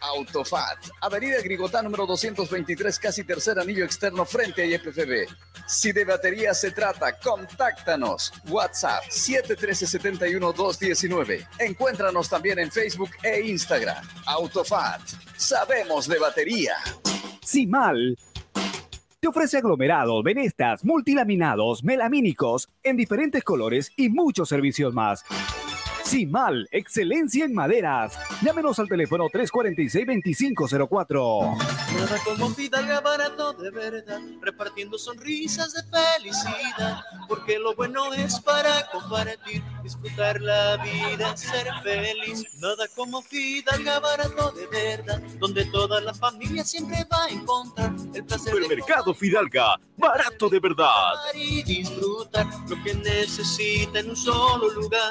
Autofat, Avenida Grigotá número 223, casi tercer anillo externo frente a IPFB. Si de batería se trata, contáctanos. WhatsApp 713-71-219. Encuéntranos también en Facebook e Instagram. Autofat, sabemos de batería. mal te ofrece aglomerados, venestas, multilaminados, melamínicos en diferentes colores y muchos servicios más. Simal, excelencia en maderas. Llámenos al teléfono 346-2504. Nada como Fidalga barato de verdad, repartiendo sonrisas de felicidad, porque lo bueno es para compartir, disfrutar la vida, ser feliz. Nada como Fidalga barato de verdad, donde toda la familia siempre va a encontrar el placer. Supermercado Fidalga, barato de verdad. Y disfrutar lo que necesita en un solo lugar.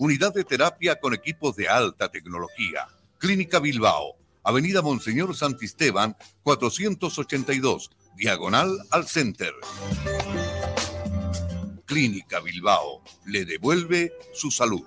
Unidad de terapia con equipos de alta tecnología. Clínica Bilbao, Avenida Monseñor Santisteban, 482, diagonal al Center. Clínica Bilbao le devuelve su salud.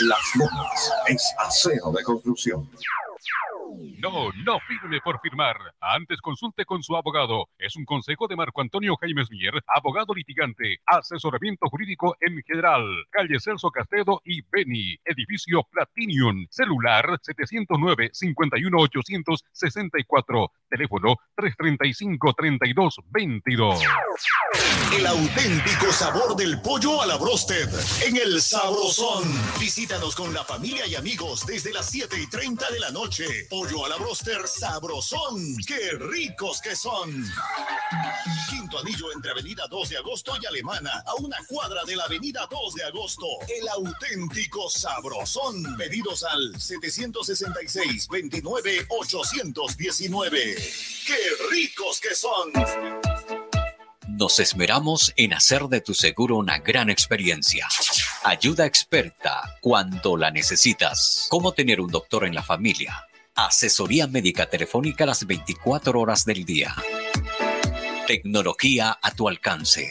Las Lomas es acero de construcción. No, no firme por firmar. Antes consulte con su abogado. Es un consejo de Marco Antonio Jaime Mier, abogado litigante, asesoramiento jurídico en general. Calle Celso Castedo y Beni, edificio Platinium, celular 709-51864, teléfono 335-3222. El auténtico sabor del pollo a la brosted en el Sabrosón. Visítanos con la familia y amigos desde las 7 y 30 de la noche. Pollo a la broster sabrosón. ¡Qué ricos que son! Quinto anillo entre Avenida 2 de Agosto y Alemana, a una cuadra de la Avenida 2 de Agosto. El auténtico sabrosón. Pedidos al 766 29 819. ¡Qué ricos que son! Nos esmeramos en hacer de tu seguro una gran experiencia. Ayuda experta cuando la necesitas. ¿Cómo tener un doctor en la familia? Asesoría médica telefónica las 24 horas del día. Tecnología a tu alcance.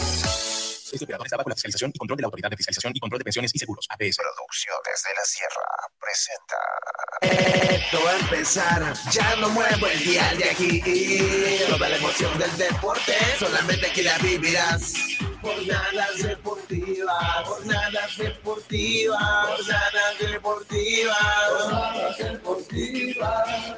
Este operador está bajo la fiscalización y control de la Autoridad de Fiscalización y Control de Pensiones y Seguros, APS. Producciones de la Sierra presenta. Esto va a empezar, ya no muevo el dial de aquí. Toda la emoción del deporte, solamente aquí la vivirás. Jornadas deportivas, jornadas deportivas, jornadas deportivas, jornadas deportivas.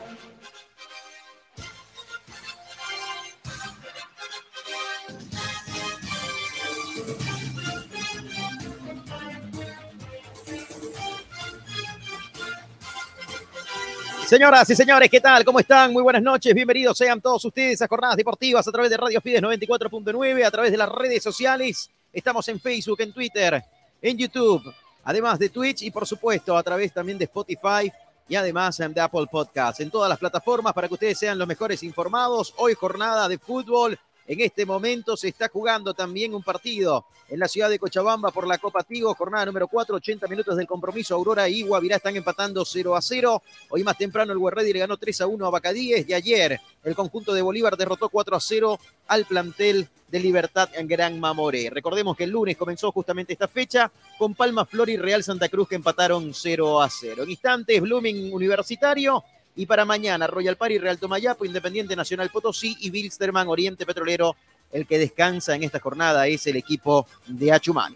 Señoras y señores, ¿qué tal? ¿Cómo están? Muy buenas noches. Bienvenidos sean todos ustedes a Jornadas Deportivas a través de Radio Fides 94.9, a través de las redes sociales. Estamos en Facebook, en Twitter, en YouTube, además de Twitch y por supuesto a través también de Spotify y además de Apple Podcasts. En todas las plataformas para que ustedes sean los mejores informados. Hoy jornada de fútbol en este momento se está jugando también un partido en la ciudad de Cochabamba por la Copa Tigo, jornada número 4, 80 minutos del compromiso. Aurora y Guavirá están empatando 0 a 0. Hoy más temprano el Guerrero le ganó 3 a 1 a Bacadíes y ayer el conjunto de Bolívar derrotó 4 a 0 al plantel de Libertad en Gran Mamoré. Recordemos que el lunes comenzó justamente esta fecha con Palma Flor y Real Santa Cruz que empataron 0 a 0. En instantes, Blooming Universitario y para mañana, Royal Party, Real Tomayapo, Independiente Nacional Potosí y Wilstermann, Oriente Petrolero. El que descansa en esta jornada es el equipo de Achumani.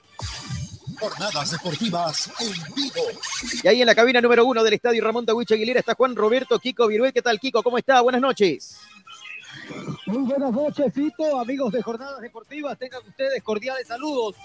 Jornadas deportivas en vivo. Y ahí en la cabina número uno del estadio Ramón Tawich Aguilera está Juan Roberto Kiko Viruel. ¿Qué tal, Kiko? ¿Cómo está? Buenas noches. Muy buenas noches, Fito. Amigos de Jornadas Deportivas, tengan ustedes cordiales saludos.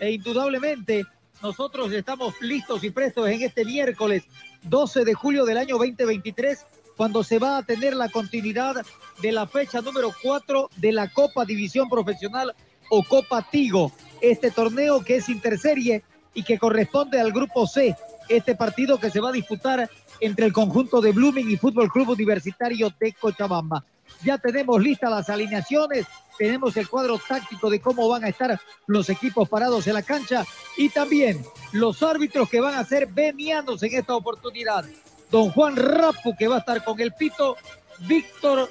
E indudablemente, nosotros estamos listos y prestos en este miércoles 12 de julio del año 2023, cuando se va a tener la continuidad de la fecha número 4 de la Copa División Profesional o Copa Tigo. Este torneo que es interserie y que corresponde al grupo C. Este partido que se va a disputar entre el conjunto de Blooming y Fútbol Club Universitario de Cochabamba. Ya tenemos listas las alineaciones, tenemos el cuadro táctico de cómo van a estar los equipos parados en la cancha y también los árbitros que van a ser venianos en esta oportunidad. Don Juan Rapu que va a estar con el pito, Víctor,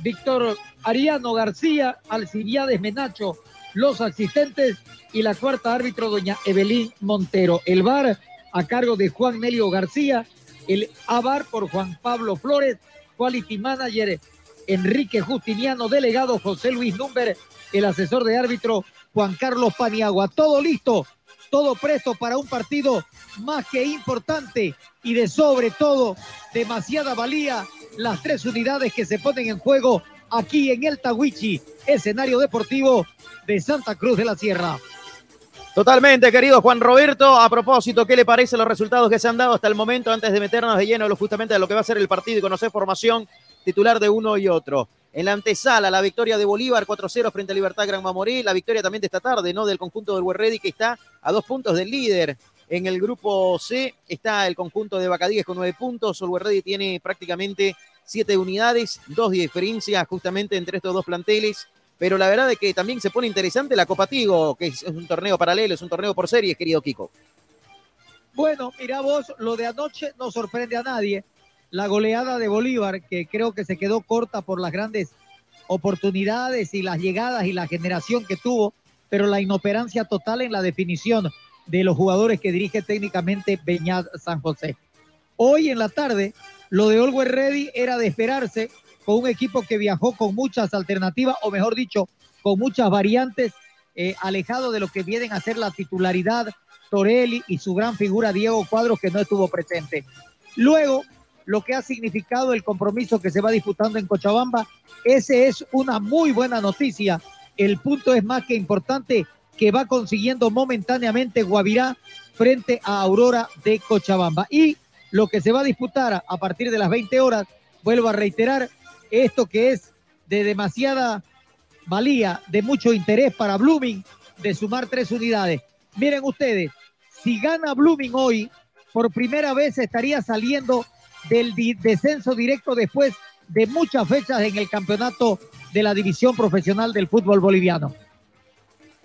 Víctor Ariano García, Alcibiades Menacho, los asistentes y la cuarta árbitro, doña Evelyn Montero. El VAR a cargo de Juan Nelio García, el AVAR por Juan Pablo Flores, Quality Manager Enrique Justiniano, delegado José Luis Number, el asesor de árbitro Juan Carlos Paniagua. Todo listo, todo presto para un partido más que importante y de sobre todo demasiada valía las tres unidades que se ponen en juego aquí en el Tawichi, escenario deportivo de Santa Cruz de la Sierra. Totalmente, querido Juan Roberto. A propósito, ¿qué le parecen los resultados que se han dado hasta el momento antes de meternos de lleno justamente a lo que va a ser el partido y conocer formación titular de uno y otro. En la antesala, la victoria de Bolívar 4-0 frente a Libertad Gran Mamoré, la victoria también de esta tarde, ¿no? Del conjunto del Huerredi que está a dos puntos del líder. En el grupo C está el conjunto de Bacadíes con nueve puntos. El Huerredi tiene prácticamente siete unidades, dos de diferencia justamente entre estos dos planteles. Pero la verdad es que también se pone interesante la Copa Tigo, que es un torneo paralelo, es un torneo por series, querido Kiko. Bueno, mira vos, lo de anoche no sorprende a nadie la goleada de Bolívar, que creo que se quedó corta por las grandes oportunidades y las llegadas y la generación que tuvo, pero la inoperancia total en la definición de los jugadores que dirige técnicamente Beñat San José. Hoy en la tarde, lo de Olwer Ready era de esperarse con un equipo que viajó con muchas alternativas, o mejor dicho, con muchas variantes, eh, alejado de lo que vienen a ser la titularidad Torelli y su gran figura Diego Cuadros, que no estuvo presente. Luego, lo que ha significado el compromiso que se va disputando en Cochabamba. Ese es una muy buena noticia. El punto es más que importante que va consiguiendo momentáneamente Guavirá frente a Aurora de Cochabamba. Y lo que se va a disputar a partir de las 20 horas, vuelvo a reiterar, esto que es de demasiada valía, de mucho interés para Blooming, de sumar tres unidades. Miren ustedes, si gana Blooming hoy, por primera vez estaría saliendo del descenso directo después de muchas fechas en el campeonato de la división profesional del fútbol boliviano.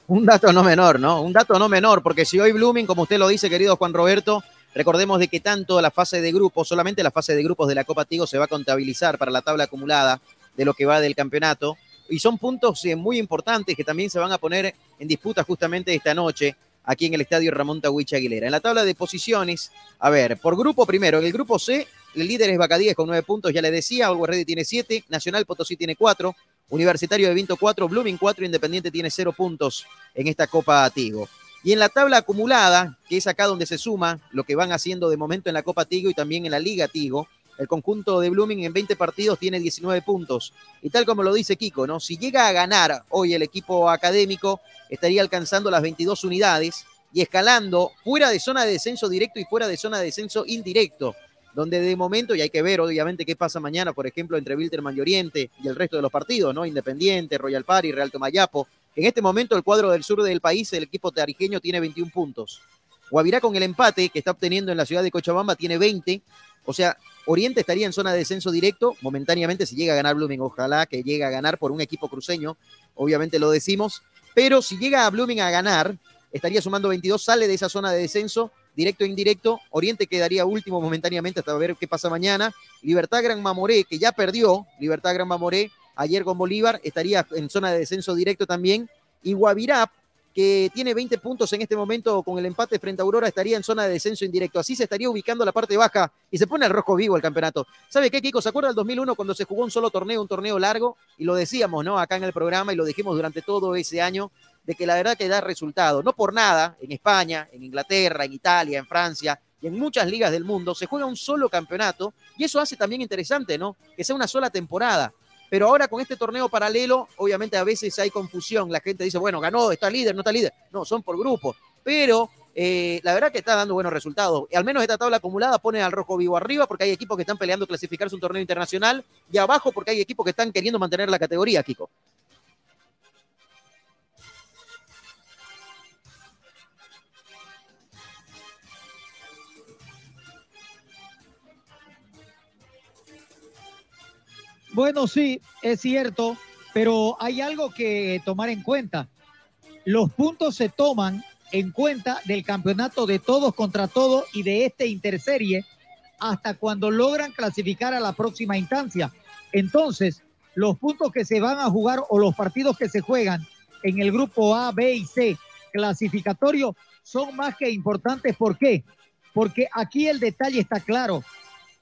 Un dato no menor, ¿no? Un dato no menor, porque si hoy Blooming, como usted lo dice, querido Juan Roberto, recordemos de que tanto la fase de grupos, solamente la fase de grupos de la Copa Tigo se va a contabilizar para la tabla acumulada de lo que va del campeonato. y son puntos eh, muy importantes que también se van a poner en disputa justamente esta noche aquí en el estadio Ramón Tawich Aguilera. En la tabla de posiciones, a ver, por grupo primero, en el grupo C, el líder es Bacadíes con nueve puntos, ya le decía, Ready tiene siete, Nacional Potosí tiene cuatro, Universitario de Vinto cuatro, Blooming cuatro, Independiente tiene cero puntos en esta Copa Tigo. Y en la tabla acumulada, que es acá donde se suma lo que van haciendo de momento en la Copa Tigo y también en la Liga Tigo, el conjunto de Blooming en 20 partidos tiene 19 puntos. Y tal como lo dice Kiko, ¿no? Si llega a ganar hoy el equipo académico, estaría alcanzando las 22 unidades y escalando fuera de zona de descenso directo y fuera de zona de descenso indirecto, donde de momento, y hay que ver obviamente qué pasa mañana, por ejemplo, entre Wilterman y Oriente y el resto de los partidos, ¿no? Independiente, Royal Party, Real Tomayapo. En este momento el cuadro del sur del país, el equipo tarijeño tiene 21 puntos. Guavirá con el empate que está obteniendo en la ciudad de Cochabamba tiene 20. O sea, Oriente estaría en zona de descenso directo. Momentáneamente, si llega a ganar Blooming, ojalá que llegue a ganar por un equipo cruceño. Obviamente lo decimos. Pero si llega a Blooming a ganar, estaría sumando 22, sale de esa zona de descenso, directo e indirecto. Oriente quedaría último momentáneamente hasta ver qué pasa mañana. Libertad Gran Mamoré, que ya perdió, Libertad Gran Mamoré ayer con Bolívar, estaría en zona de descenso directo también. Y Guavirá, que tiene 20 puntos en este momento con el empate frente a Aurora, estaría en zona de descenso indirecto. Así se estaría ubicando la parte baja y se pone al rojo vivo el campeonato. ¿Sabe qué, Kiko? ¿Se acuerda del 2001 cuando se jugó un solo torneo, un torneo largo? Y lo decíamos, ¿no? Acá en el programa y lo dijimos durante todo ese año, de que la verdad que da resultado. No por nada, en España, en Inglaterra, en Italia, en Francia y en muchas ligas del mundo se juega un solo campeonato y eso hace también interesante, ¿no? Que sea una sola temporada. Pero ahora con este torneo paralelo, obviamente a veces hay confusión. La gente dice, bueno, ganó, está líder, no está líder. No, son por grupos. Pero eh, la verdad que está dando buenos resultados. Al menos esta tabla acumulada pone al rojo vivo arriba porque hay equipos que están peleando clasificarse un torneo internacional y abajo porque hay equipos que están queriendo mantener la categoría, Kiko. Bueno, sí, es cierto, pero hay algo que tomar en cuenta. Los puntos se toman en cuenta del campeonato de todos contra todos y de este interserie hasta cuando logran clasificar a la próxima instancia. Entonces, los puntos que se van a jugar o los partidos que se juegan en el grupo A, B y C clasificatorio son más que importantes. ¿Por qué? Porque aquí el detalle está claro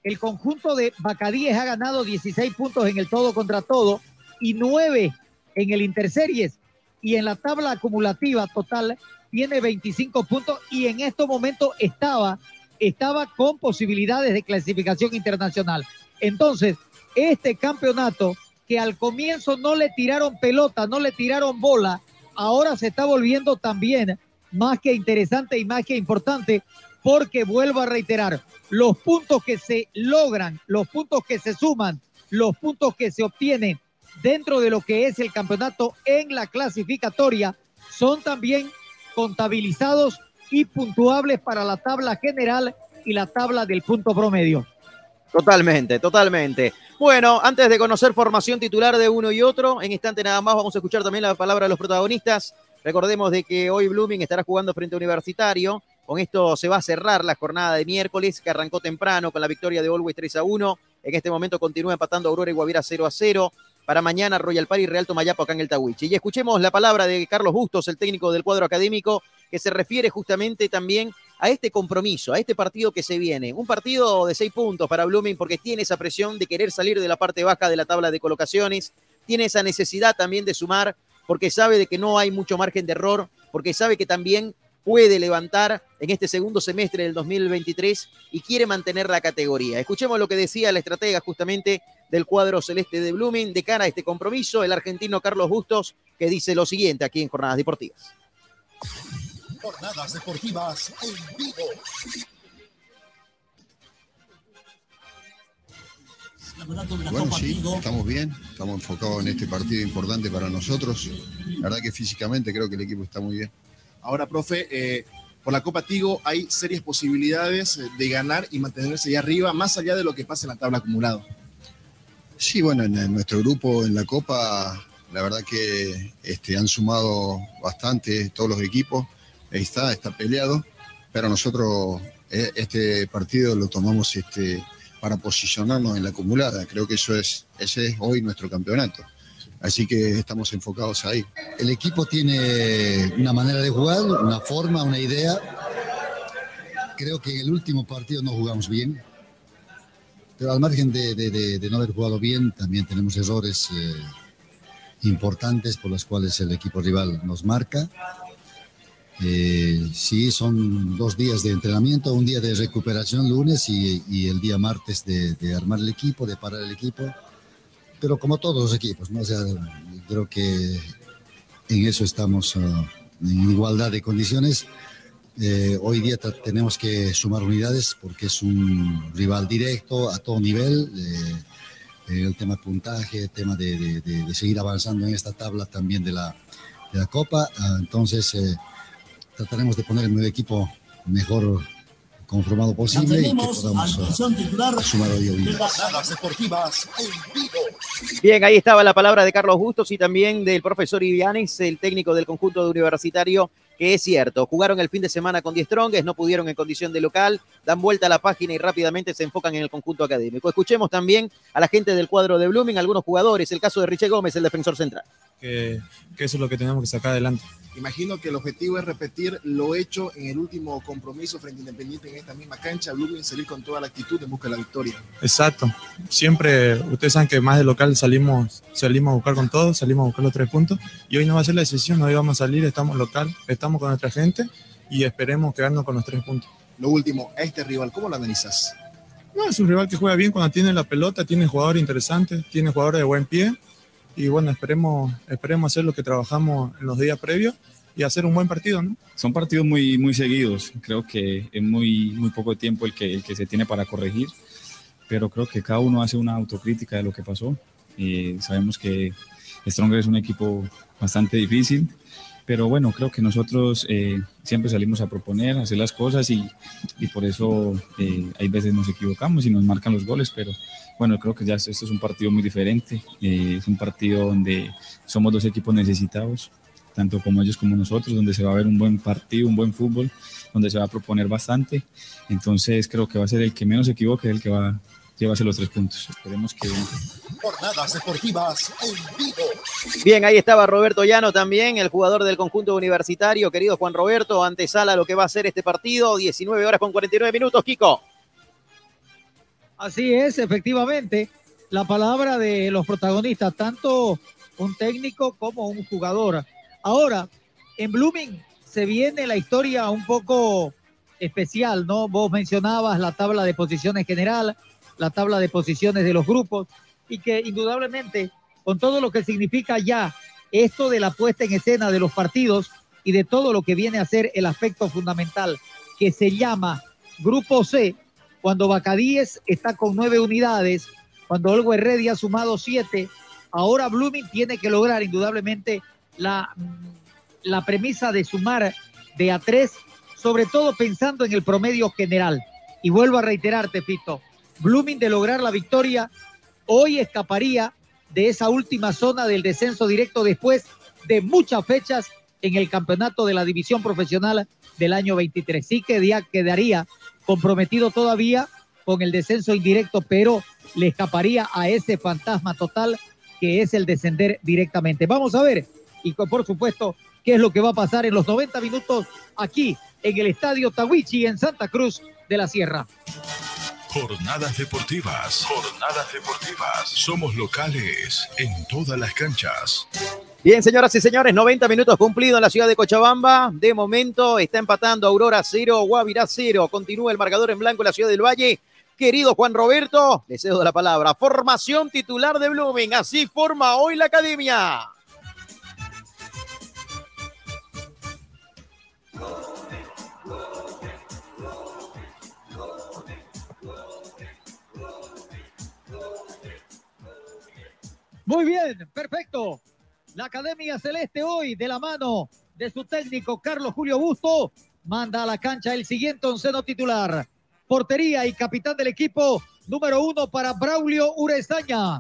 el conjunto de Bacadíes ha ganado 16 puntos en el todo contra todo y 9 en el Interseries. Y en la tabla acumulativa total tiene 25 puntos y en estos momentos estaba, estaba con posibilidades de clasificación internacional. Entonces, este campeonato que al comienzo no le tiraron pelota, no le tiraron bola, ahora se está volviendo también más que interesante y más que importante porque vuelvo a reiterar, los puntos que se logran, los puntos que se suman, los puntos que se obtienen dentro de lo que es el campeonato en la clasificatoria son también contabilizados y puntuables para la tabla general y la tabla del punto promedio. Totalmente, totalmente. Bueno, antes de conocer formación titular de uno y otro, en instante nada más vamos a escuchar también la palabra de los protagonistas. Recordemos de que hoy Blooming estará jugando frente a Universitario. Con esto se va a cerrar la jornada de miércoles, que arrancó temprano con la victoria de Always 3 a 1. En este momento continúa empatando Aurora y Guavira 0 a 0. Para mañana, Royal Party y Real Tomayapo acá en el Tawichi. Y escuchemos la palabra de Carlos Bustos, el técnico del cuadro académico, que se refiere justamente también a este compromiso, a este partido que se viene. Un partido de seis puntos para Blooming porque tiene esa presión de querer salir de la parte baja de la tabla de colocaciones, tiene esa necesidad también de sumar porque sabe de que no hay mucho margen de error, porque sabe que también puede levantar en este segundo semestre del 2023 y quiere mantener la categoría. Escuchemos lo que decía la estratega justamente del cuadro celeste de Blooming de cara a este compromiso, el argentino Carlos Bustos, que dice lo siguiente aquí en Jornadas Deportivas. Jornadas Deportivas en vivo. Bueno, sí, estamos bien, estamos enfocados en este partido importante para nosotros. La verdad que físicamente creo que el equipo está muy bien. Ahora, profe, eh, por la Copa Tigo hay serias posibilidades de ganar y mantenerse ahí arriba, más allá de lo que pasa en la tabla acumulada. Sí, bueno, en, nuestro grupo en la Copa, la verdad que este, han sumado bastante todos los equipos. Ahí está, está peleado, pero nosotros eh, este partido lo tomamos este, para posicionarnos en la acumulada. Creo que eso es, ese es hoy nuestro campeonato. Así que estamos enfocados ahí. El equipo tiene una manera de jugar, una forma, una idea. Creo que en el último partido no jugamos bien. Pero al margen de, de- de- de no haber jugado bien, también tenemos errores eh, importantes por los cuales el equipo rival nos marca. Eh, sí, son dos días de entrenamiento, un día de recuperación lunes y, y el día martes de, de armar el equipo, de parar el equipo. Pero como todos los equipos, ¿no? Sea, creo que en eso estamos ah, en igualdad de condiciones. Eh, hoy día tenemos que sumar unidades porque es un rival directo a todo nivel. eh, eh, el tema puntaje, el tema de, de- de- de seguir avanzando en esta tabla también de la, de la Copa. Ah, entonces, trataremos de poner el medio equipo mejor conformado posible y que podamos sumar hoy unidades. Jornadas deportivas en vivo. Bien, ahí estaba la palabra de Carlos Bustos y también del profesor Ivianes, el técnico del conjunto de universitario, que es cierto, jugaron el fin de semana con 10 Strongest, no pudieron en condición de local, dan vuelta a la página y rápidamente se enfocan en el conjunto académico. Escuchemos también a la gente del cuadro de Blooming, algunos jugadores, el caso de Richie Gómez, el defensor central. Que, que eso es lo que tenemos que sacar adelante. Imagino que el objetivo es repetir lo hecho en el último compromiso frente a Independiente en esta misma cancha. Blooming salir con toda la actitud en busca de la victoria. Exacto. Siempre, ustedes saben que más de local salimos, salimos a buscar con todo, salimos a buscar los tres puntos. Y hoy no va a ser la decisión, hoy vamos a salir, estamos local, estamos con nuestra gente y esperemos quedarnos con los tres puntos. Lo último, a este rival, ¿cómo lo analizas? No, es un rival que juega bien cuando tiene la pelota, tiene jugadores interesantes, tiene jugadores de buen pie. Y bueno, esperemos, esperemos hacer lo que trabajamos en los días previos y hacer un buen partido, ¿no? Son partidos muy, muy seguidos. Creo que es muy, muy poco tiempo el que, el que se tiene para corregir, pero creo que cada uno hace una autocrítica de lo que pasó. Y sabemos que Stronger es un equipo bastante difícil, pero bueno, creo que nosotros eh, siempre salimos a proponer, a hacer las cosas y, y por eso eh, hay veces nos equivocamos y nos marcan los goles, pero bueno, creo que ya este es un partido muy diferente, eh, es un partido donde somos dos equipos necesitados, tanto como ellos como nosotros, donde se va a ver un buen partido, un buen fútbol, donde se va a proponer bastante, entonces creo que va a ser el que menos se equivoque, el que va a llevarse los tres puntos. Esperemos que Jornadas deportivas en vivo. Bien, ahí estaba Roberto Llano también, el jugador del conjunto universitario. Querido Juan Roberto, antesala lo que va a ser este partido. 19 horas con 49 minutos, Kiko. Así es, efectivamente. La palabra de los protagonistas, tanto un técnico como un jugador. Ahora, en Blooming se viene la historia un poco especial, ¿no? Vos mencionabas la tabla de posiciones general, la tabla de posiciones de los grupos, y que indudablemente, con todo lo que significa ya esto de la puesta en escena de los partidos y de todo lo que viene a ser el aspecto fundamental que se llama Grupo C, cuando Bacadíes está con nueve unidades, cuando Olgo Heredia ha sumado siete, ahora Blooming tiene que lograr indudablemente la, mm, la premisa de sumar de a tres, sobre todo pensando en el promedio general. Y vuelvo a reiterarte, Fito, Blooming de lograr la victoria, hoy escaparía de esa última zona del descenso directo después de muchas fechas en el campeonato de la división profesional del año 23. Sí que quedaría comprometido todavía con el descenso indirecto, pero le escaparía a ese fantasma total que es el descender directamente. Vamos a ver, y por supuesto, qué es lo que va a pasar en los 90 minutos aquí en el Estadio Tawichi en Santa Cruz de la Sierra. Jornadas deportivas. Jornadas deportivas. Somos locales en todas las canchas. Bien, señoras y señores, 90 minutos cumplidos en la ciudad de Cochabamba. De momento está empatando Aurora 0, Guavirá 0. Continúa el marcador en blanco en la ciudad del Valle. Querido Juan Roberto, le cedo la palabra. Formación titular de Blooming. Así forma hoy la academia. Muy bien, perfecto. La Academia Celeste hoy, de la mano de su técnico Carlos Julio Busto, manda a la cancha el siguiente onceno titular. Portería y capitán del equipo, número uno para Braulio Urezaña.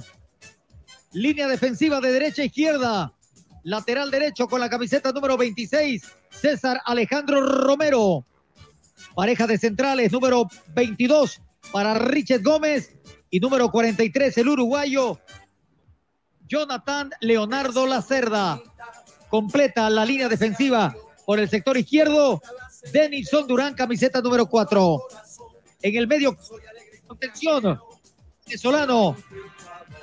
Línea defensiva de derecha a izquierda. Lateral derecho con la camiseta número 26, César Alejandro Romero. Pareja de centrales, número 22 para Richard Gómez y número 43, el uruguayo Jonathan Leonardo Lacerda. Completa la línea defensiva por el sector izquierdo. Denison Durán, camiseta número 4. En el medio, contención, venezolano,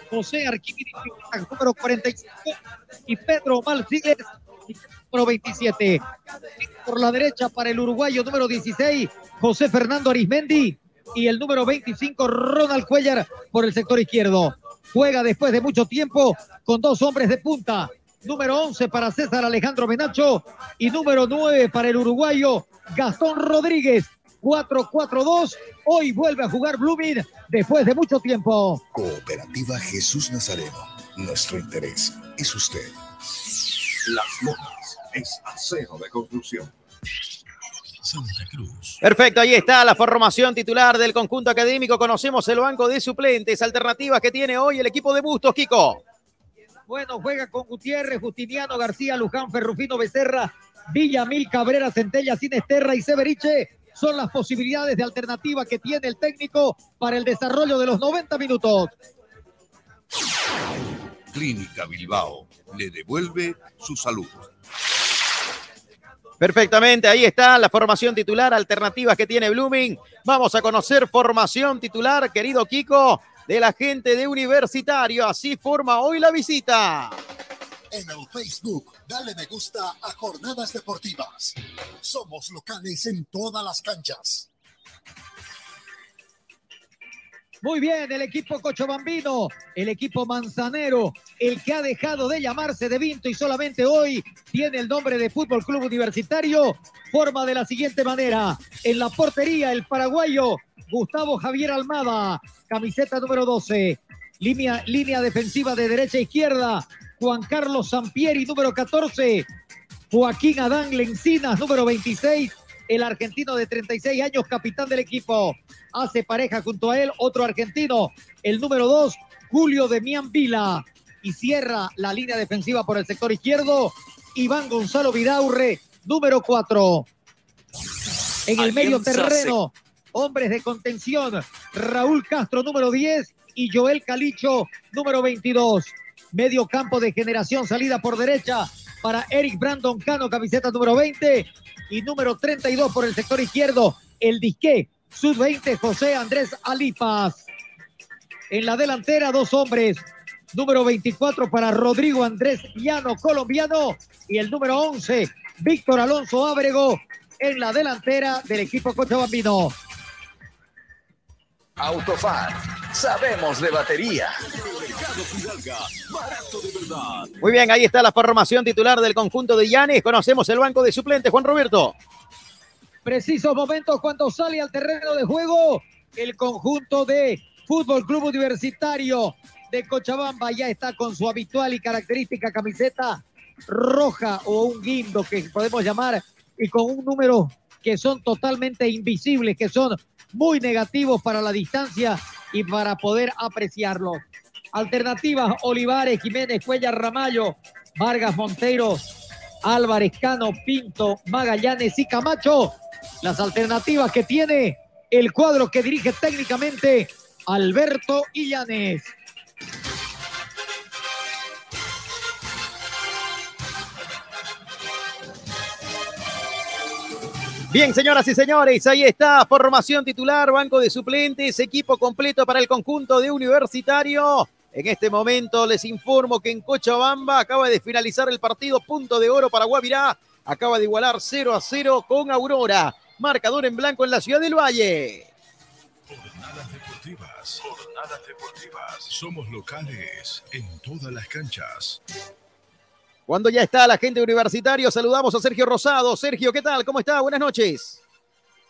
José Arquímedes, número 45, y Pedro Malcigues, número 27. Por la derecha para el uruguayo número 16, José Fernando Arismendi, y el número 25, Ronald Cuellar, por el sector izquierdo. Juega después de mucho tiempo con dos hombres de punta. Número 11 para César Alejandro Menacho y número 9 para el uruguayo Gastón Rodríguez. 4-4-2. Hoy vuelve a jugar Blooming después de mucho tiempo. Cooperativa Jesús Nazareno. Nuestro interés es usted. Las Lomas es acero de construcción. Santa Cruz. Perfecto, ahí está la formación titular del conjunto académico. Conocemos el banco de suplentes, alternativas que tiene hoy el equipo de Bustos, Kiko. Bueno, juega con Gutiérrez, Justiniano García, Luján, Ferrufino Becerra, Villamil, Cabrera, Centella, Sinesterra y Severiche. Son las posibilidades de alternativa que tiene el técnico para el desarrollo de los 90 minutos. Clínica Bilbao le devuelve su salud. Perfectamente, ahí está la formación titular, alternativas que tiene Blooming. Vamos a conocer formación titular, querido Kiko, de la gente de Universitario. Así forma hoy la visita. En el Facebook, dale me gusta a Jornadas Deportivas. Somos locales en todas las canchas. Muy bien, el equipo Cochabambino, el equipo Manzanero, el que ha dejado de llamarse de Vinto y solamente hoy tiene el nombre de Fútbol Club Universitario, forma de la siguiente manera. En la portería, el paraguayo Gustavo Javier Almada, camiseta número 12. Línea, línea defensiva de derecha a izquierda, Juan Carlos Sampieri, número 14. Joaquín Adán Lencinas, número 26 el argentino de 36 años, capitán del equipo. Hace pareja junto a él otro argentino, el número 2, Julio Demián Vila. Y cierra la línea defensiva por el sector izquierdo, Iván Gonzalo Vidaurre, número 4. En el medio terreno, hombres de contención, Raúl Castro, número 10, y Joel Calicho, número 22. Medio campo de generación, salida por derecha para Eric Brandon Cano, camiseta número 20, y número 32 por el sector izquierdo, el disque, sub-20, José Andrés Alipas. En la delantera, dos hombres. Número 24 para Rodrigo Andrés Llano, colombiano. Y el número 11, Víctor Alonso Ábrego, en la delantera del equipo Cochabambino. Autofat, sabemos de batería. Muy bien, ahí está la formación titular del conjunto de Llanes. Conocemos el banco de suplentes, Juan Roberto. Precisos momentos cuando sale al terreno de juego el conjunto de Fútbol Club Universitario de Cochabamba ya está con su habitual y característica camiseta roja o un guindo que podemos llamar y con un número que son totalmente invisibles, que son muy negativos para la distancia y para poder apreciarlo. Alternativas, Olivares, Jiménez, Cuellar, Ramallo, Vargas, Monteiro, Álvarez, Cano, Pinto, Magallanes y Camacho. Las alternativas que tiene el cuadro que dirige técnicamente Alberto Illanes. Bien, señoras y señores, ahí está, formación titular, banco de suplentes, equipo completo para el conjunto de Universitario. En este momento les informo que en Cochabamba acaba de finalizar el partido punto de oro para Guavirá. Acaba de igualar 0 a 0 con Aurora. Marcador en blanco en la ciudad del Valle. Jornadas deportivas. Jornadas deportivas. Somos locales en todas las canchas. Cuando ya está la gente universitario, saludamos a Sergio Rosado. Sergio, ¿qué tal? ¿Cómo está? Buenas noches.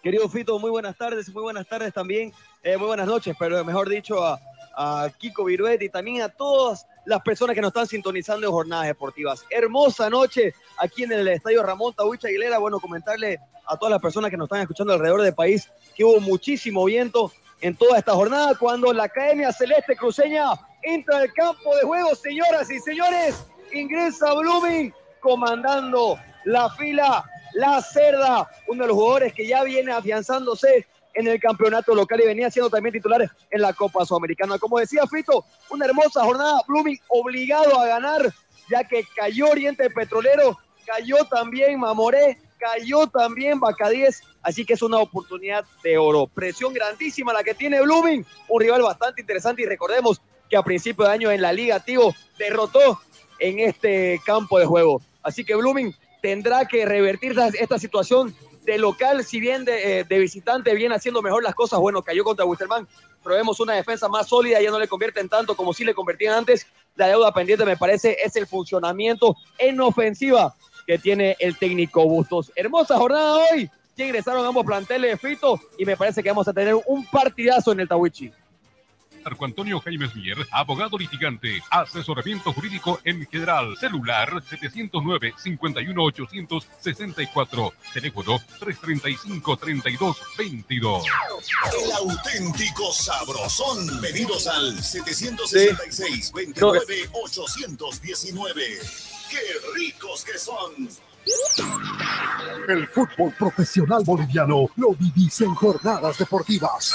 Querido Fito, muy buenas tardes, muy buenas tardes también, eh, muy buenas noches, pero mejor dicho a, a Kiko Viruet y también a todas las personas que nos están sintonizando en jornadas deportivas. Hermosa noche aquí en el Estadio Ramón Tawich Aguilera. Bueno, comentarle a todas las personas que nos están escuchando alrededor del país que hubo muchísimo viento en toda esta jornada cuando la Academia Celeste Cruceña entra al campo de juego, señoras y señores. Ingresa Blooming comandando la fila, la cerda, uno de los jugadores que ya viene afianzándose en el campeonato local y venía siendo también titular en la Copa Sudamericana. Como decía Fito, una hermosa jornada, Blooming obligado a ganar, ya que cayó Oriente Petrolero, cayó también Mamoré, cayó también Bacadíes, así que es una oportunidad de oro. Presión grandísima la que tiene Blooming, un rival bastante interesante y recordemos que a principio de año en la Liga Tigo derrotó en este campo de juego. Así que Blooming tendrá que revertir esta situación de local, si bien de, eh, de, visitante viene haciendo mejor las cosas, bueno, cayó contra Wisterman, pero vemos una defensa más sólida, ya no le convierten tanto como si le convertían antes. La deuda pendiente, me parece, es el funcionamiento en ofensiva que tiene el técnico Bustos. Hermosa jornada hoy, ya ingresaron ambos planteles de Fito y me parece que vamos a tener un partidazo en el Tawichi. Marco Antonio Jaime Mier, abogado litigante, asesoramiento jurídico en general, celular 709-51864, teléfono 335-3222. El auténtico sabrosón, venidos al 766-29-819. ¡Qué ricos que son! El fútbol profesional boliviano lo vivís en jornadas deportivas.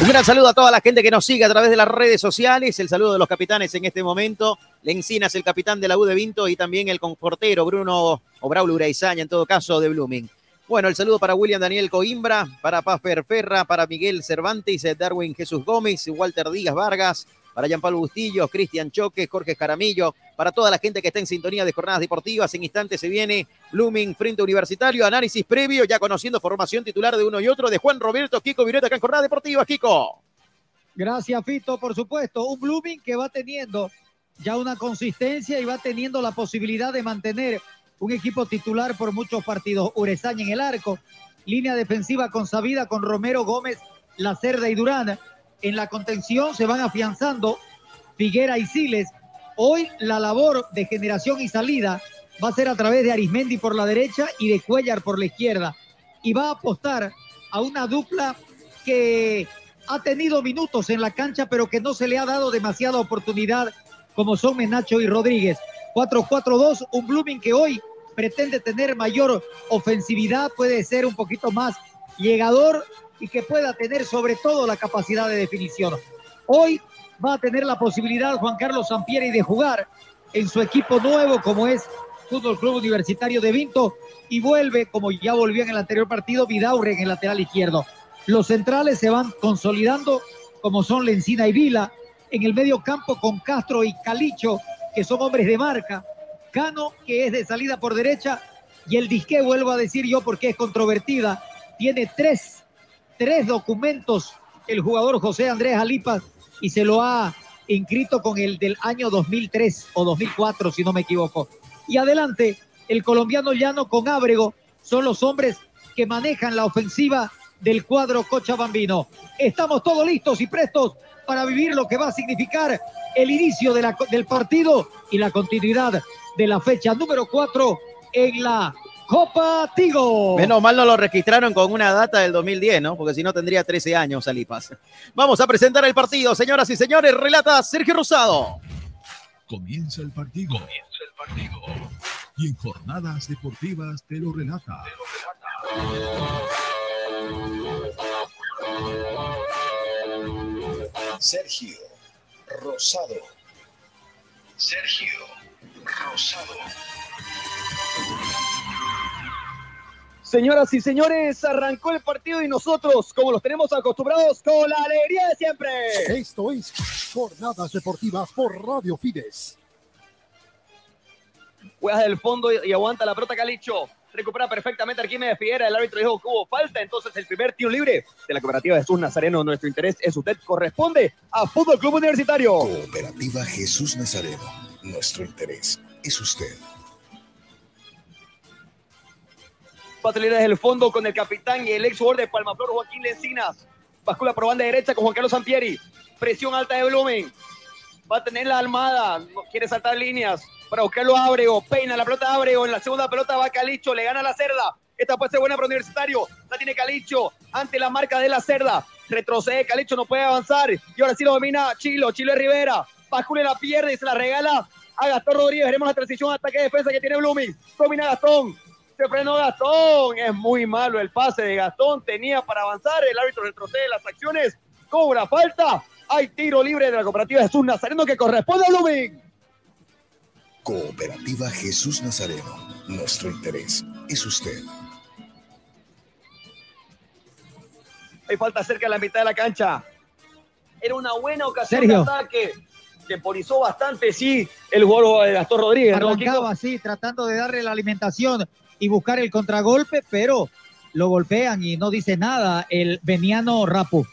Un gran saludo a toda la gente que nos sigue a través de las redes sociales. El saludo de los capitanes en este momento. Lencinas, el capitán de la U de Vinto, y también el confortero Bruno o Braulio Uraizaña, en todo caso, de Blooming. Bueno, el saludo para William Daniel Coimbra, para Paffer Ferra, para Miguel Cervantes, Darwin Jesús Gómez, Walter Díaz Vargas, para Jean Pablo Bustillo, Cristian Choque, Jorge Jaramillo, para toda la gente que está en sintonía de jornadas deportivas. En instantes se viene Blooming Frente Universitario, análisis previo, ya conociendo formación titular de uno y otro de Juan Roberto Kiko Vireta acá en jornadas deportivas. Kiko. Gracias, Fito, por supuesto. Un Blooming que va teniendo ya una consistencia y va teniendo la posibilidad de mantener un equipo titular por muchos partidos. Urezaña en el arco, línea defensiva con Sabida, con Romero Gómez, La Cerda y Durán en la contención se van afianzando Figuera y Siles. Hoy la labor de generación y salida va a ser a través de Arismendi por la derecha y de Cuellar por la izquierda. Y va a apostar a una dupla que ha tenido minutos en la cancha, pero que no se le ha dado demasiada oportunidad, como son Menacho y Rodríguez. 4-4-2, un Blooming que hoy pretende tener mayor ofensividad, puede ser un poquito más llegador y que pueda tener sobre todo la capacidad de definición. Hoy va a tener la posibilidad Juan Carlos Sampieri de jugar en su equipo nuevo como es Fútbol Club Universitario de Vinto y vuelve, como ya volvió en el anterior partido, Vidaurre en el lateral izquierdo. Los centrales se van consolidando como son Lencina y Vila, en el medio campo con Castro y Calicho, que son hombres de marca, Cano, que es de salida por derecha, y el disque, vuelvo a decir yo porque es controvertida, tiene tres tres documentos el jugador José Andrés Alipas y se lo ha inscrito con el del año 2003 o 2004, si no me equivoco. Y adelante, el colombiano Llano con Ábrego son los hombres que manejan la ofensiva del cuadro Cochabambino. Estamos todos listos y prestos para vivir lo que va a significar el inicio del partido y la continuidad de la fecha número 4 en la Copa Tigo. Menos mal no lo registraron con una data del 2010, ¿no? Porque si no tendría 13 años Alipas. Vamos a presentar el partido, señoras y señores. Relata Sergio Rosado. Comienza el partido. Comienza el partido. Y en jornadas deportivas te lo relata. Te lo relata. Sergio Rosado. Sergio Rosado. Señoras y señores, arrancó el partido y nosotros, como los tenemos acostumbrados, con la alegría de siempre. Esto es Jornadas Deportivas por Radio Fides. Juega del fondo y aguanta la pelota Calicho. Recupera perfectamente Arquímedes Figuera. El árbitro dijo que hubo falta. Entonces, el primer tiro libre de la cooperativa Jesús Nazareno. Nuestro interés es usted. Corresponde a Fútbol Club Universitario. Cooperativa Jesús Nazareno. Nuestro interés es usted. Desde el fondo con el capitán y el ex jugador de Palmaflor, Joaquín Lencinas. Bascula por banda derecha con Juan Carlos Sampieri. Presión alta de Blumen. Va a tener la Almada. No quiere saltar líneas para buscarlo Abrego. Peina la pelota Abrego. En la segunda pelota va Calicho. Le gana la cerda. Esta puede ser buena para Universitario. La tiene Calicho ante la marca de la cerda. Retrocede Calicho, no puede avanzar. Y ahora sí lo domina Chilo. Chilo Rivera. Bascula la pierde y se la regala a Gastón Rodríguez. Veremos la transición ataque-defensa que tiene Blooming. Domina Gastón Se frenó Gastón. Es muy malo el pase de Gastón. Tenía para avanzar. El árbitro retrocede las acciones. Cobra falta. Hay tiro libre de la cooperativa Jesús Nazareno que corresponde a Blooming. Cooperativa Jesús Nazareno. Nuestro interés es usted. Hay falta cerca de la mitad de la cancha. Era una buena ocasión Sergio. de ataque. Temporizó bastante, sí, el jugador de Gastón Rodríguez. Arrancaba así, tratando de darle la alimentación y buscar el contragolpe, pero lo golpean y no dice nada el veniano Rapu.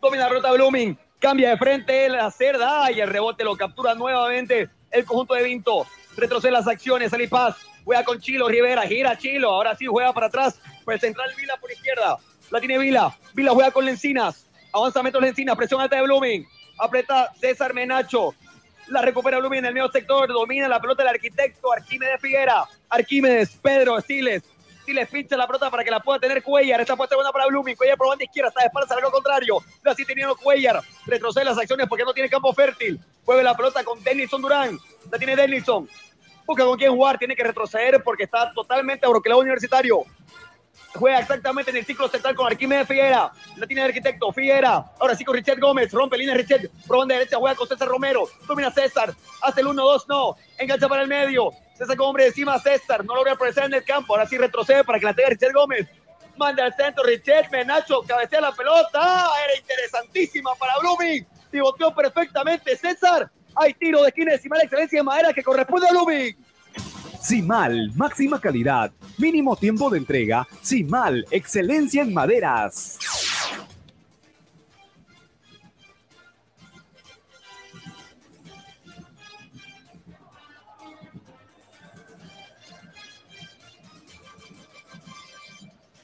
Domina la rota Blooming. Cambia de frente la cerda y el rebote lo captura nuevamente el conjunto de Vinto. Retrocede las acciones. Ali Paz juega con Chilo Rivera. Gira Chilo. Ahora sí juega para atrás. El central Vila por izquierda. La tiene Vila. Vila juega con Lencinas. Avanza metros Lencinas. Presión alta de Blooming. Aprieta César Menacho. La recupera Blooming en el medio sector. Domina la pelota el arquitecto Arquímedes Figuera. Arquímedes, Pedro, Siles. Siles pincha la pelota para que la pueda tener Cuellar. Esta puede ser buena para Blooming. Cuellar por banda izquierda. Está de espaldas al contrario. La sigue teniendo Cuellar. Retrocede las acciones porque no tiene campo fértil. Mueve la pelota con Denilson Durán. La tiene Denilson. Busca con quién jugar. Tiene que retroceder porque está totalmente abroquelado universitario. Juega exactamente en el ciclo central con Arquímedes Figuera. La tiene el arquitecto Figuera. Ahora sí con Richard Gómez. Rompe línea Richard. Por banda derecha juega con César Romero. Domina César. Hace el 1-2, no. Engancha para el medio. Hombre de encima César. No logra aparecer en el campo. Ahora sí retrocede para que la tenga Richard Gómez. Manda al centro Richard Menacho. Cabecea la pelota. ¡Ah! Era interesantísima para Blooming. Pivoteó perfectamente César. Hay tiro de esquina de Excelencia de Madera que corresponde a Blooming. Simal, máxima calidad, mínimo tiempo de entrega. Simal, excelencia en maderas.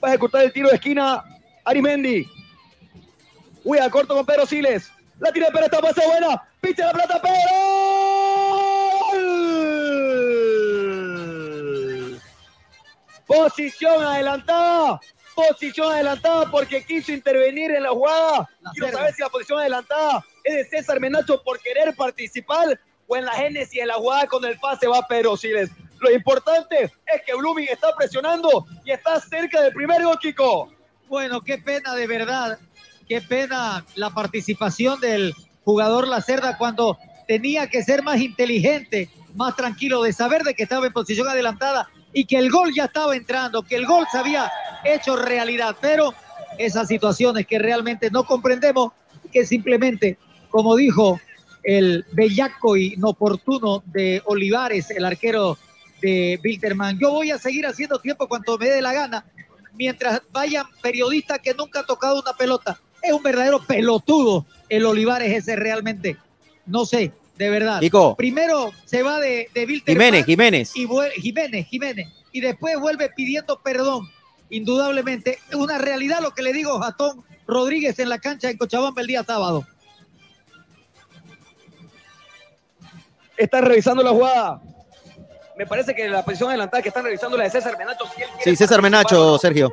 Va a ejecutar el tiro de esquina Arimendi. Juega corto con Pedro Siles. La tira de Pedro, esta pase buena. Picha la plata, Pedro. Posición adelantada. Posición adelantada porque quiso intervenir en la jugada. Quiero saber si la posición adelantada es de César Menacho por querer participar o en la génesis de la jugada con el pase va Pedro Siles. Lo importante es que Blooming está presionando y está cerca del primer gol, Kiko. Bueno, qué pena de verdad, qué pena la participación del jugador Lacerda cuando tenía que ser más inteligente, más tranquilo, de saber de que estaba en posición adelantada y que el gol ya estaba entrando, que el gol se había hecho realidad, pero esas situaciones que realmente no comprendemos, que simplemente, como dijo el bellaco y inoportuno de Olivares, el arquero de Bilderman, yo voy a seguir haciendo tiempo cuanto me dé la gana, mientras vayan periodistas que nunca han tocado una pelota. Es un verdadero pelotudo el Olivares ese realmente. No sé, de verdad. Primero se va de, de Bilderman Jiménez, Jiménez. y Jiménez, Jiménez. Y después vuelve pidiendo perdón. Indudablemente, es una realidad lo que le digo a Jatón Rodríguez en la cancha en Cochabamba el día sábado. Están revisando la jugada. Me parece que la posición adelantada que están revisando la de César Menacho. si él Sí, César Menacho, Sergio.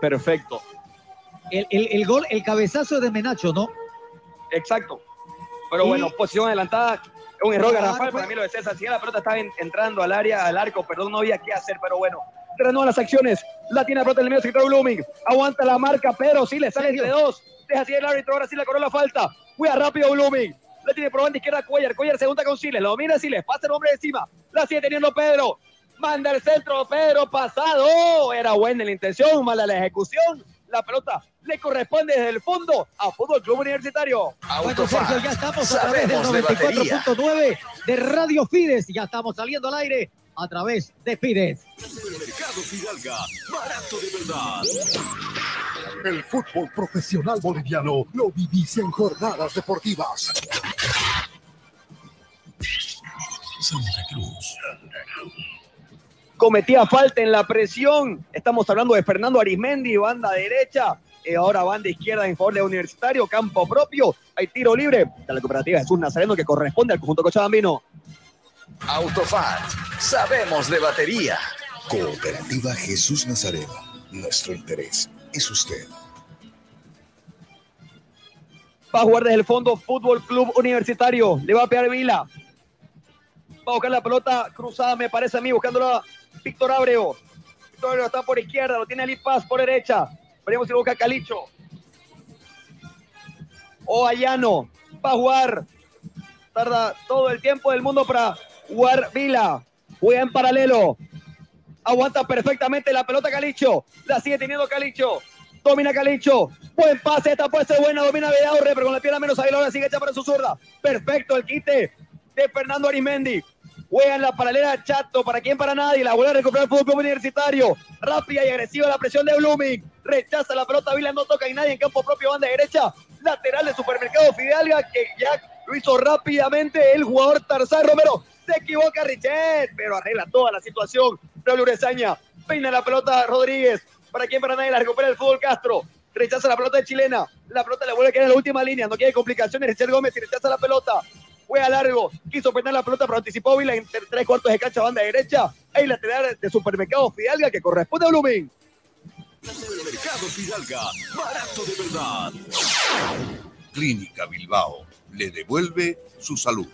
Perfecto. El, el- el gol, el cabezazo de Menacho, ¿no? Exacto. Pero Y- bueno, posición adelantada. Es un error Ah, garrafal pues. para mí lo de César. Si ya la pelota estaba en- entrando al área, al arco, perdón, no había qué hacer, pero bueno. Renueva las acciones. La tiene la pelota en el medio sector Blooming. Aguanta la marca, pero sí le sale entre dos. Deja así el árbitro, ahora sí la corrió la falta. Cuida rápido Blooming. La tiene por banda izquierda Cuellar. Cuellar segunda con Siles. Lo domina Siles. Pasa el hombre encima. La sigue teniendo Pedro. Manda el centro, Pedro pasado. Era buena la intención, mala la ejecución. La pelota le corresponde desde el fondo a Fútbol Club Universitario. Bueno, Sergio, ya estamos a través del 94.9 de Radio Fides. Ya estamos saliendo al aire a través de Fides. Mercado Fidalga, barato de verdad. El fútbol profesional boliviano lo vivís en jornadas deportivas. Santa Cruz. cometía falta en la presión. Estamos hablando de Fernando Arismendi, banda derecha. Y ahora banda izquierda en favor de Universitario, campo propio. Hay tiro libre de la cooperativa Jesús Nazareno que corresponde al conjunto cochabambino. Autofat, sabemos de batería. Cooperativa Jesús Nazareno. Nuestro interés es usted. Va a jugar desde el fondo Fútbol Club Universitario. Le va a pegar Vila. Va a buscar la pelota cruzada, me parece a mí, buscándola Víctor Abreu. Víctor Abreu está por izquierda, lo tiene Ali Paz por derecha. Veremos si lo busca Calicho. O Ayano. Va a jugar. Tarda todo el tiempo del mundo para jugar Vila. Juega en paralelo. Aguanta perfectamente la pelota Calicho. La sigue teniendo Calicho. Domina Calicho. Buen pase. Esta puede ser buena. Domina Vidaurre, pero con la pierna menos Aguilar. Sigue hecha para su zurda. Perfecto el quite de Fernando Arismendi. Juega en la paralela Chato. ¿Para quién? Para nadie. La vuelve a recuperar el fútbol universitario. Rápida y agresiva la presión de Blooming. Rechaza la pelota. Vila no toca y nadie en campo propio. Banda derecha. Lateral de Supermercado Fidalga que ya lo hizo rápidamente el jugador Tarzán Romero. Se equivoca Richet, pero arregla toda la situación. Raúl Urezaña peina la pelota Rodríguez. ¿Para quién? Para nadie. La recupera el fútbol Castro. Rechaza la pelota de chilena. La pelota le vuelve a quedar en la última línea. No quiere complicaciones. Richard Gómez y rechaza la pelota. Juega largo. Quiso perder la pelota, pero anticipó Vila en tres cuartos de cancha, banda derecha. Hay lateral de Supermercado Fidalga que corresponde a Blooming. Supermercado Fidalga, barato de verdad. Clínica Bilbao le devuelve su salud.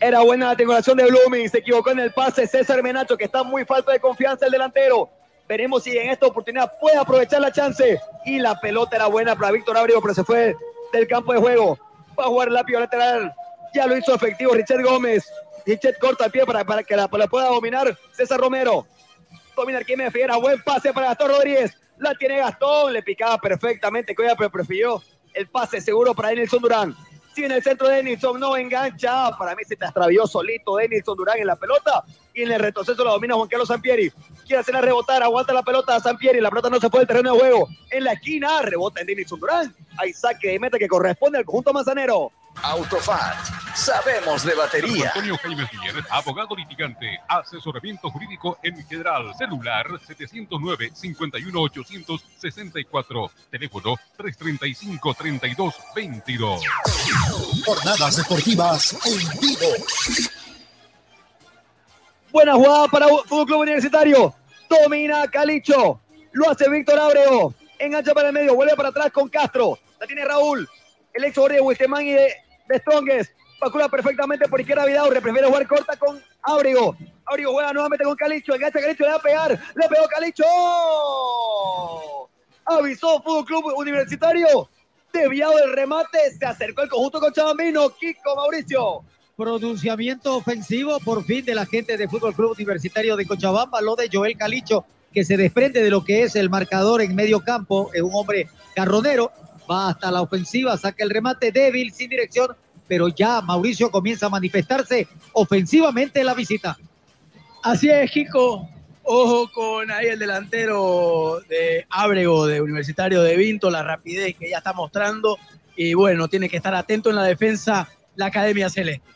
Era buena la triangulación de Blooming. Se equivocó en el pase César Menacho, que está muy falta de confianza el delantero. Veremos si en esta oportunidad puede aprovechar la chance. Y la pelota era buena para Víctor Abreu, pero se fue del campo de juego. Va a jugar lápido lateral. Ya lo hizo efectivo Richard Gómez. Richard corta el pie para, para que la, pueda dominar César Romero. Domina Arquímedes Figuera. Buen pase para Gastón Rodríguez. La tiene Gastón. Le picaba perfectamente. Cuida, pero prefirió el pase seguro para Denilson Durán. En el centro de Denilson, no engancha. Para mí se te extravió solito Denilson Durán en la pelota. Y en el retroceso lo domina Juan Carlos Sampieri. Quiere hacerla rebotar, aguanta la pelota a Sampieri. La pelota no se fue del terreno de juego. En la esquina, rebota en Denilson Durán. Hay saque de meta que corresponde al conjunto manzanero. Autofat, sabemos de batería. Antonio Jaime Mier, abogado litigante, asesoramiento jurídico en general, celular 709-51864, teléfono 335-3222. Jornadas deportivas en vivo. Buena jugada para Fútbol Club Universitario. Domina Calicho. Lo hace Víctor Abreu. Engancha para el medio. Vuelve para atrás con Castro. La tiene Raúl. El ex de Wilstermann y de, de Strongest. Facula perfectamente por izquierda Vidaurre. Prefiere jugar corta con Abrego. Abrego juega nuevamente con Calicho. Engancha Calicho. Le va a pegar. Le pegó Calicho. Avisó Fútbol Club Universitario. Desviado el remate. Se acercó el conjunto con Chabambino. Kiko Mauricio. Pronunciamiento ofensivo por fin de la gente de Fútbol Club Universitario de Cochabamba, lo de Joel Calicho, que se desprende de lo que es el marcador en medio campo, es un hombre carronero, va hasta la ofensiva, saca el remate débil, sin dirección, pero ya Mauricio comienza a manifestarse ofensivamente en la visita. Así es, Kiko. Ojo con ahí el delantero de Ábrego, de Universitario de Vinto, la rapidez que ya está mostrando. Y bueno, tiene que estar atento en la defensa la Academia Celeste.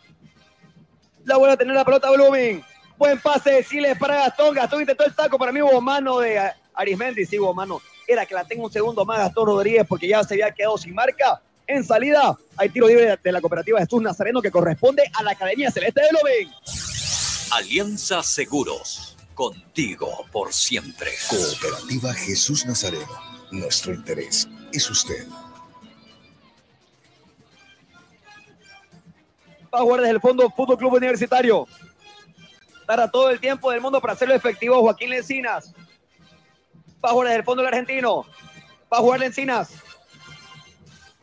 La vuelve a tener la pelota Blooming. Buen pase de Siles para Gastón. Gastón intentó el taco. Para mí hubo mano de Arismendi. Sí, hubo mano. Era que la tenga un segundo más Gastón Rodríguez porque ya se había quedado sin marca. En salida hay tiro libre de la cooperativa Jesús Nazareno que corresponde a la Academia Celeste de Blooming. Alianza Seguros. Contigo por siempre. Cooperativa Jesús Nazareno. Nuestro interés es usted. Va a jugar desde el fondo Fútbol Club Universitario. Dará todo el tiempo del mundo para hacerlo efectivo Joaquín Lencinas. Va a jugar desde el fondo el argentino. Va a jugar Lencinas.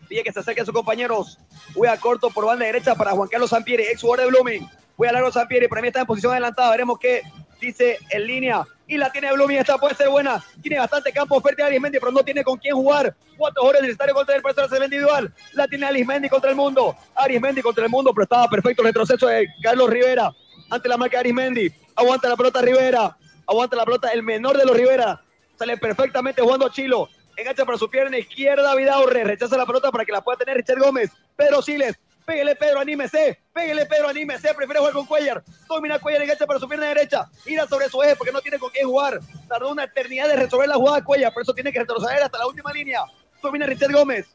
Pide que se acerque a sus compañeros. Juega corto por banda derecha para Juan Carlos Sampieri, ex jugador de Blooming. Juega largo Sampieri, para mí está en posición adelantada. Veremos qué dice en línea. Y la tiene Blooming, esta puede ser buena. Tiene bastante campo fuerte Arismendi, pero no tiene con quién jugar. Cuatro jugadores necesarios contra el personal individual. La tiene Arismendi contra el mundo. Arismendi contra el mundo, pero estaba perfecto el retroceso de Carlos Rivera. Ante la marca de Arismendi. Aguanta la pelota Rivera. Aguanta la pelota el menor de los Rivera. Sale perfectamente jugando Chilo. Engancha para su pierna izquierda Vidaurre. Rechaza la pelota para que la pueda tener Richard Gómez. Pedro Siles. Pégale Pedro, anímese. Pégale Pedro, anímese. Prefiere jugar con Cuellar. Domina Cuellar, engancha para su pierna derecha. Ira sobre su eje porque no tiene con quién jugar. Tardó una eternidad de resolver la jugada Cuellar. Por eso tiene que retroceder hasta la última línea. Domina Richard Gómez.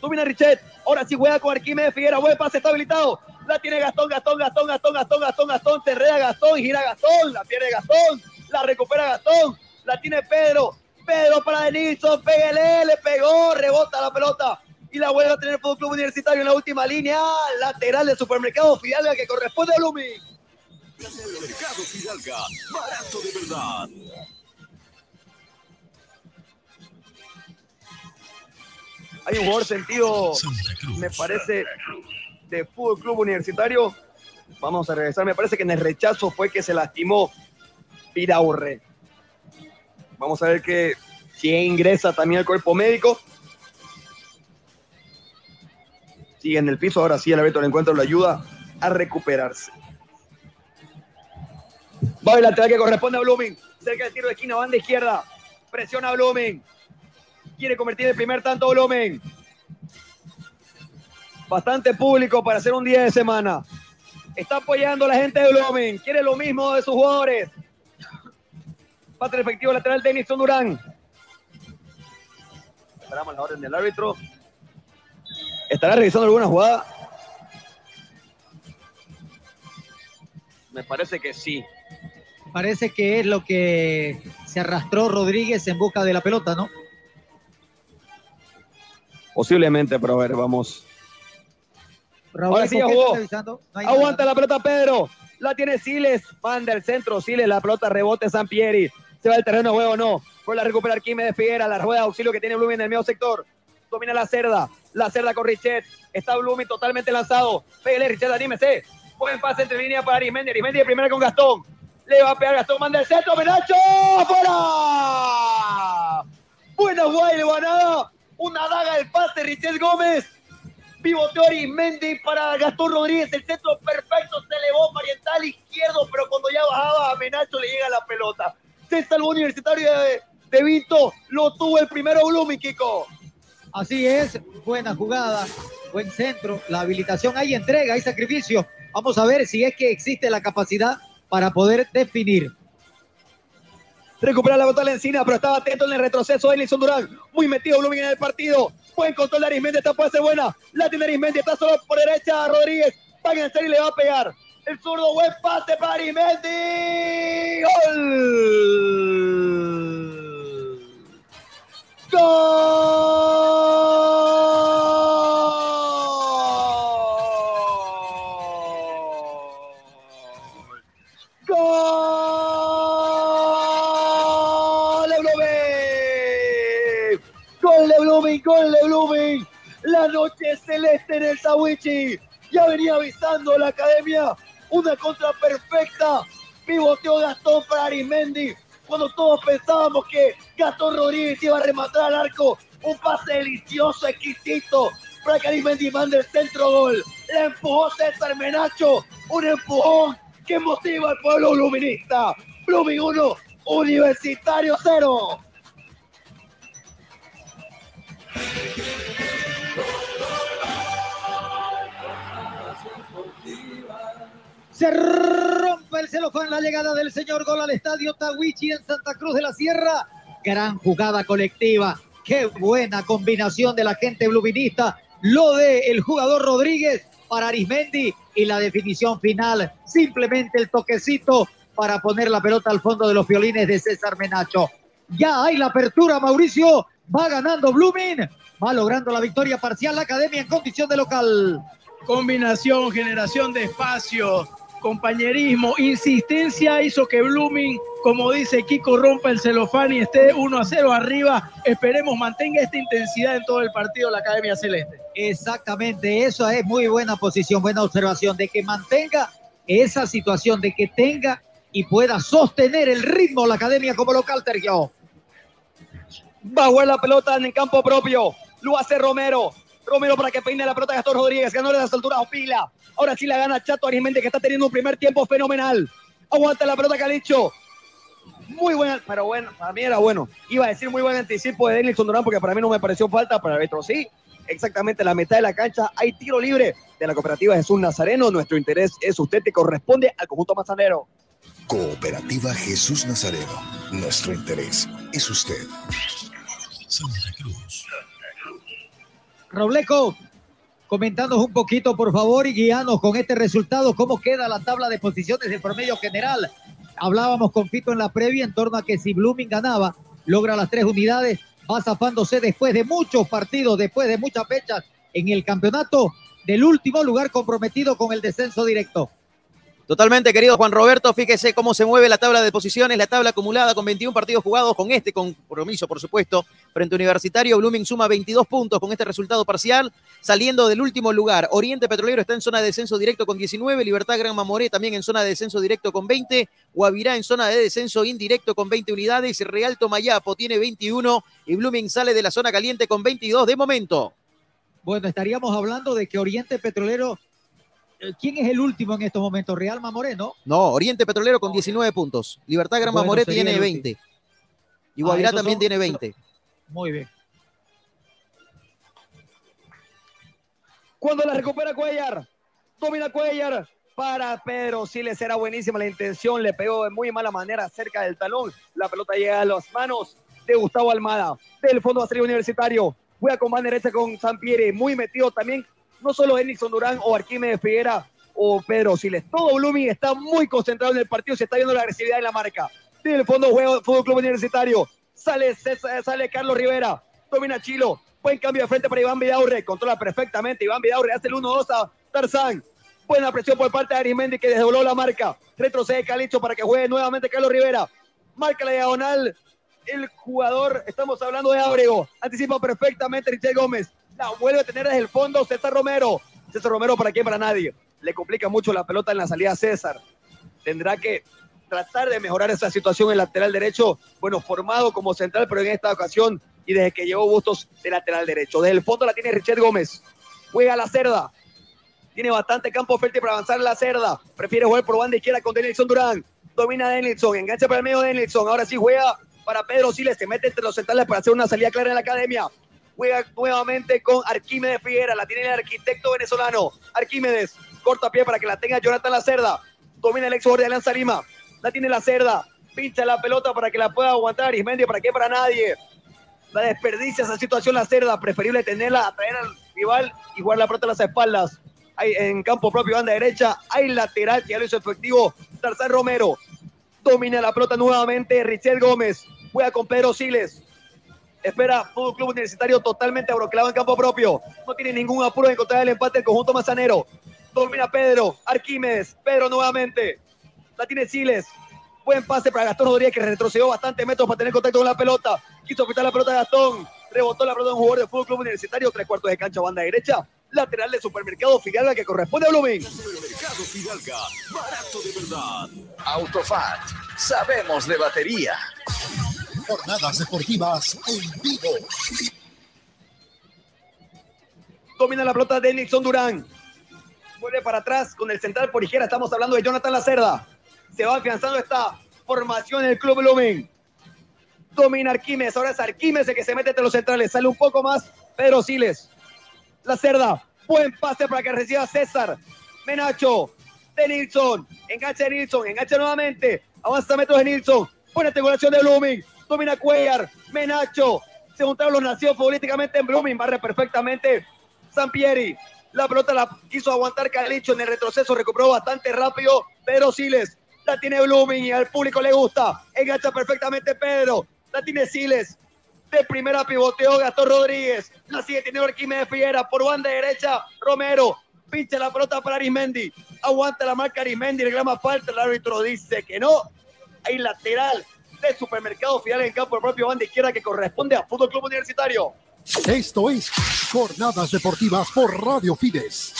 Domina Richard. Ahora sí juega con Arquímedes Figuera. Buen pase, está habilitado. La tiene Gastón, Gastón, Gastón, Gastón, Gastón, Gastón, Gastón. Terrea Gastón, gira Gastón. La pierde Gastón. La recupera Gastón. La tiene Pedro. Pedro para Denilson. Pégale, le pegó. Rebota la pelota. y la vuelve a tener el Fútbol Club Universitario en la última línea lateral del supermercado Fidalga que corresponde a Blooming. Mercado Fidalga, barato de verdad. Hay un jugador sentido, me parece, de Fútbol Club Universitario. Vamos a regresar. Me parece que en el rechazo fue que se lastimó Piraurre. Vamos a ver que si ingresa también el cuerpo médico. Sigue en el piso. Ahora sí, el árbitro le encuentra lo ayuda a recuperarse. Va el lateral que corresponde a Blooming. Cerca del tiro de esquina, banda izquierda. Presiona a Blooming. Quiere convertir el primer tanto Blooming. Bastante público para hacer un día de semana. Está apoyando a la gente de Blooming. Quiere lo mismo de sus jugadores. Pate el efectivo lateral Denison Durán. Esperamos la orden del árbitro. ¿Estará revisando alguna jugada? Me parece que sí. Parece que es lo que se arrastró Rodríguez en busca de la pelota, ¿no? Posiblemente, pero a ver, vamos. Raúl, Ahora sí ya ¿por qué jugó. No Aguanta la pelota Pedro. La tiene Siles. Manda el centro. Siles. La pelota rebote Sampieri. Se va al terreno de juego. No. Fue la recuperar Quime de Figuera. La rueda de auxilio que tiene Blooming en el medio sector. Domina la cerda. La cerda con Richet. Está Blooming totalmente lanzado. Pégale, Richet, anímese. Buen pase entre línea para Arismendi. Arismendi de primera con Gastón. Le va a pegar Gastón. Manda el centro. Menacho. ¡Fuera! Buena jugada y Levanada. Una daga del pase. Richet Gómez. Pivoteó Arismendi para Gastón Rodríguez. El centro perfecto. Se elevó Mariental izquierdo. Pero cuando ya bajaba a Menacho le llega la pelota. Salvó Universitario de, de Vinto. Lo tuvo el primero Blooming, Kiko. Así es, buena jugada, buen centro, la habilitación, hay entrega, hay sacrificio. Vamos a ver si es que existe la capacidad para poder definir. Recupera la bota la encina, pero estaba atento en el retroceso de Elison Durán. Muy metido Blooming en el partido. Buen control de Arismendi, esta puede ser buena. La tiene Arismendi, está solo por derecha Rodríguez. Va a enganchar y le va a pegar. El zurdo, buen pase para Arismendi. ¡Gol! ¡Gol! ¡De Blooming! ¡Gol de Blooming! ¡Gol de Blooming! La noche celeste en el Sawichi. Ya venía avisando la academia. Una contra perfecta. Pivoteó Gastón para Arismendi. Cuando todos pensábamos que Gastón Rodríguez iba a rematar al arco. Un pase delicioso, exquisito. Para que Arismendi mande el centro gol. La empujó César Menacho. Un empujón que motiva al pueblo luminista. Blooming 1, Universitario 0. Se rompe el celofán la llegada del señor gol al estadio Tawichi en Santa Cruz de la Sierra. Gran jugada colectiva. Qué buena combinación de la gente bluminista. Lo de el jugador Rodríguez para Arismendi y la definición final. Simplemente el toquecito para poner la pelota al fondo de los violines de César Menacho. Ya hay la apertura, Mauricio. Va ganando Blooming. Va logrando la victoria parcial la academia en condición de local. Combinación, generación de espacio, compañerismo, insistencia hizo que Blooming, como dice Kiko, rompa el celofán y esté 1 a 0 arriba. Esperemos mantenga esta intensidad en todo el partido la Academia Celeste. Exactamente, eso es muy buena posición, buena observación, de que mantenga esa situación, de que tenga y pueda sostener el ritmo la academia como local, a jugar la pelota en el campo propio. Lo hace Romero. Romero para que peine la pelota Gastón Rodríguez. Ganó de las alturas Opila. Ahora sí la gana Chato Arismendi que está teniendo un primer tiempo fenomenal. Aguanta la pelota Calicho. Muy buena, pero bueno, para mí era bueno. Iba a decir muy buen anticipo de Denilson Durán porque para mí no me pareció falta, para el retro sí. Exactamente la mitad de la cancha hay tiro libre de la cooperativa Jesús Nazareno. Nuestro interés es usted que corresponde al conjunto mazanero. Cooperativa Jesús Nazareno. Nuestro interés es usted. Santa Cruz. Robleco, comentándonos un poquito, por favor, y guianos con este resultado, cómo queda la tabla de posiciones del promedio general. Hablábamos con Fito en la previa en torno a que si Blooming ganaba, logra las tres unidades, va zafándose después de muchos partidos, después de muchas fechas en el campeonato del último lugar comprometido con el descenso directo. Totalmente, querido Juan Roberto, fíjese cómo se mueve la tabla de posiciones, la tabla acumulada con 21 partidos jugados, con este compromiso, por supuesto, frente Universitario. Blooming suma 22 puntos con este resultado parcial, saliendo del último lugar. Oriente Petrolero está en zona de descenso directo con 19, Libertad Gran Mamoré también en zona de descenso directo con 20, Guavirá en zona de descenso indirecto con 20 unidades, Real Tomayapo tiene 21 y Blooming sale de la zona caliente con 22 de momento. Bueno, estaríamos hablando de que Oriente Petrolero ¿Quién es el último en estos momentos? ¿Real Mamoré, no? No, Oriente Petrolero con 19 puntos. Libertad Gran Bueno, Mamoré tiene el 20. Y Ah, Guavirá esos también son- tiene 20. Muy bien. Cuando la recupera Cuellar, domina Cuellar para Pedro Siles. Era buenísima la intención, le pegó de muy mala manera cerca del talón. La pelota llega a las manos de Gustavo Almada, del fondo hacia universitario. Juega con mano derecha con Sampieri, muy metido también, no solo Enixon Durán o Arquímedes Figuera o Pedro Siles. Todo Blooming está muy concentrado en el partido, se está viendo la agresividad en la marca. Del fondo juega Fútbol Club Universitario. Sale, sale Carlos Rivera, domina Chilo. Buen cambio de frente para Iván Vidaurre, controla perfectamente. Iván Vidaurre hace el 1-2 a Tarzán. Buena presión por parte de Arismendi que desdobló la marca. Retrocede Calicho para que juegue nuevamente Carlos Rivera. Marca la diagonal. El jugador, estamos hablando de Ábrego. Anticipa perfectamente Richel Gómez. Vuelve a tener desde el fondo César Romero. César Romero para quién, para nadie. Le complica mucho la pelota en la salida a César. Tendrá que tratar de mejorar esa situación en lateral derecho. Bueno, formado como central, pero en esta ocasión y desde que llegó Bustos de lateral derecho. Desde el fondo la tiene Richard Gómez. Juega la cerda. Tiene bastante campo fértil para avanzar la cerda. Prefiere jugar por banda izquierda con Denilson Durán. Domina Denilson. Engancha para el medio Denilson. Ahora sí juega para Pedro Siles. Se mete entre los centrales para hacer una salida clara en la academia. Juega nuevamente con Arquímedes Figuera. La tiene el arquitecto venezolano. Arquímedes. Corta pie para que la tenga Jonathan La Cerda. Domina el ex de Alianza Lima. La tiene La Cerda. Pincha la pelota para que la pueda aguantar Arismendi. ¿Para qué? Para nadie. La desperdicia esa situación la cerda. Preferible tenerla, atraer al rival y jugar la pelota a las espaldas. Hay en campo propio, banda derecha. Hay lateral que ya lo hizo efectivo. Tarzán Romero. Domina la pelota nuevamente. Richel Gómez. Juega con Pedro Siles. Espera Fútbol Club Universitario totalmente abroclado en campo propio. No tiene ningún apuro de encontrar el empate el conjunto mazanero. Domina Pedro. Arquímedes. Pedro nuevamente. La tiene Siles. Buen pase para Gastón Rodríguez que retrocedió bastante metros para tener contacto con la pelota. Quiso quitar la pelota de Gastón. Rebotó la pelota de un jugador del Fútbol Club Universitario. Tres cuartos de cancha, banda derecha. Lateral de Supermercado Fidalga que corresponde a Blooming. Supermercado Fidalga, barato de verdad. Autofat, sabemos de batería. Jornadas deportivas en vivo. Domina la pelota de Nixon Durán. Vuelve para atrás con el central por izquierda. Estamos hablando de Jonathan Lacerda. Se va afianzando esta formación en el Club Blooming. Domina Arquímedes. Ahora es Arquímedes el que se mete entre los centrales. Sale un poco más Pedro Siles. La cerda. Buen pase para que reciba César. Menacho. De Nilsson. Engancha de Nilsson. Engancha nuevamente. Avanza metros de Nilsson. Buena triangulación de Blooming. Domina Cuellar. Menacho. Se juntaron los nacidos futbolísticamente en Blooming. Barre perfectamente Sampieri. La pelota la quiso aguantar Calicho en el retroceso. Recuperó bastante rápido Pedro Siles. La tiene Blooming y al público le gusta. Engancha perfectamente Pedro. La tiene Siles. De primera pivoteó Gastón Rodríguez. La sigue teniendo Arquímedes Figuera. Por banda derecha, Romero. Pincha la pelota para Arismendi. Aguanta la marca Arismendi. Reclama falta. El árbitro dice que no. Hay lateral de Supermercado Fidal en campo de propio banda izquierda que corresponde a Fútbol Club Universitario. Esto es Jornadas Deportivas por Radio Fides.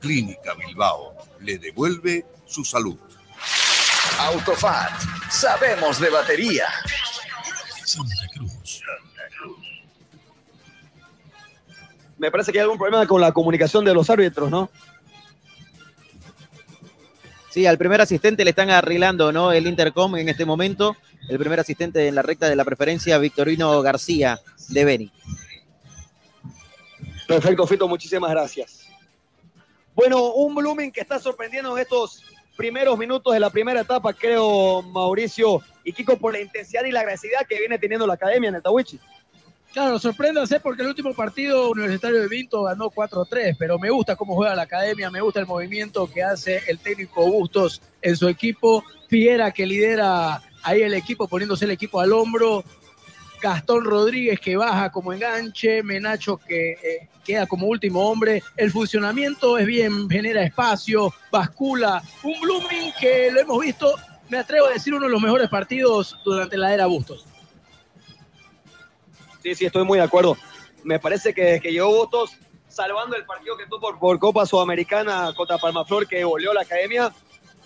Clínica Bilbao le devuelve su salud. Autofat, sabemos de batería. Me parece que hay algún problema con la comunicación de los árbitros, ¿no? Sí, al primer asistente le están arreglando ¿no? el intercom en este momento. El primer asistente en la recta de la preferencia, Victorino García de Beni. Perfecto, Fito, muchísimas gracias. Bueno, un Blooming que está sorprendiendo en estos primeros minutos de la primera etapa, creo, Mauricio y Kiko, por la intensidad y la agresividad que viene teniendo la academia en el Tawichi. Claro, sorpréndase porque el último partido Universitario de Vinto ganó 4-3, pero me gusta cómo juega la academia, me gusta el movimiento que hace el técnico Bustos en su equipo, Fiera que lidera ahí el equipo poniéndose el equipo al hombro, Gastón Rodríguez que baja como enganche, Menacho que eh, queda como último hombre. El funcionamiento es bien, genera espacio, bascula. Un Blooming que lo hemos visto, me atrevo a decir, uno de los mejores partidos durante la era Bustos. Sí, sí, estoy muy de acuerdo. Me parece que que llegó Bustos, salvando el partido que tuvo por, Copa Sudamericana contra Palmaflor, que volvió a la academia,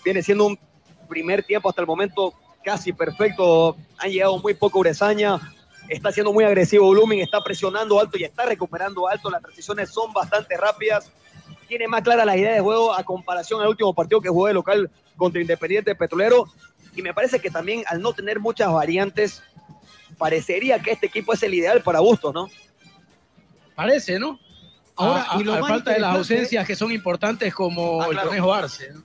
viene siendo un primer tiempo hasta el momento casi perfecto. Han llegado muy poco Urezaña. Está siendo muy agresivo Blooming, está presionando alto y está recuperando alto. Las transiciones son bastante rápidas. Tiene más clara la idea de juego a comparación al último partido que jugó de local contra Independiente Petrolero. Y me parece que también al no tener muchas variantes, parecería que este equipo es el ideal para Bustos, ¿no? Parece, ¿no? Ahora, a, y lo a más falta de las ausencias que son importantes como Ah, el claro. Conejo Arce. ¿no?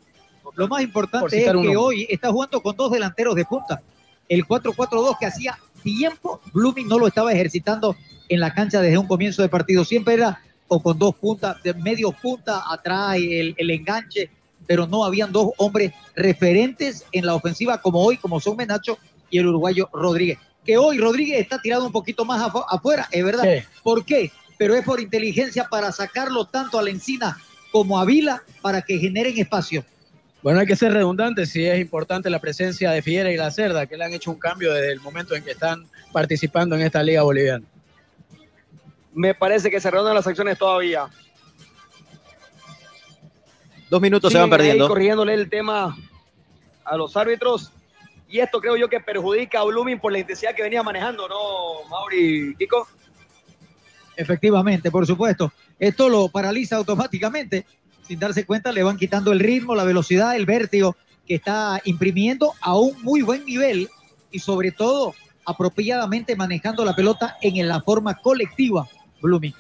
Lo más Por importante es que uno. hoy está jugando con dos delanteros de punta. El 4-4-2 que hacía tiempo Blooming no lo estaba ejercitando en la cancha desde un comienzo de partido. Siempre era o con dos puntas, de medio punta atrás, el, el enganche, pero no habían dos hombres referentes en la ofensiva como hoy, como son Menacho y el uruguayo Rodríguez. Que hoy Rodríguez está tirado un poquito más afu- afuera, es verdad. Sí. ¿Por qué? Pero es por inteligencia para sacarlo tanto a la encina como a Vila para que generen espacio. Bueno, hay que ser redundantes si es importante la presencia de Figuera y la Cerda, que le han hecho un cambio desde el momento en que están participando en esta liga boliviana. Me parece que se reúnen las acciones todavía. Dos minutos se van perdiendo. corrigiéndole el tema a los árbitros. Y esto creo yo que perjudica a Blooming por la intensidad que venía manejando, ¿no, Mauri Kiko? Efectivamente, por supuesto. Esto lo paraliza automáticamente. Sin darse cuenta, le van quitando el ritmo, la velocidad, el vértigo que está imprimiendo a un muy buen nivel y sobre todo apropiadamente manejando la pelota en la forma colectiva, Blooming.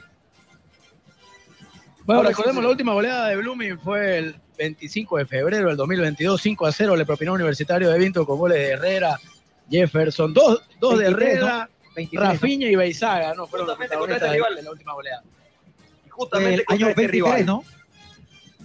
Bueno, Ahora recordemos sí. la última goleada de Blooming fue el 25 de febrero del 2022, 5 a 0 le propinó Universitario de Vinto con goles de Herrera, Jefferson, dos, dos de 23, Herrera, ¿no? 23, Rafinha y Beizaga, ¿no? Fueron los Justamente contra protagonistas este de, rival. de la última goleada. Y justamente El contra año este 23, rival. ¿no?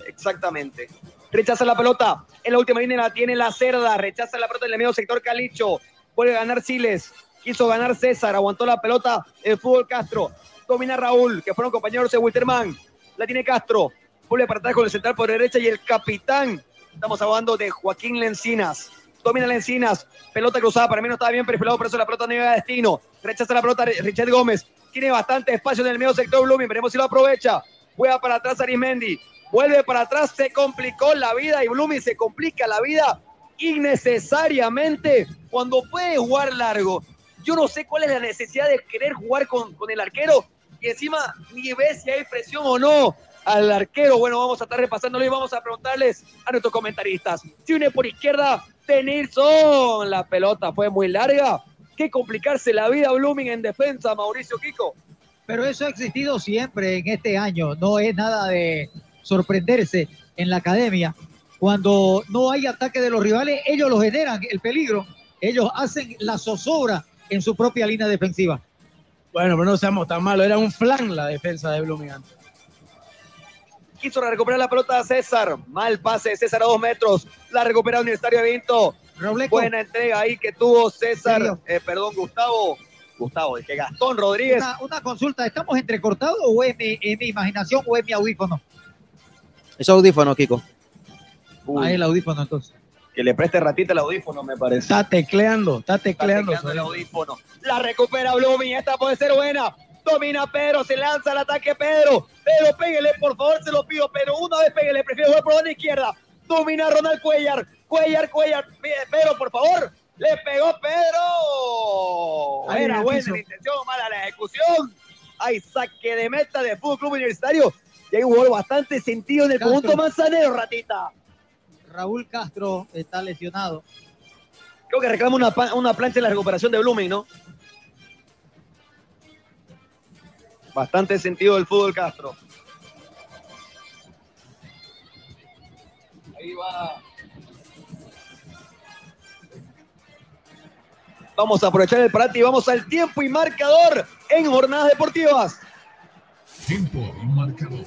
Exactamente. Rechaza la pelota. En la última línea la tiene la cerda. Rechaza la pelota en el medio sector Calicho. Vuelve a ganar Siles. Quiso ganar César. Aguantó la pelota el fútbol Castro. Domina Raúl, que fueron compañeros de Wilterman. La tiene Castro. Vuelve para atrás con el central por derecha y el capitán. Estamos hablando de Joaquín Lencinas. Domina Lencinas. Pelota cruzada. Para mí no estaba bien perfilado, por eso la pelota no llega a destino. Rechaza la pelota Richard Gómez. Tiene bastante espacio en el medio sector Blooming. Veremos si lo aprovecha. Juega para atrás Arismendi. Vuelve para atrás. Se complicó la vida y Blooming se complica la vida innecesariamente cuando puede jugar largo. Yo no sé cuál es la necesidad de querer jugar con, con el arquero y encima ni ve si hay presión o no al arquero. Bueno, vamos a estar repasándolo y vamos a preguntarles a nuestros comentaristas. Si une por izquierda, Tenilson. La pelota fue muy larga. Qué complicarse la vida Blooming en defensa, Mauricio Kiko. Pero eso ha existido siempre en este año. No es nada de sorprenderse en la academia. Cuando no hay ataque de los rivales, ellos lo generan, el peligro. Ellos hacen la zozobra en su propia línea defensiva. Bueno, pero no seamos tan malos, era un flan la defensa de Blooming antes. Quiso recuperar la pelota a César. Mal pase de César a dos metros. La recupera Universitario de Vinto. Buena entrega ahí que tuvo César. Eh, perdón, Gustavo. Gustavo, es que Gastón Rodríguez. Una, una consulta, ¿estamos entrecortados o es mi, es mi imaginación o es mi audífono? Es audífono, Kiko. Ah, es el audífono entonces. Que le preste ratita el audífono, me parece. Está tecleando, está tecleando. tecleando el audífono. La recupera Blooming. Esta puede ser buena. Domina Pedro, se lanza al ataque Pedro. Pedro, pégale, por favor, se lo pido. Pero una vez pégale, prefiero jugar por la izquierda. Domina Ronald Cuellar. Cuellar, Cuellar. Pedro, por favor. Le pegó Pedro. Ahí Era buena la intención, mala la ejecución. Hay saque de meta de Fútbol Club Universitario. Y hay un gol bastante sentido en el conjunto manzanero, ratita. Raúl Castro está lesionado. Creo que reclama una, una plancha en la recuperación de Blooming, ¿no? Bastante sentido del fútbol Castro. Ahí va. Vamos a aprovechar el parate y vamos al tiempo y marcador en jornadas deportivas. Tiempo y marcador.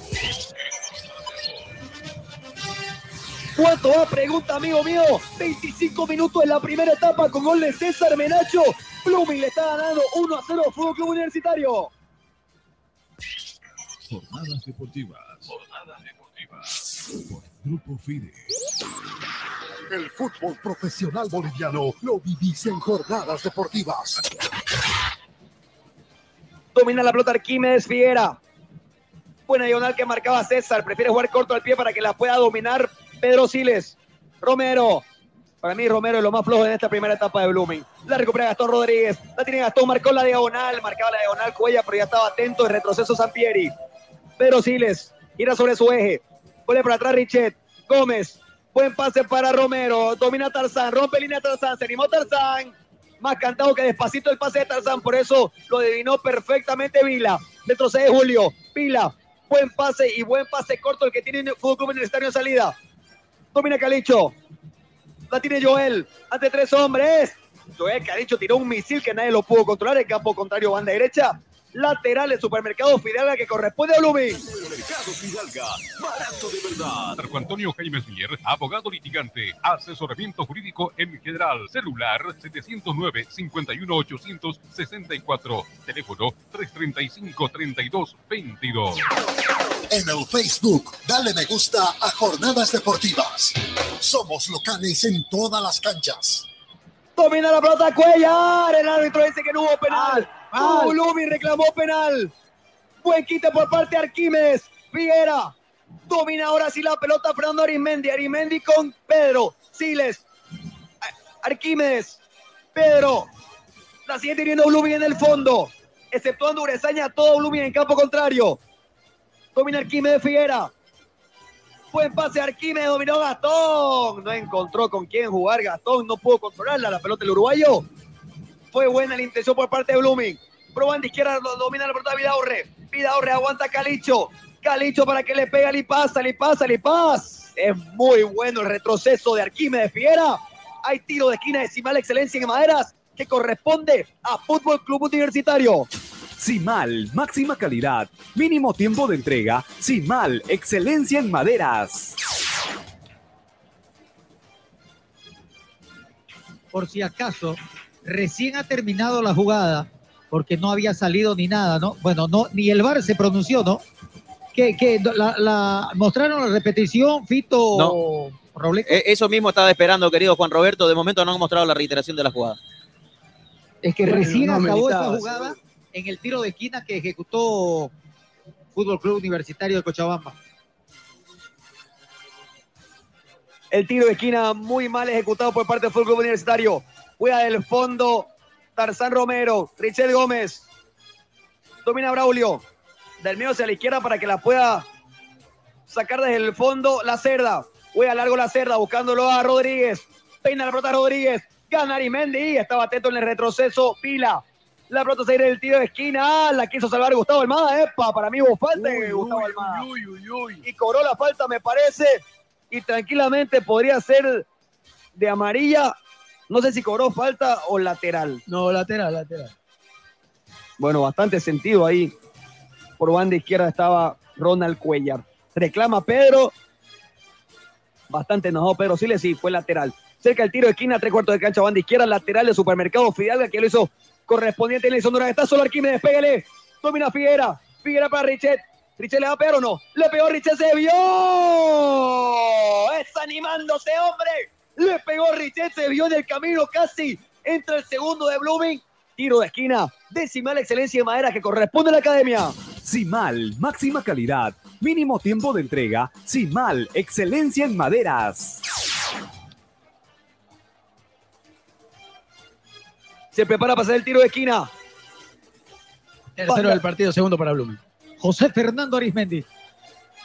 ¿Cuánto va? Pregunta, amigo mío. 25 minutos en la primera etapa con gol de César Menacho. Blooming le está ganando 1 a 0 Fútbol Club Universitario. Jornadas deportivas. Jornadas deportivas. Por Grupo FIDE. El fútbol profesional boliviano lo vivís en jornadas deportivas. Domina la pelota Arquímedes Figuera. Buena diagonal que marcaba César. Prefiere jugar corto al pie para que la pueda dominar Pedro Siles. Romero. Para mí Romero es lo más flojo en esta primera etapa de Blooming. La recupera Gastón Rodríguez. La tiene Gastón, marcó la diagonal. Marcaba la diagonal Cuella, pero ya estaba atento. El retroceso Sampieri. Pedro Siles. Gira sobre su eje. Vuelve por atrás Richet. Gómez. Buen pase para Romero. Domina Tarzán. Rompe línea Tarzán. Se animó Tarzán. Más cantado que despacito el pase de Tarzán. Por eso lo adivinó perfectamente Vila. Retrocede Julio. Vila. Buen pase y buen pase corto el que tiene el Fútbol Club Universitario de salida. Domina Calicho. La tiene Joel. Ante tres hombres. Joel Calicho tiró un misil que nadie lo pudo controlar. El campo contrario, banda derecha. Lateral del supermercado Fidalga que corresponde a Blooming. Mercado Fidalga, barato de verdad. Marco Antonio Jaime Mier, abogado litigante, asesoramiento jurídico en general, celular 709-51864, teléfono 335-3222. En el Facebook, dale me gusta a Jornadas Deportivas. Somos locales en todas las canchas. Domina la pelota Cuellar. El árbitro dice que no hubo penal. Lumi reclamó penal. Buen quite por parte de Arquímedes. Figuera. Domina ahora sí la pelota Fernando Arimendi. Arimendi con Pedro. Siles. Arquímedes. Pedro. La sigue teniendo Blooming en el fondo. Exceptuando Urezaña, todo Blooming en campo contrario. Domina Arquímedes Figuera. Buen pase Arquímedes, dominó Gastón. No encontró con quién jugar Gastón, no pudo controlarla la pelota del uruguayo. Fue buena la intención por parte de Blooming. Probando izquierda, lo domina la pelota Vidaurre. Vidaurre aguanta a Calicho. Calicho para que le pegue a Lipaz, a Lipaz, a Lipaz. Es muy bueno el retroceso de Arquímedes Fiera. Hay tiro de esquina decimal excelencia en maderas que corresponde a Fútbol Club Universitario. Simal, máxima calidad, mínimo tiempo de entrega. Simal, excelencia en maderas. por si acaso, recién ha terminado la jugada, porque no había salido ni nada, ¿no? Bueno, no, ni el VAR se pronunció, ¿no? Que, que la, la- mostraron la repetición, Fito No. Robledo. E- Eso mismo estaba esperando, querido Juan Roberto. De momento no han mostrado la reiteración de la jugada. Es que Bueno, recién no acabó esta ameritaba, jugada en el tiro de esquina que ejecutó Fútbol Club Universitario de Cochabamba. El tiro de esquina muy mal ejecutado por parte del Fútbol Club Universitario. Juega del fondo Tarzán Romero, Richel Gómez. Domina Braulio. Del medio hacia la izquierda para que la pueda sacar desde el fondo la cerda. Juega largo la cerda buscándolo a Rodríguez. Peina la pelota Rodríguez. Gana Arimendi. Estaba atento en el retroceso. Pila. La pelota se irá del tiro de esquina. Ah, la quiso salvar Gustavo Almada. Epa, para mí hubo falta Gustavo Almada. Y cobró la falta, me parece. Y tranquilamente podría ser de amarilla. No sé si cobró falta o lateral. No, lateral, lateral. Bueno, bastante sentido ahí. Por banda izquierda estaba Ronald Cuellar. Reclama Pedro. Bastante enojado Pedro Siles, sí, fue lateral. Cerca el tiro de esquina, tres cuartos de cancha, banda izquierda, lateral de Supermercado Fidalga, que lo hizo correspondiente en Nelson Durán. Está solo Arquímedes, pégale. Domina Figuera. Figuera para Richet. Richet le va a pegar o no. Le pegó Richet, se vio. Es animándose, hombre. Le pegó Richet, se vio en el camino casi. Entra el segundo de Blooming. Tiro de esquina. Decimal excelencia de madera que corresponde a la academia. Simal, máxima calidad, mínimo tiempo de entrega. Simal, excelencia en maderas. Se prepara para hacer el tiro de esquina. Tercero del partido, segundo para Blumen. José Fernando Arismendi.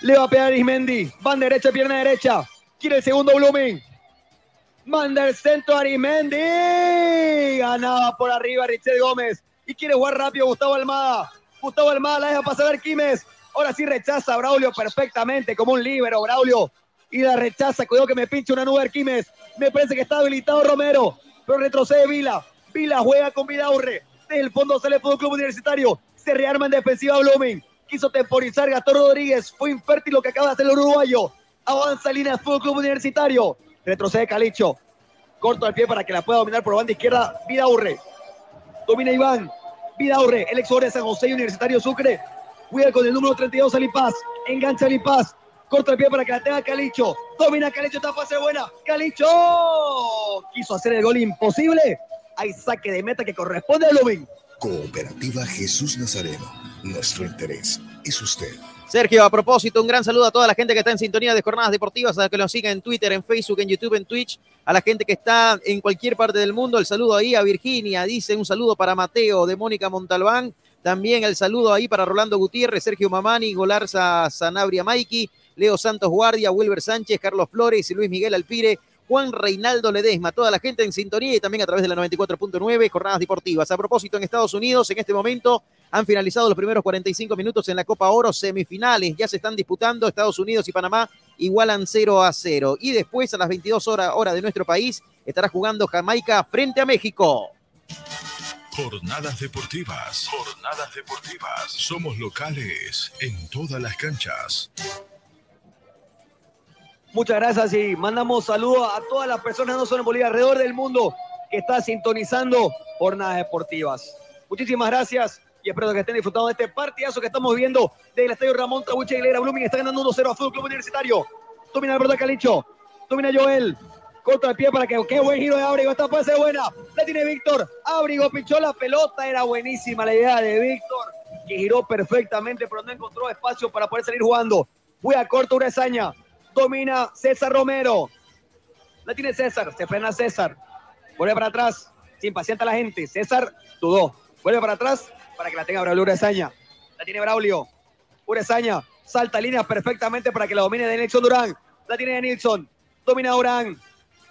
Le va a pegar Arismendi. Van derecha, pierna derecha. Quiere el segundo Blooming. Manda el centro Arismendi. Ganaba por arriba Richel Gómez. Y quiere jugar rápido Gustavo Almada. Gustavo Almada la deja pasar a Arquímedes. Ahora sí rechaza a Braulio perfectamente, como un líbero, Braulio. Y la rechaza. Cuidado que me pinche una nube Arquímedes. Me parece que está habilitado Romero. Pero retrocede Vila. Vila juega con Vidaurre. Desde el fondo sale el Club Universitario. Se rearma en defensiva Blooming. Quiso temporizar Gastón Rodríguez. Fue infértil lo que acaba de hacer el uruguayo. Avanza línea Fútbol Club Universitario. Retrocede Calicho. Corto al pie para que la pueda dominar por banda izquierda. Vidaurre. Domina Iván. Vidaurre. El ex de San José Universitario Sucre. Cuida con el número 32 Alipaz. Engancha Alipaz. Corta el pie para que la tenga Calicho. Domina Calicho. Esta fase buena. Calicho. Quiso hacer el gol imposible. Hay saque de meta que corresponde a Blooming. Cooperativa Jesús Nazareno. Nuestro interés es usted. Sergio, a propósito, un gran saludo a toda la gente que está en sintonía de Jornadas Deportivas, a la que nos siga en Twitter, en Facebook, en YouTube, en Twitch, a la gente que está en cualquier parte del mundo. El saludo ahí a Virginia, dice un saludo para Mateo, de Mónica Montalbán. También el saludo ahí para Rolando Gutiérrez, Sergio Mamani, Golarza Sanabria Maiki, Leo Santos Guardia, Wilber Sánchez, Carlos Flores y Luis Miguel Alpire. Juan Reinaldo Ledesma, toda la gente en sintonía y también a través de la 94.9 Jornadas Deportivas. A propósito, en Estados Unidos, en este momento han finalizado los primeros 45 minutos en la Copa Oro semifinales. Ya se están disputando Estados Unidos y Panamá igualan 0 a 0. Y después, a las 22 horas hora de nuestro país, estará jugando Jamaica frente a México. Jornadas deportivas. Jornadas deportivas. Somos locales en todas las canchas. Muchas gracias y mandamos saludos a todas las personas, no solo en Bolivia, alrededor del mundo, que está sintonizando jornadas deportivas. Muchísimas gracias y espero que estén disfrutando de este partidazo que estamos viendo del Estadio Ramón Tabucha Aguilera. Blooming está ganando 1-0 a Fútbol Club Universitario. Domina el verdad Calicho. Domina Joel. Corta el pie para que qué buen giro de Abrigo. Esta ser buena. La tiene Víctor. Abrigo pichó la pelota. Era buenísima la idea de Víctor, que giró perfectamente, pero no encontró espacio para poder salir jugando. Fue a corto Urezaña domina César Romero. La tiene César, se frena César. Vuelve para atrás, se impacienta la gente. César dudó. Vuelve para atrás para que la tenga Braulio Urezaña. La tiene Braulio. Urezaña salta línea perfectamente para que la domine de Nilson Durán. La tiene de Nilsson. Domina Durán.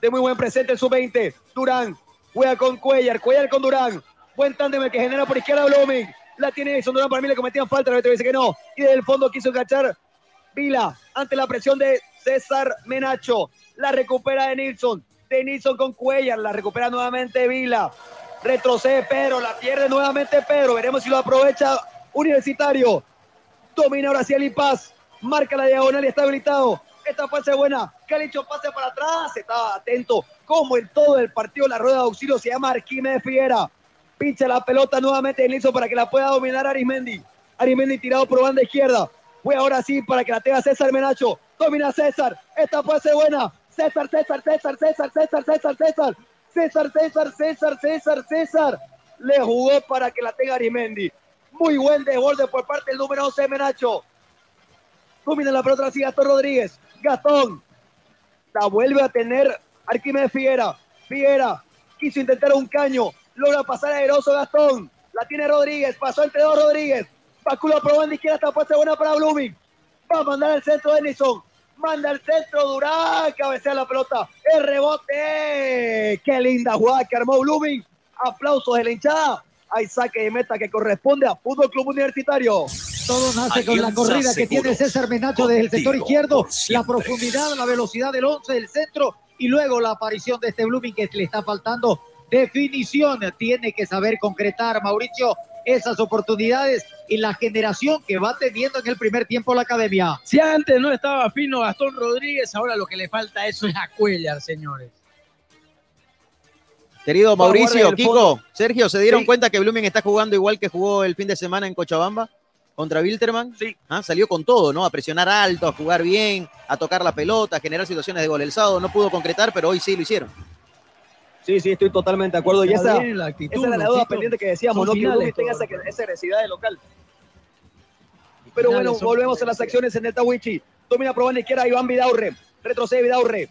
De muy buen presente en su 20. Durán. Juega con Cuellar. Cuellar con Durán. Buen tándem que genera por izquierda Blooming. La tiene Nilsson Durán. Para mí le cometían falta. La dice que no. Y desde el fondo quiso enganchar Vila ante la presión de César Menacho. La recupera de Nilsson. De Nilsson con Cuellar. La recupera nuevamente Vila. Retrocede Pedro. La pierde nuevamente Pedro. Veremos si lo aprovecha Universitario. Domina ahora hacia Paz. Marca la diagonal y está habilitado. Esta pase buena. Calicho pase para atrás. Estaba atento. Como en todo el partido, la rueda de auxilio se llama Arquímedes Fiera. Pincha la pelota nuevamente de Nilsson para que la pueda dominar Arismendi. Arismendi tirado por banda izquierda. Fue ahora sí para que la tenga César Menacho. Domina César. Esta puede ser buena. César, César, César, César, César, César, César. César, César, César, César, César. Le jugó para que la tenga Arimendi. Muy buen desborde por parte del número 11 Menacho. Domina la pelota así Gastón Rodríguez. Gastón. La vuelve a tener Arquímedes Figuera. Figuera quiso intentar un caño. Logra pasar a Eroso Gastón. La tiene Rodríguez. Pasó entre dos Rodríguez. Báculo probando izquierda. Esta ser buena para Blooming. Va a mandar el centro de Denison. Manda el centro Durán. Cabecea la pelota. El rebote. Qué linda jugada que armó Blooming. Aplausos de la hinchada. Hay saque de meta que corresponde a Fútbol Club Universitario. Todo nace con la corrida que tiene César Menacho desde el sector izquierdo, la profundidad, la velocidad del 11 del centro y luego la aparición de este Blooming que le está faltando definición. Tiene que saber concretar Mauricio esas oportunidades y la generación que va teniendo en el primer tiempo la academia. Si antes no estaba fino Gastón Rodríguez, ahora lo que le falta eso es a Cuellar, señores. Querido Mauricio, Kiko, Sergio, ¿se dieron cuenta que Blooming está jugando igual que jugó el fin de semana en Cochabamba contra Wilterman? Sí. Ah, salió con todo, ¿no? A presionar alto, a jugar bien, a tocar la pelota, a generar situaciones de gol. El sábado no pudo concretar, pero hoy sí lo hicieron. Sí, sí, estoy totalmente de acuerdo. Y Está esa, bien la actitud, esa era la duda pendiente que decíamos, ¿no? Que finales Blooming tenga esa, esa agresividad de local. Pero Finales bueno, volvemos a las acciones en el Tawichi. Domina por banda izquierda Iván Vidaurre. Retrocede Vidaurre.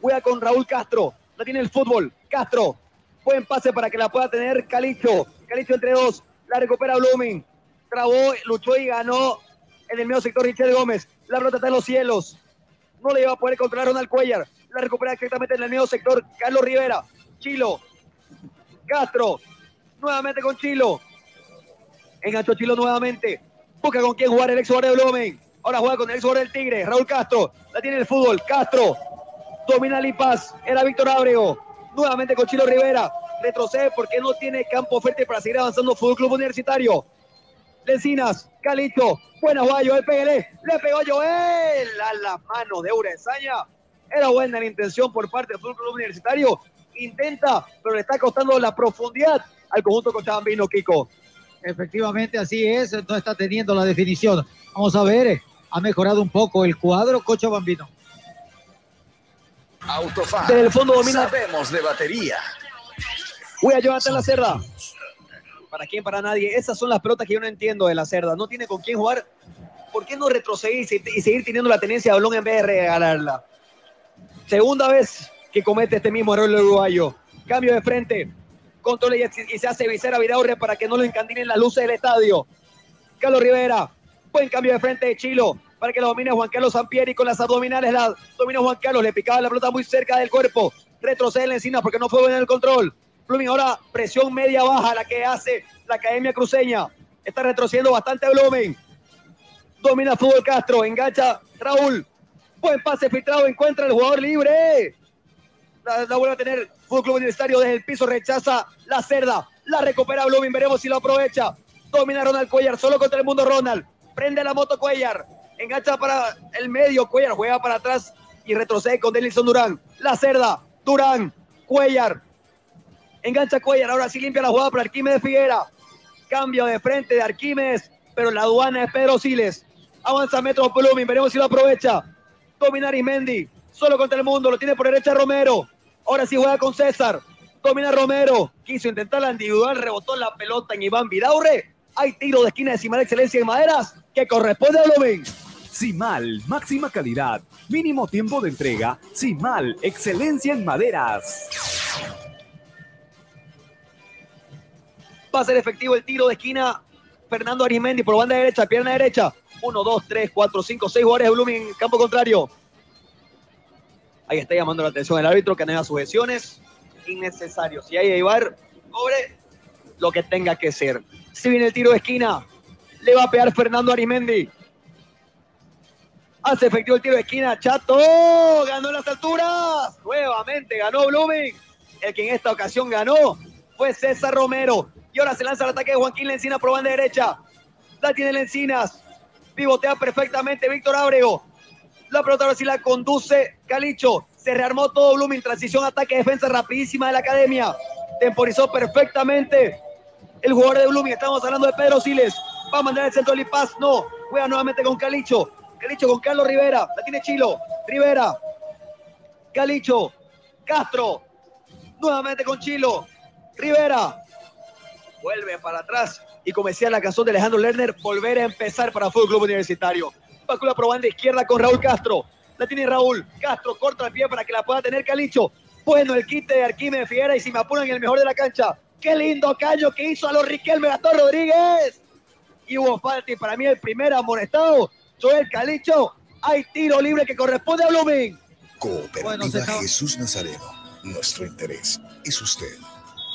Juega con Raúl Castro. La tiene el fútbol. Castro. Buen pase para que la pueda tener Calicho. Calicho entre dos. La recupera Blooming. Trabó, luchó y ganó en el medio sector Richard Gómez. La pelota está en los cielos. No le iba a poder controlar Ronald Cuellar. La recupera exactamente en el medio sector Carlos Rivera. Chilo. Castro. Nuevamente con Chilo. Enganchó Chilo nuevamente. Busca con quién jugar el ex jugador de Blooming. Ahora juega con el ex del Tigre. Raúl Castro. La tiene el fútbol. Castro. Domina Lipas. Era Víctor Ábrego. Nuevamente con Chilo Rivera. Retrocede porque no tiene campo fuerte para seguir avanzando Fútbol Club Universitario. Lencinas, Calito, buena Guayo, el PL, le pegó Joel a las manos de Urezaña. Era buena la intención por parte del Club Universitario. Intenta, pero le está costando la profundidad al conjunto cochabambino, Kiko. Efectivamente, así es, no está teniendo la definición. Vamos a ver, ha mejorado un poco el cuadro Cochabambino. Autofan. Desde el fondo domina. Sabemos de batería. Voy a Jonathan La Cerda. ¿Para quién? Para nadie. Esas son las pelotas que yo no entiendo de La Cerda. No tiene con quién jugar. ¿Por qué no retroceder y seguir teniendo la tenencia de balón en vez de regalarla? Segunda vez que comete este mismo error el uruguayo. Cambio de frente. Controla y, se hace visera a Vidaurre para que no lo encandilen las luces del estadio. Carlos Rivera. Buen cambio de frente de Chilo para que lo domine Juan Carlos Sampieri con las abdominales. Domina Juan Carlos. Le picaba la pelota muy cerca del cuerpo. Retrocede la encina porque no fue bueno en el control. Blooming ahora presión media baja la que hace la Academia Cruceña. Está retrocediendo bastante Blooming. Domina Fútbol Castro. Engancha Raúl. Buen pase filtrado. Encuentra el jugador libre. La, vuelve a tener Fútbol Club Universitario desde el piso. Rechaza la cerda. La recupera Blooming. Veremos si lo aprovecha. Domina Ronald Cuellar. Solo contra el mundo Ronald. Prende la moto Cuellar. Engancha para el medio. Cuellar juega para atrás y retrocede con Denilson Durán. La cerda. Durán. Cuellar. Engancha Cuellar. Ahora sí limpia la jugada para Arquímedes Figuera. Cambio de frente de Arquímedes. Pero la aduana es Pedro Siles. Avanza Metro Blooming. Veremos si lo aprovecha. Domina Arismendi. Solo contra el mundo. Lo tiene por derecha Romero. Ahora sí juega con César. Domina Romero. Quiso intentar la individual. Rebotó la pelota en Iván Vidaurre. Hay tiro de esquina de Simar Excelencia en Maderas que corresponde a Blooming. Simal, máxima calidad, mínimo tiempo de entrega. Simal, excelencia en maderas. Va a ser efectivo el tiro de esquina. Fernando Arismendi por banda derecha, pierna derecha. 1, 2, 3, 4, 5, 6 jugadores de Blooming en campo contrario. Ahí está llamando la atención el árbitro que anega sujeciones. Innecesario. Si hay Ibar, cobre lo que tenga que ser. Si viene el tiro de esquina, le va a pegar Fernando Arismendi. Hace efectivo el tiro de esquina. Chato ganó las alturas. Nuevamente ganó Blooming. El que en esta ocasión ganó fue César Romero. Y ahora se lanza el ataque de Joaquín Lencina por derecha. La tiene Lencinas. Pivotea perfectamente Víctor Ábrego. La pelota ahora sí la conduce Calicho. Se rearmó todo Blooming. Transición, ataque, defensa rapidísima de la academia. Temporizó perfectamente el jugador de Blooming. Estamos hablando de Pedro Siles. Va a mandar el centro de Lipaz. No. Juega nuevamente con Calicho. Calicho con Carlos Rivera. La tiene Chilo. Rivera. Calicho. Castro. Nuevamente con Chilo. Rivera. Vuelve para atrás. Y como decía la canción de Alejandro Lerner, volver a empezar para Fútbol Club Universitario. Bacula probando izquierda con Raúl Castro. La tiene Raúl. Castro corta el pie para que la pueda tener Calicho. Bueno, el quite de Arquímedes Figuera y si me apuran el mejor de la cancha. Qué lindo caño que hizo a los Riquelme Gastón Rodríguez. Y hubo falta y para mí el primer amonestado, Joel Calicho. Hay tiro libre que corresponde a Blooming. Cooperativa Jesús Nazareno. Nuestro interés es usted.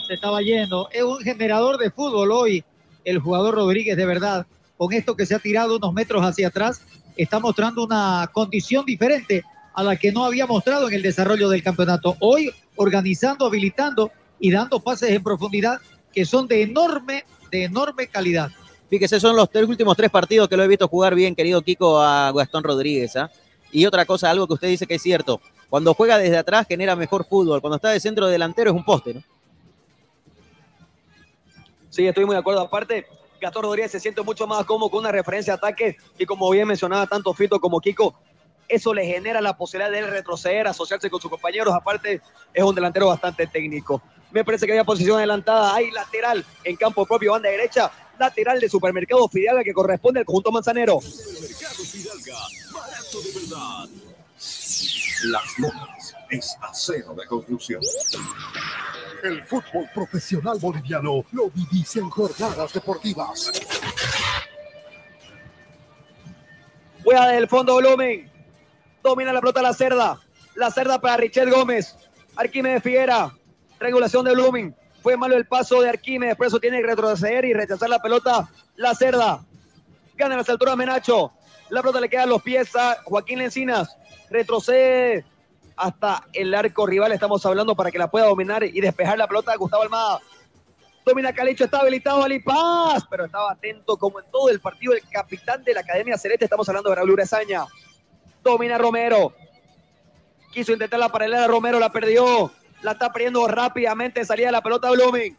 se estaba yendo. Es un generador de fútbol hoy el jugador Rodríguez, de verdad. Con esto que se ha tirado unos metros hacia atrás, está mostrando una condición diferente a la que no había mostrado en el desarrollo del campeonato. Hoy organizando, habilitando y dando pases en profundidad que son de enorme, de enorme calidad. Fíjese, son los tres últimos tres partidos que lo he visto jugar bien, querido Kiko, a Gastón Rodríguez. ¿ah? Y otra cosa, algo que usted dice que es cierto. Cuando juega desde atrás genera mejor fútbol. Cuando está de centro delantero es un poste, ¿no? Sí, estoy muy de acuerdo. Aparte, Gastón Rodríguez se siente mucho más cómodo con una referencia de ataque y como bien mencionaba tanto Fito como Kiko, eso le genera la posibilidad de él retroceder, asociarse con sus compañeros. Aparte, es un delantero bastante técnico. Me parece que había posición adelantada. Hay lateral en campo propio, banda derecha. Lateral de Supermercado Fidalga que corresponde al conjunto manzanero. Mercado Fidalga, barato de verdad. Las Lomas es acero de construcción. El fútbol profesional boliviano lo vivís en jornadas deportivas. Juega del fondo volumen. Domina la pelota la cerda. La cerda para Richel Gómez. Arquímedes Figuera. Regulación de Blooming. Fue malo el paso de Arquímedes, por eso tiene que retroceder y rechazar la pelota. La cerda. Gana las alturas Menacho. La pelota le queda a los pies a Joaquín Lencinas. Retrocede hasta el arco rival. Estamos hablando para que la pueda dominar y despejar la pelota a Gustavo Almada. Domina Calicho, está habilitado Ali Paz, pero estaba atento como en todo el partido el capitán de la Academia Celeste. Estamos hablando de Raúl Urezaña. Domina Romero. Quiso intentar la paralela de Romero, la perdió. La está perdiendo rápidamente. Salía la pelota Blooming.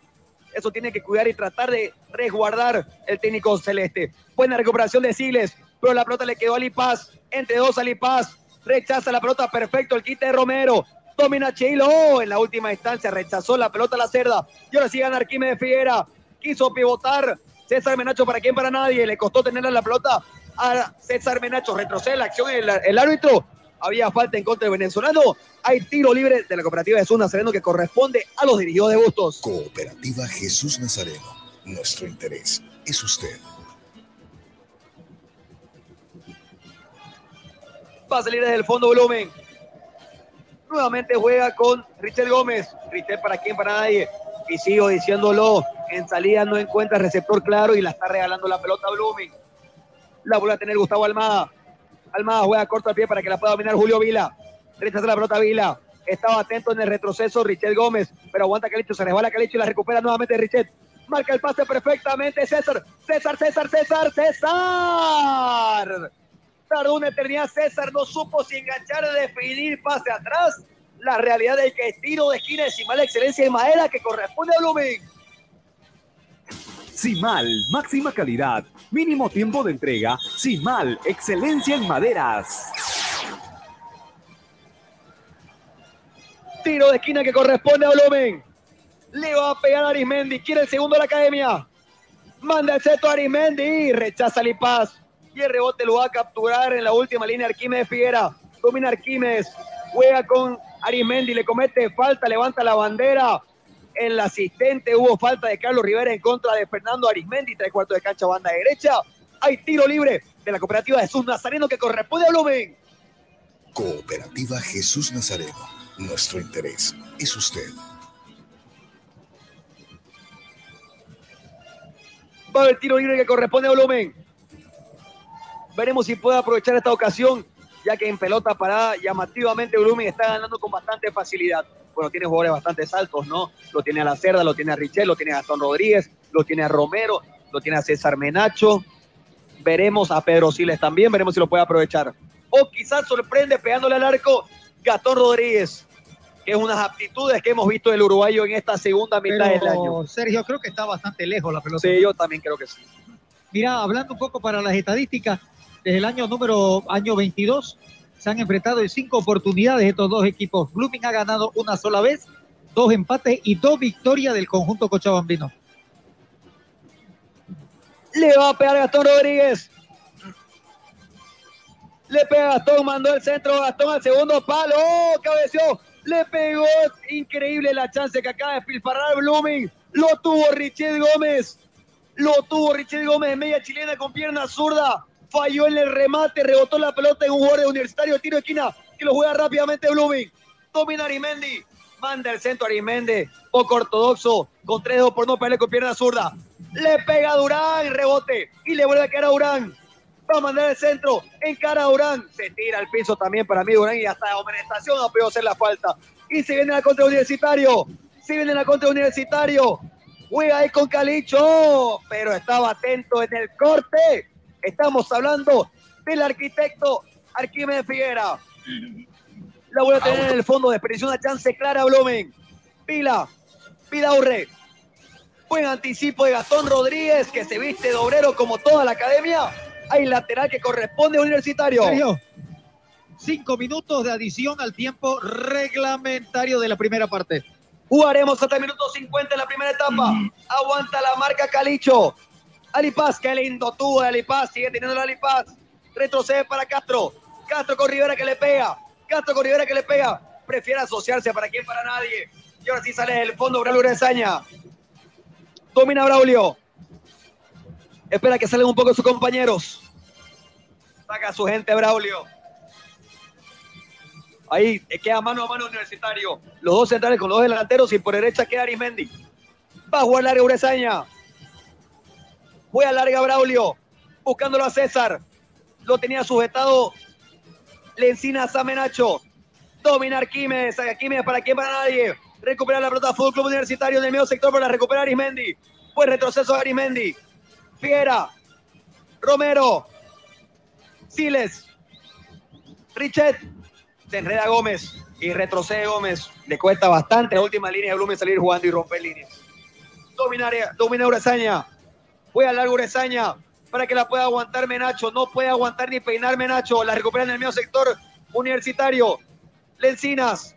Eso tiene que cuidar y tratar de resguardar el técnico celeste. Buena recuperación de Siles, pero la pelota le quedó a Lipaz. Entre dos a Lipaz. Rechaza la pelota perfecto el quite de Romero. Domina Chilo. En la última instancia rechazó la pelota a la cerda. Y ahora sí gana Arquímedes Figuera. Quiso pivotar. César Menacho para quién, para nadie. Le costó tenerla la pelota a César Menacho. Retrocede la acción el, el árbitro. Había falta en contra del venezolano. Hay tiro libre de la cooperativa Jesús Nazareno que corresponde a los dirigidos de Bustos. Cooperativa Jesús Nazareno. Nuestro interés es usted. Va a salir desde el fondo volumen. Nuevamente juega con Richel Gómez. Richel para quién, para nadie. Y sigo diciéndolo. En salida no encuentra receptor claro y la está regalando la pelota Blumen. La vuelve a tener Gustavo Almada. Almada juega corto al pie para que la pueda dominar Julio Vila. Rechaza la pelota Vila. Estaba atento en el retroceso Richel Gómez, pero aguanta Calicho, se resbala Calicho y la recupera nuevamente Richet. Marca el pase perfectamente César. César, César, César, César. Tardó una eternidad César, no supo si enganchar definir pase atrás. La realidad es que tiro de esquina de la excelencia de madera que corresponde a Blumen. Simal, máxima calidad, mínimo tiempo de entrega. Simal, excelencia en maderas. Tiro de esquina que corresponde a Blumen. Le va a pegar a Arismendi. Quiere el segundo de la academia. Manda el seto a Arismendi. Rechaza Lipaz. Y el rebote lo va a capturar en la última línea Arquímedes Figuera. Domina Arquímedes. Juega con Arismendi. Le comete falta. Levanta la bandera. El asistente hubo falta de Carlos Rivera en contra de Fernando Arismendi. Tres cuartos de cancha, banda derecha. Hay tiro libre de la cooperativa Jesús Nazareno que corresponde a Blumen. Cooperativa Jesús Nazareno. Nuestro interés es usted. Va el tiro libre que corresponde a Blumen. Veremos si puede aprovechar esta ocasión, ya que en pelota parada llamativamente Blumen está ganando con bastante facilidad. Bueno, tiene jugadores bastante altos, ¿no? Lo tiene a La Cerda, lo tiene a Richel, lo tiene a Gastón Rodríguez, lo tiene a Romero, lo tiene a César Menacho. Veremos a Pedro Siles también, veremos si lo puede aprovechar. O quizás sorprende pegándole al arco Gastón Rodríguez, que es unas aptitudes que hemos visto del uruguayo en esta segunda mitad Pero, del año. Sergio, creo que está bastante lejos la pelota. Sí, yo también creo que sí. Mira, hablando un poco para las estadísticas, desde el año número año 22 se han enfrentado en cinco oportunidades estos dos equipos. Blooming ha ganado una sola vez, dos empates y dos victorias del conjunto cochabambino. Le va a pegar Gastón Rodríguez. Le pega Gastón, mandó el centro, Gastón al segundo palo, ¡Oh, cabeció, le pegó, increíble la chance que acaba de despilfarrar Blooming, lo tuvo Richel Gómez, lo tuvo Richel Gómez, media chilena con pierna zurda, falló en el remate, rebotó la pelota en un jugador universitario, tiro de esquina, que lo juega rápidamente Blooming, domina Arimendi, manda el centro Arimendi, poco ortodoxo, con tres dedos por no pegarle con pierna zurda, le pega a Durán, rebote, y le vuelve a quedar a Durán, va a mandar el centro, encara a Durán, se tira al piso también para mí Durán y hasta de amonestación no puede hacer la falta. Y se viene la contra Universitario, se viene la contra Universitario, juega ahí con Calicho, pero estaba atento en el corte. Estamos hablando del arquitecto Arquímedes Figuera. La vuelve a tener en el fondo, desperdició una chance clara Blumen. Pila, Pidaurre. Buen anticipo de Gastón Rodríguez, que se viste de obrero como toda la academia. Hay lateral que corresponde a Universitario. Sergio, cinco minutos de adición al tiempo reglamentario de la primera parte. Jugaremos hasta el minuto 50 en la primera etapa. Aguanta la marca Calicho. Alipaz, qué lindo de Alipaz. Sigue teniendo la Alipaz. Retrocede para Castro. Castro con que le pega. Castro con que le pega. Prefiere asociarse para quién, para nadie. Y ahora sí sale del fondo Braulio Urezaña. Domina Braulio. Espera que salgan un poco sus compañeros. Saca su gente Braulio. Ahí queda mano a mano universitario. Los dos centrales con los dos delanteros y por derecha queda Arismendi. Va a jugar larga Urezaña. Juega larga Braulio. Buscándolo a César. Lo tenía sujetado Lencina Samenacho. Domina Arquímedes. Arquímedes para quién, para nadie. Recupera la pelota Fútbol Club Universitario en el medio sector para recuperar Arismendi. Pues retroceso de Arismendi. Fiera. Romero. Siles. Richet. Se enreda Gómez y retrocede Gómez. Le cuesta bastante la última línea de Blumen salir jugando y romper líneas. Domina, domina Urezaña. Fue a largo Urezaña para que la pueda aguantar Menacho. No puede aguantar ni peinar Menacho. La recupera en el medio sector universitario. Lencinas.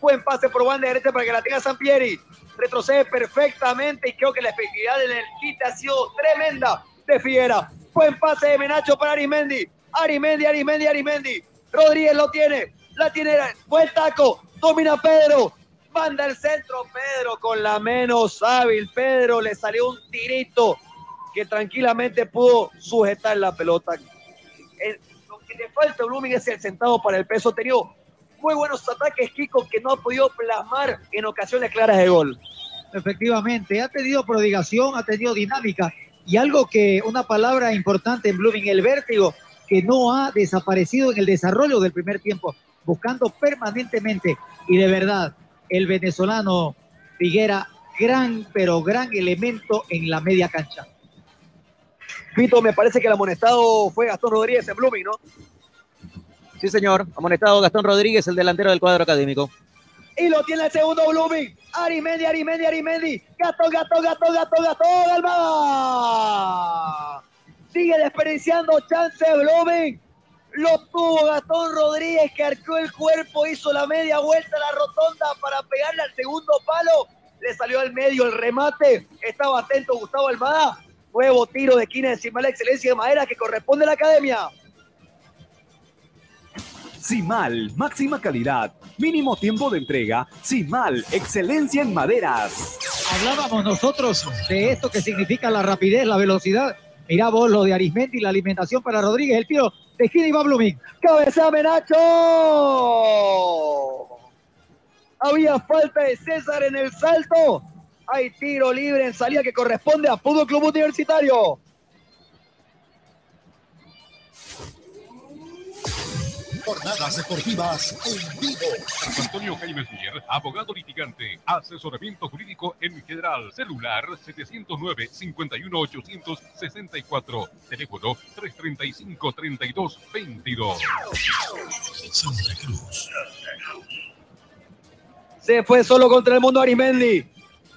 Buen pase por banda derecha para que la tenga Sampieri. Retrocede perfectamente y creo que la efectividad en el quite ha sido tremenda de Figuera. Buen pase de Menacho para Arimendi. Arimendi, Arimendi, Arimendi. Rodríguez lo tiene. La tiene. Buen taco. Domina Pedro. Manda el centro. Pedro con la menos hábil. Pedro le salió un tirito que tranquilamente pudo sujetar la pelota. El- lo que le falta a Blooming es el sentado para el peso. Ha tenido muy buenos ataques, Kiko, que no ha podido plasmar en ocasiones claras de gol. Efectivamente, ha tenido prodigación, ha tenido dinámica y algo que, una palabra importante en Blooming, el vértigo, que no ha desaparecido en el desarrollo del primer tiempo, buscando permanentemente y de verdad, el venezolano Figuera, gran, pero gran elemento en la media cancha. Vito, me parece que el amonestado fue Gastón Rodríguez en Blooming, ¿no? Sí, señor. Amonestado Gastón Rodríguez, el delantero del cuadro académico. Y lo tiene el segundo Blooming. Arimendi, Arimendi, Arimendi. Gato, gato, gato, gato, gato. Almada. Sigue desperdiciando chance Blooming. Lo tuvo Gastón Rodríguez que arqueó el cuerpo, hizo la media vuelta a la rotonda para pegarle al segundo palo. Le salió al medio el remate. Estaba atento Gustavo Almada. Nuevo tiro de esquina encima de la excelencia de madera que corresponde a la academia. Simal, máxima calidad, mínimo tiempo de entrega. Simal, excelencia en maderas. Hablábamos nosotros de esto que significa la rapidez, la velocidad. Mirá vos lo de Arismendi, la alimentación para Rodríguez, el tiro de esquina y va Blooming. ¡Cabeza Menacho! Había falta de César en el salto. Hay tiro libre en salida que corresponde a Fútbol Club Universitario. Jornadas deportivas en vivo. Antonio Jaime Mier, abogado litigante, asesoramiento jurídico en general, celular 709-51864, teléfono 335-3222. Santa Cruz. Se fue solo contra el mundo Arimendi.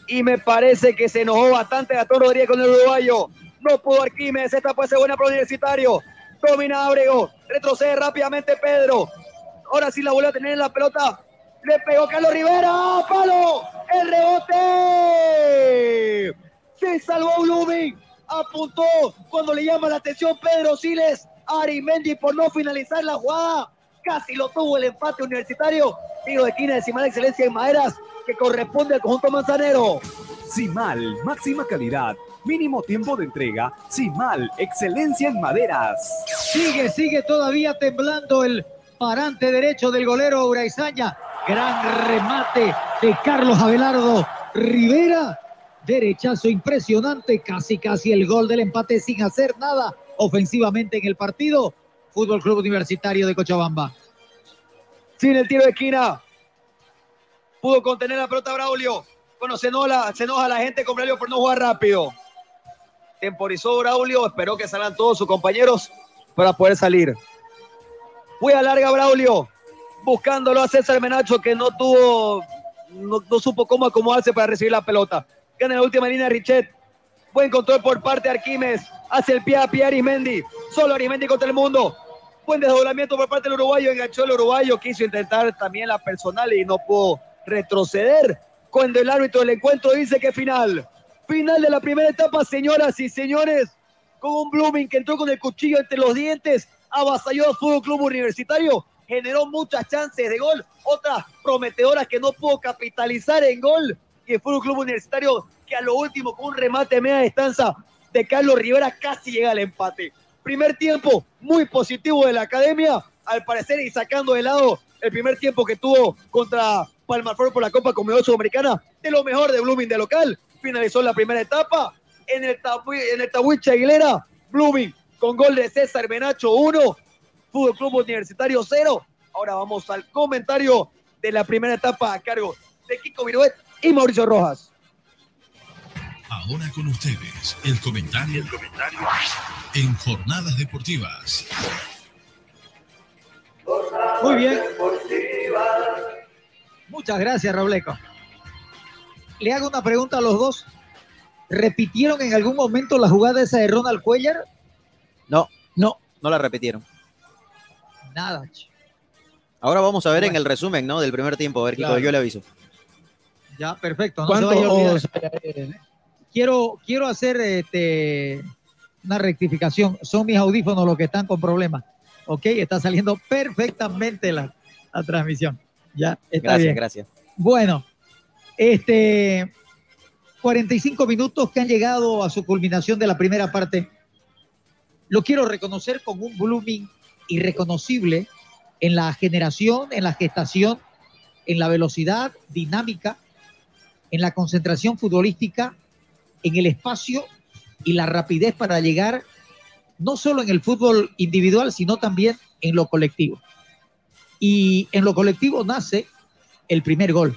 Y me parece que se enojó bastante Gastón Rodríguez con el uruguayo. No pudo Arquímedes. Esta puede ser buena para Universitario. Domina Abrego. Retrocede rápidamente Pedro. Ahora sí la vuelve a tener en la pelota. Le pegó Carlos Rivera. ¡Palo! ¡El rebote! Se salvó Blooming. Apuntó cuando le llama la atención Pedro Siles. Arimendi por no finalizar la jugada. Casi lo tuvo el empate universitario. Tiro de esquina de Simal Excelencia en Maderas que corresponde al conjunto manzanero. Simal, máxima calidad, mínimo tiempo de entrega. Simal, excelencia en maderas. Sigue, sigue todavía temblando el parante derecho del golero Uraizaña. Gran remate de Carlos Abelardo Rivera. Derechazo impresionante, casi casi el gol del empate sin hacer nada ofensivamente en el partido. Fútbol Club Universitario de Cochabamba. Sin el tiro de esquina. Pudo contener la pelota Braulio. Bueno, se enoja, se enoja la gente con Braulio por no jugar rápido. Temporizó Braulio, esperó que salgan todos sus compañeros para poder salir. Fue a larga Braulio, buscándolo a César Menacho que no tuvo, no, no supo cómo acomodarse para recibir la pelota. Gana la última línea Richet. Buen control por parte de Arquímedes. Hace el pie a pie Arismendi. Solo Arismendi contra el mundo. Buen desdoblamiento por parte del uruguayo. Enganchó el uruguayo. Quiso intentar también la personal y no pudo retroceder. Cuando el árbitro del encuentro dice que final. Final de la primera etapa, señoras y señores. Con un Blooming que entró con el cuchillo entre los dientes. Avasalló al Fútbol Club Universitario. Generó muchas chances de gol. Otras prometedoras que no pudo capitalizar en gol. Y el Fútbol Club Universitario que a lo último con un remate media distancia de Carlos Rivera casi llega al empate. Primer tiempo muy positivo de la academia, al parecer y sacando de lado el primer tiempo que tuvo contra Palmarflor por la Copa Comedor Sudamericana, de lo mejor de Blooming de local. Finalizó la primera etapa en el, tabu, en el Tabuicha Aguilera, Blooming con gol de César Menacho 1, Fútbol Club Universitario 0. Ahora vamos al comentario de la primera etapa a cargo de Kiko Viruet y Mauricio Rojas. Ahora con ustedes, el comentario, el comentario en Jornadas Deportivas. Muy bien. Muchas gracias, Robleco. Le hago una pregunta a los dos. ¿Repitieron en algún momento la jugada esa de Ronald Cuellar? No, no, no la repitieron. Nada. Ahora vamos a ver en el resumen, ¿no? Del primer tiempo. A ver, Kiko, Claro. yo le aviso. Ya, perfecto. No se vaya a olvidar. Quiero, quiero hacer este, una rectificación. Son mis audífonos los que están con problemas. Ok, está saliendo perfectamente la, la transmisión. Ya, está Gracias, bien. gracias. Bueno, este 45 minutos que han llegado a su culminación de la primera parte. Lo quiero reconocer con un blooming irreconocible en la generación, en la gestación, en la velocidad dinámica, en la concentración futbolística, en el espacio y la rapidez para llegar no solo en el fútbol individual, sino también en lo colectivo. Y en lo colectivo nace el primer gol.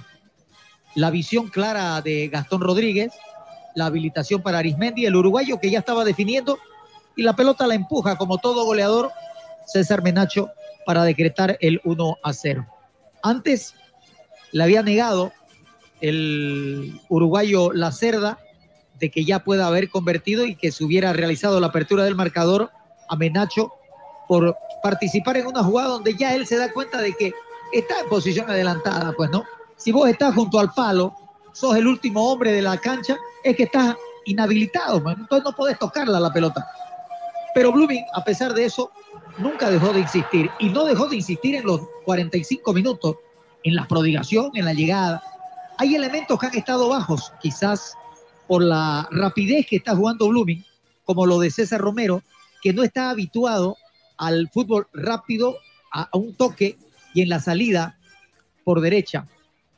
La visión clara de Gastón Rodríguez, la habilitación para Arismendi, el uruguayo que ya estaba definiendo, y la pelota la empuja como todo goleador César Menacho para decretar el 1 a 0. Antes le había negado el uruguayo La Cerda de que ya pueda haber convertido y que se hubiera realizado la apertura del marcador a Menacho por participar en una jugada donde ya él se da cuenta de que está en posición adelantada, pues no. Si vos estás junto al palo, sos el último hombre de la cancha, es que estás inhabilitado, entonces no podés tocarla la pelota. Pero Blooming, a pesar de eso, nunca dejó de insistir y no dejó de insistir en los 45 minutos, en la prodigación, en la llegada. Hay elementos que han estado bajos, quizás por la rapidez que está jugando Blooming, como lo de César Romero, que no está habituado al fútbol rápido, a, un toque y en la salida por derecha.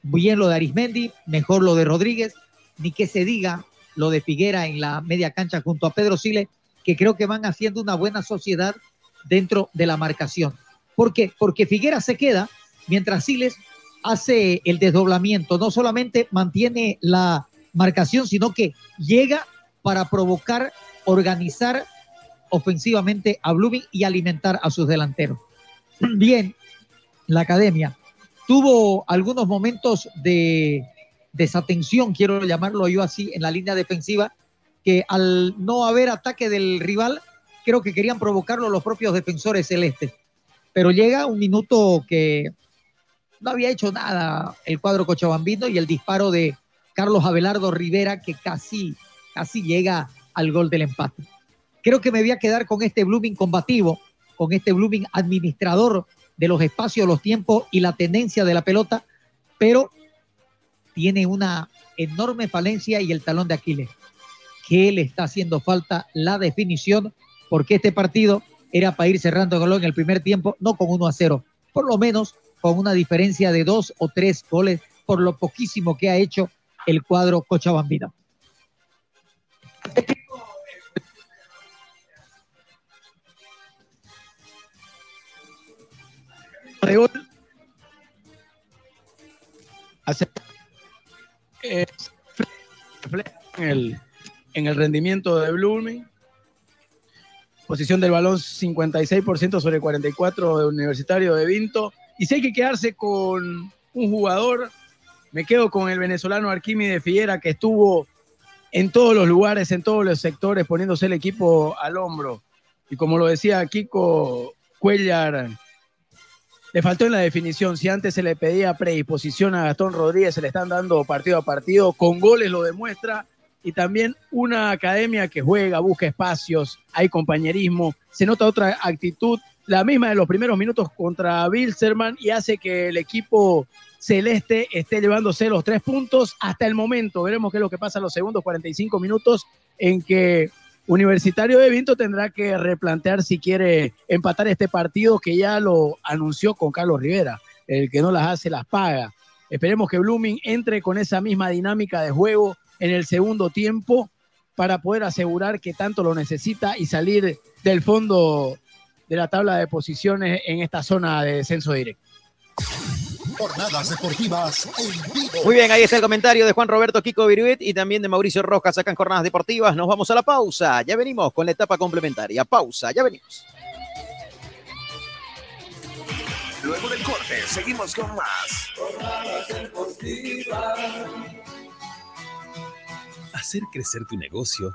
Bien lo de Arismendi, mejor lo de Rodríguez, ni que se diga lo de Figuera en la media cancha junto a Pedro Sile, que creo que van haciendo una buena sociedad dentro de la marcación. ¿Por qué? Porque Figuera se queda mientras Siles hace el desdoblamiento, no solamente mantiene la marcación, sino que llega para provocar, organizar ofensivamente a Blooming y alimentar a sus delanteros. Bien, la academia tuvo algunos momentos de desatención, quiero llamarlo yo así, en la línea defensiva, que al no haber ataque del rival, creo que querían provocarlo los propios defensores celestes. Pero llega un minuto que no había hecho nada el cuadro cochabambino y el disparo de Carlos Abelardo Rivera que casi, casi llega al gol del empate. Creo que me voy a quedar con este Blooming combativo, con este Blooming administrador de los espacios, los tiempos y la tendencia de la pelota, pero tiene una enorme falencia y el talón de Aquiles, que le está haciendo falta la definición, porque este partido era para ir cerrando el gol en el primer tiempo, no con 1 a 0, por lo menos con una diferencia de dos o tres goles por lo poquísimo que ha hecho el cuadro cochabambino. De gol hace- en el, en el rendimiento de Blooming. Posición del balón 56% sobre 44 de Universitario de Vinto. Y si hay que quedarse con un jugador, me quedo con el venezolano Arquímedes Figuera que estuvo en todos los lugares, en todos los sectores, poniéndose el equipo al hombro. Y como lo decía Kiko Cuellar, le faltó en la definición. Si antes se le pedía predisposición a Gastón Rodríguez, se le están dando partido a partido. Con goles lo demuestra. Y también una academia que juega, busca espacios, hay compañerismo. Se nota otra actitud, la misma de los primeros minutos contra Bilzerman y hace que el equipo celeste esté llevándose los tres puntos hasta el momento. Veremos qué es lo que pasa en los segundos 45 minutos en que Universitario de Vinto tendrá que replantear si quiere empatar este partido que ya lo anunció con Carlos Rivera. El que no las hace las paga. Esperemos que Blooming entre con esa misma dinámica de juego en el segundo tiempo para poder asegurar que tanto lo necesita y salir del fondo de la tabla de posiciones en esta zona de descenso directo. Jornadas deportivas en vivo. Muy bien, ahí está el comentario de Juan Roberto Kiko Viruet y también de Mauricio Rojas acá en Jornadas Deportivas. Nos vamos a la pausa. Ya venimos con la etapa complementaria. Pausa, ya venimos. Luego del corte, seguimos con más. Hacer crecer tu negocio,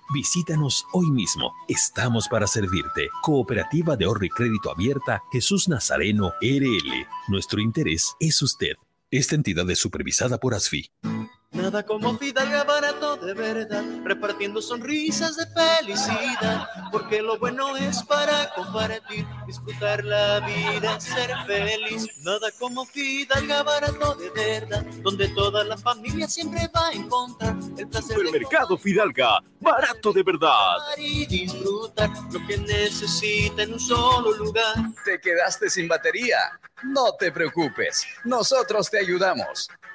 Visítanos hoy mismo. Estamos para servirte. Cooperativa de ahorro y crédito abierta Jesús Nazareno RL. Nuestro interés es usted. Esta entidad es supervisada por ASFI. Nada como Fidalga barato de verdad, repartiendo sonrisas de felicidad, porque lo bueno es para compartir, disfrutar la vida, ser feliz. Nada como Fidalga barato de verdad, donde toda la familia siempre va a encontrar el placer de Supermercado Fidalga, barato de verdad. y disfrutar lo que necesita en un solo lugar. ¿Te quedaste sin batería? No te preocupes, nosotros te ayudamos.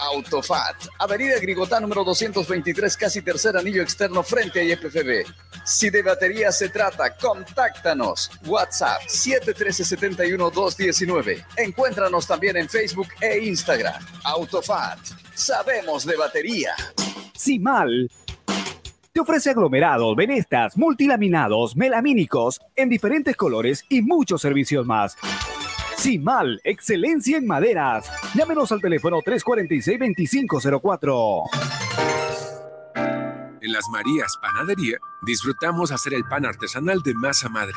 Autofat, Avenida Grigotá número 223, casi tercer anillo externo frente a IPFB. Si de batería se trata, contáctanos. WhatsApp 713-71-219. Encuéntranos también en Facebook e Instagram. Autofat, sabemos de batería. Simal te ofrece aglomerados, venestas, multilaminados, melamínicos en diferentes colores y muchos servicios más. Simal, excelencia en maderas. Llámenos al teléfono 346-2504. En las Marías Panadería disfrutamos hacer el pan artesanal de masa madre.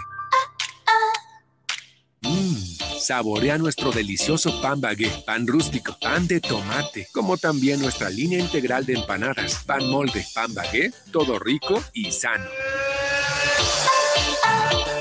Mmm, saborea nuestro delicioso pan bagué, pan rústico, pan de tomate, como también nuestra línea integral de empanadas, pan molde, pan bagué, todo rico y sano.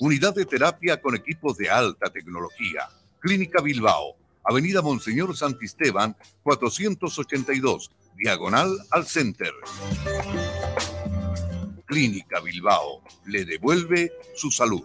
Unidad de terapia con equipos de alta tecnología. Clínica Bilbao. Avenida Monseñor Santisteban, 482, diagonal al Center. Clínica Bilbao. Le devuelve su salud.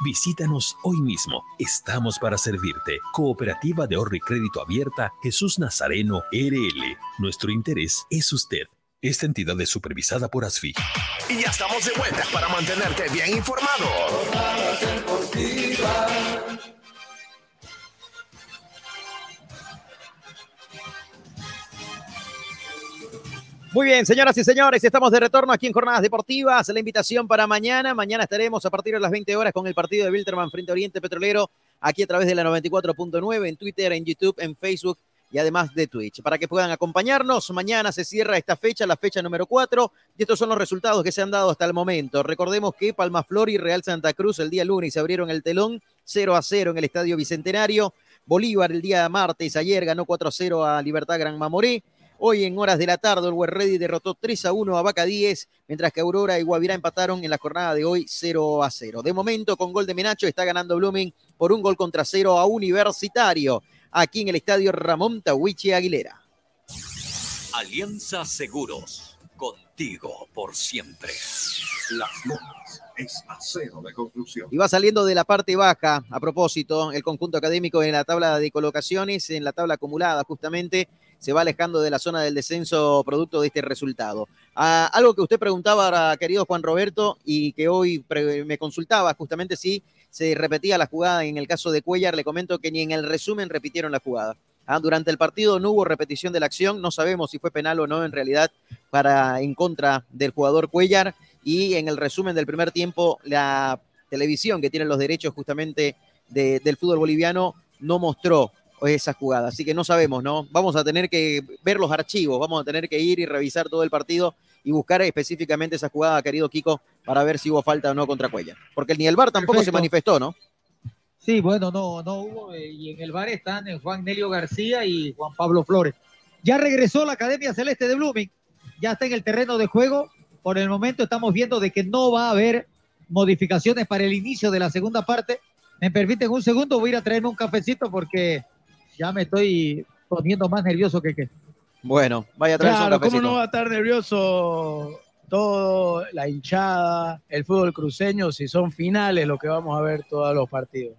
Visítanos hoy mismo. Estamos para servirte. Cooperativa de ahorro y crédito abierta Jesús Nazareno RL. Nuestro interés es usted. Esta entidad es supervisada por ASFI. Y ya estamos de vuelta para mantenerte bien informado. Muy bien, señoras y señores, estamos de retorno aquí en Jornadas Deportivas. La invitación para mañana. Mañana estaremos a partir de las 20 horas con el partido de Wilterman frente a Oriente Petrolero, aquí a través de la 94.9, en Twitter, en YouTube, en Facebook y además de Twitch. Para que puedan acompañarnos, mañana se cierra esta fecha, la fecha número 4, y estos son los resultados que se han dado hasta el momento. Recordemos que Palma Flor y Real Santa Cruz el día lunes se abrieron el telón 0 a 0 en el Estadio Bicentenario. Bolívar el día martes ayer ganó 4 a 0 a Libertad Gran Mamoré. Hoy en horas de la tarde, el Web Ready derrotó 3 a 1 a Vaca 10, mientras que Aurora y Guavirá empataron en la jornada de hoy 0 a 0. De momento, con gol de Menacho, está ganando Blooming por un gol contra 0 a Universitario, aquí en el estadio Ramón Tawichi Aguilera. Alianza Seguros, contigo por siempre. Las Lomas es acero de construcción. Y va saliendo de la parte baja, a propósito, el conjunto académico en la tabla de colocaciones, en la tabla acumulada justamente, se va alejando de la zona del descenso producto de este resultado. Ah, algo que usted preguntaba, querido Juan Roberto, y que hoy me consultaba justamente si se repetía la jugada en el caso de Cuellar, le comento que ni en el resumen repitieron la jugada. Ah, durante el partido no hubo repetición de la acción, no sabemos si fue penal o no en realidad para en contra del jugador Cuellar y en el resumen del primer tiempo la televisión que tiene los derechos justamente del fútbol boliviano no mostró esa jugada. Así que no sabemos, ¿no? Vamos a tener que ver los archivos, vamos a tener que ir y revisar todo el partido y buscar específicamente esa jugada, querido Kiko, para ver si hubo falta o no contra Cuella. Porque ni el VAR tampoco se manifestó, ¿no? Sí, bueno, no, no hubo. eh, Y en el bar están eh, Juan Nelio García y Juan Pablo Flores. Ya regresó la Academia Celeste de Blooming. Ya está en el terreno de juego. Por el momento estamos viendo de que no va a haber modificaciones para el inicio de la segunda parte. Me permiten un segundo, voy a ir a traerme un cafecito porque ya me estoy poniendo más nervioso que qué. Bueno, vaya a traerse un Claro, ¿cómo cafecito. no va a estar nervioso todo, la hinchada, el fútbol cruceño, si son finales lo que vamos a ver todos los partidos?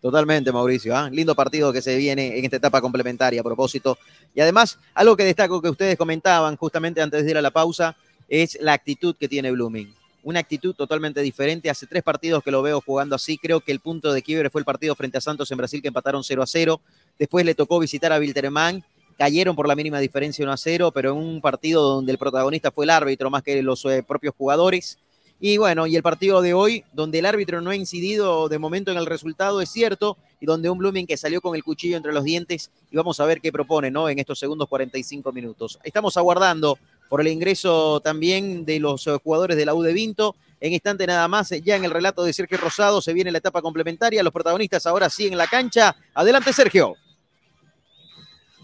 Totalmente, Mauricio. ¿ah? Lindo partido que se viene en esta etapa complementaria a propósito. Y además, algo que destaco que ustedes comentaban justamente antes de ir a la pausa es la actitud que tiene Blooming. Una actitud totalmente diferente. Hace tres partidos que lo veo jugando así. Creo que el punto de quiebre fue el partido frente a Santos en Brasil que empataron 0 a 0. Después le tocó visitar a Wilterman. Cayeron por la mínima diferencia 1 a 0, pero en un partido donde el protagonista fue el árbitro más que los eh, propios jugadores. Y bueno, y el partido de hoy, donde el árbitro no ha incidido de momento en el resultado, es cierto, y donde un Blooming que salió con el cuchillo entre los dientes, y vamos a ver qué propone, ¿no? En estos segundos 45 minutos. Estamos aguardando por el ingreso también de los eh, jugadores de la U de Vinto. En instante nada más, ya en el relato de Sergio Rosado, se viene la etapa complementaria. Los protagonistas ahora sí en la cancha. Adelante, Sergio.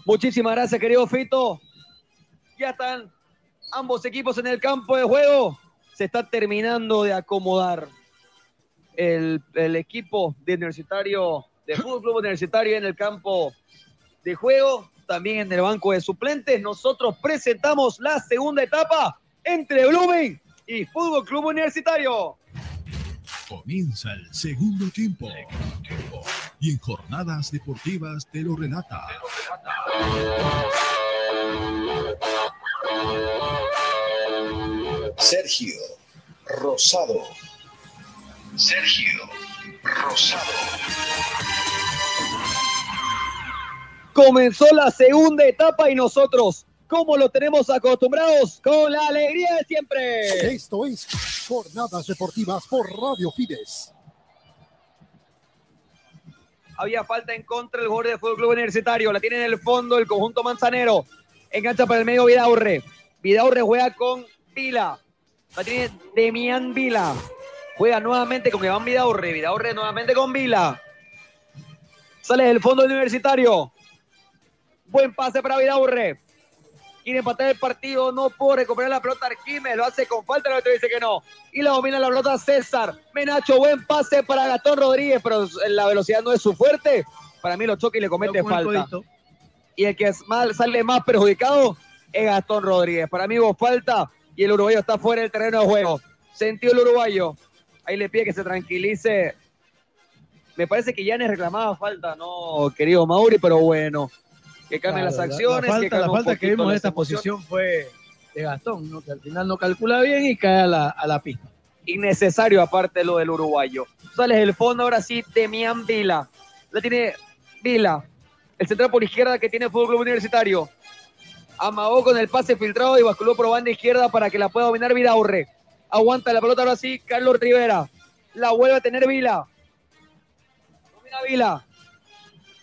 Muchísimas gracias, querido Fito. Ya están ambos equipos en el campo de juego. Se está terminando de acomodar el, el equipo de Universitario, de Fútbol Club Universitario en el campo de juego, también en el banco de suplentes. Nosotros presentamos la segunda etapa entre Blooming y Fútbol Club Universitario. Comienza el segundo tiempo. Y en jornadas deportivas te lo relata. Sergio Rosado. Sergio Rosado. Comenzó la segunda etapa y nosotros, como lo tenemos acostumbrados, con la alegría de siempre. Esto es Jornadas Deportivas por Radio Fides. Había falta en contra del jugador de Fútbol Club Universitario. La tiene en el fondo el conjunto manzanero. Engancha para el medio Vidaurre. Vidaurre juega con Vila. La tiene Demian Vila. Juega nuevamente con Iván Vidaurre. Vidaurre nuevamente con Vila. Sale del fondo del universitario. Buen pase para Vidaurre. Quiere empatar el partido, no puede recuperar la pelota Arquímedes, lo hace con falta, el otro dice que no. Y la domina la pelota César. Menacho, buen pase para Gastón Rodríguez, pero la velocidad no es su fuerte. Para mí lo choca y le comete falta. Y el que es mal, sale más perjudicado es Gastón Rodríguez. Para mí hubo falta y el uruguayo está fuera del terreno de juego. Sentió el uruguayo. Ahí le pide que se tranquilice. Me parece que ya le reclamaba falta, no, querido Mauri, pero bueno. Que cambien Claro, las la- acciones. La, que falta, la calme un falta que vimos en esta posición fue de Gastón, ¿no? que al final no calcula bien y cae a la, a la pista. innecesario aparte lo del uruguayo. Sales del fondo ahora sí, Demian Vila. La tiene Vila, el central por izquierda que tiene el Fútbol Club Universitario. Amagó con el pase filtrado y basculó por banda izquierda para que la pueda dominar Vidaurre. Aguanta la pelota ahora sí, Carlos Rivera. La vuelve a tener Vila. Domina Vila.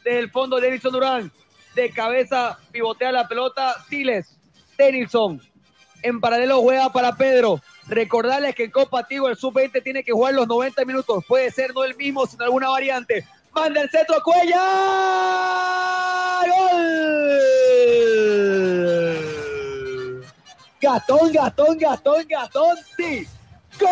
Desde el fondo, Denilson Durán. De cabeza pivotea la pelota, Siles. Denilson. En paralelo juega para Pedro. Recordarles que en Copa Tigo el sub-20 tiene que jugar los 90 minutos. Puede ser no el mismo, sino alguna variante. Manda el centro, Cuella. ¡Gol! Gastón, Gastón, Gastón, Gastón, sí. ¡Gol!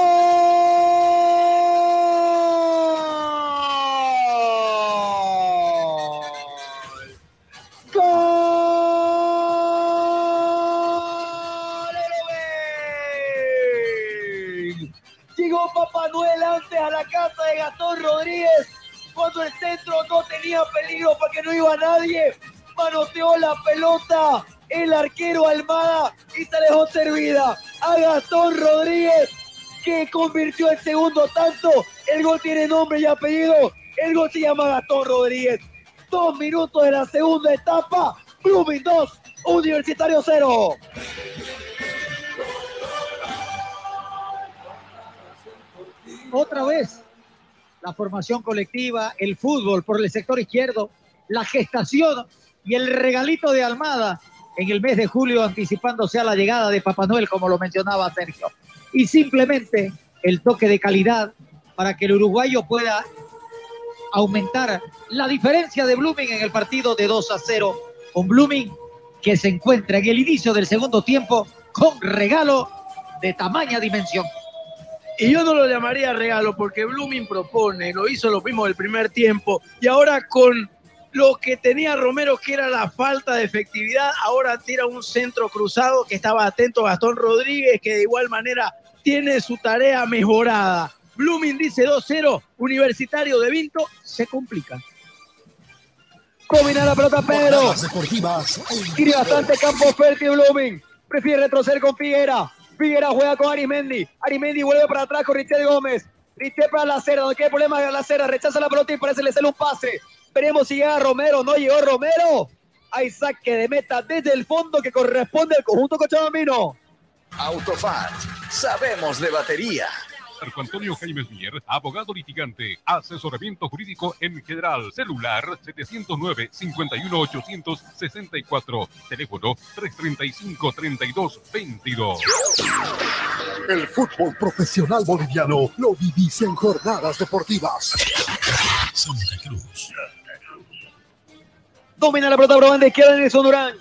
Noel antes a la casa de Gastón Rodríguez cuando el centro no tenía peligro porque no iba nadie. Manoteó la pelota el arquero Almada y se dejó servida a Gastón Rodríguez que convirtió el segundo tanto. El gol tiene nombre y apellido. El gol se llama Gastón Rodríguez. Dos minutos de la segunda etapa. Blooming 2, Universitario 0. Otra vez, la formación colectiva, el fútbol por el sector izquierdo, la gestación y el regalito de Almada en el mes de julio anticipándose a la llegada de Papá Noel, como lo mencionaba Sergio. Y simplemente el toque de calidad para que el uruguayo pueda aumentar la diferencia de Blooming en el partido de 2 a 0, con Blooming que se encuentra en el inicio del segundo tiempo con regalo de tamaña dimensión. Y yo no lo llamaría regalo porque Blooming propone, lo hizo lo mismo del primer tiempo y ahora con lo que tenía Romero, que era la falta de efectividad, ahora tira un centro cruzado que estaba atento Gastón Rodríguez, que de igual manera tiene su tarea mejorada. Blooming dice 2-0, Universitario de Vinto, se complica. Combina la pelota Pedro. Tiene bastante campo fértil Blooming. Prefiere retroceder con Figuera. Figuera juega con Arimendi. Arimendi vuelve para atrás con Richel Gómez. Richel para la cera. No tiene problema la cera. Rechaza la pelota y parece le sale un pase. Veremos si llega Romero. No llegó Romero. Hay saque de meta desde el fondo que corresponde al conjunto cochabambino. Autofat, sabemos de batería. Marco Antonio Jaimes Mier, abogado litigante, asesoramiento jurídico en general, celular 709-51864, teléfono 335-3222. El fútbol profesional boliviano lo vivís en Jornadas Deportivas. Santa Cruz. Domina la pelota por banda izquierda Nelson Durán.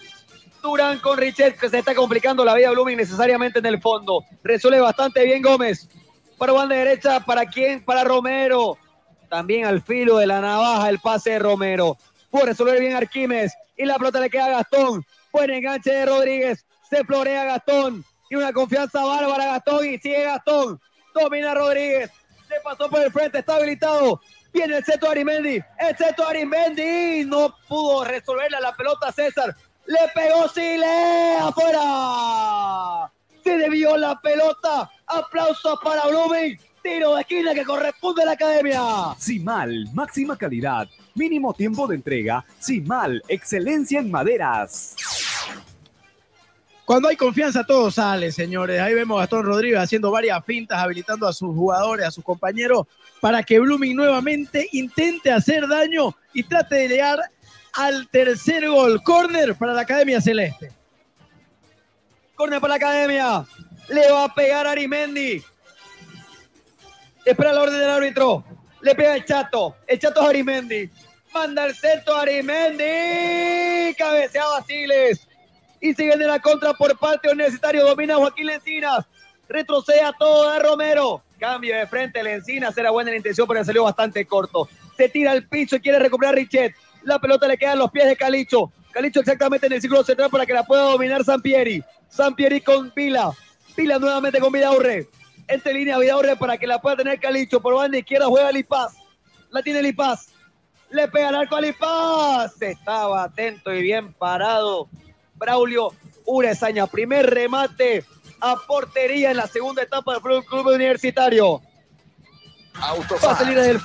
Durán con Richet, que se está complicando la vida a Blooming necesariamente en el fondo. Resuelve bastante bien Gómez. Para banda derecha, ¿para quién? Para Romero. También al filo de la navaja el pase de Romero. Puede resolver bien Arquímedes. Y la pelota le queda a Gastón. Buen enganche de Rodríguez. Se florea Gastón. Y una confianza bárbara Gastón. Y sigue Gastón. Domina Rodríguez. Le pasó por el frente. Está habilitado. Viene el Ceto Arimendi. El Ceto Arimendi. No pudo resolverle a la pelota César. Le pegó Sile. Afuera. Se debió la pelota. Aplausos para Blooming. Tiro de esquina que corresponde a la academia. Simal, máxima calidad, mínimo tiempo de entrega. Simal, excelencia en maderas. Cuando hay confianza todo sale, señores. Ahí vemos a Gastón Rodríguez haciendo varias fintas, habilitando a sus jugadores, a sus compañeros, para que Blooming nuevamente intente hacer daño y trate de llegar al tercer gol. Corner para la Academia Celeste. Corner para la academia. Le va a pegar Arimendi. Espera la orden del árbitro. Le pega el chato. El chato es Arimendi. Manda el centro a Arimendi. Cabecea Basiles. Y sigue de la contra por parte universitario. Domina Joaquín Lencinas. Retrocede a todo de Romero. Cambio de frente. Lencinas era buena la intención, pero salió bastante corto. Se tira al piso y quiere recuperar Richet. La pelota le queda en los pies de Calicho. Calicho exactamente en el círculo central para que la pueda dominar Sampieri. Sampieri con Vila. Vila nuevamente con Vidaurre. Entre línea Vidaurre para que la pueda tener Calicho. Por banda izquierda juega Lipaz. La tiene Lipaz. Le pega al arco a Lipaz. Estaba atento y bien parado. Braulio Urezaña. Primer remate a portería en la segunda etapa del Club, Club Universitario. Autofat.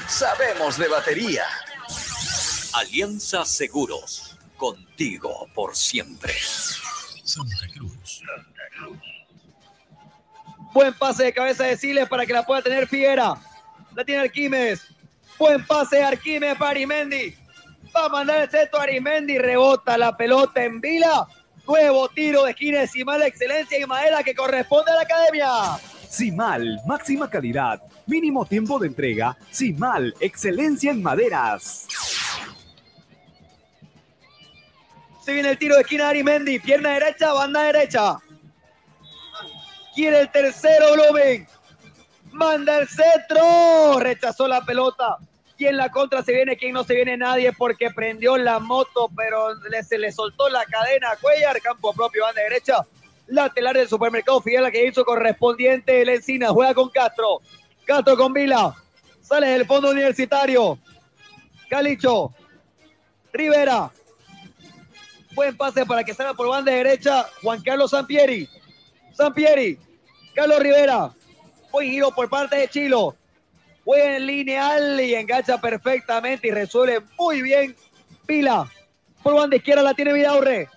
Sabemos de batería. Alianza Seguros. Contigo por siempre. Santa Cruz. Buen pase de cabeza de Siles para que la pueda tener Fiera. La tiene Arquímedes. Buen pase de Arquímedes para Arimendi. Va a mandar el centro a Arimendi. Rebota la pelota en Vila. Nuevo tiro de esquina de Simal, excelencia y madera que corresponde a la academia. Simal, máxima calidad, mínimo tiempo de entrega. Simal, excelencia en maderas. Se viene el tiro de esquina de Arimendi. Pierna derecha, banda derecha. Quiere el tercero, Blumen. Manda el centro. Rechazó la pelota. Y en la contra se viene quien no se viene nadie porque prendió la moto, pero se le soltó la cadena a Cuellar. Campo propio, banda derecha. Lateral del supermercado Fidel, que hizo correspondiente el Encina. Juega con Castro. Castro con Vila. Sale del fondo universitario. Calicho. Rivera. Buen pase para que salga por banda derecha Juan Carlos Sampieri. Sampieri. Carlos Rivera. Buen giro por parte de Chilo. Buen lineal y engancha perfectamente y resuelve muy bien Pila. Por banda izquierda la tiene Vidaurre.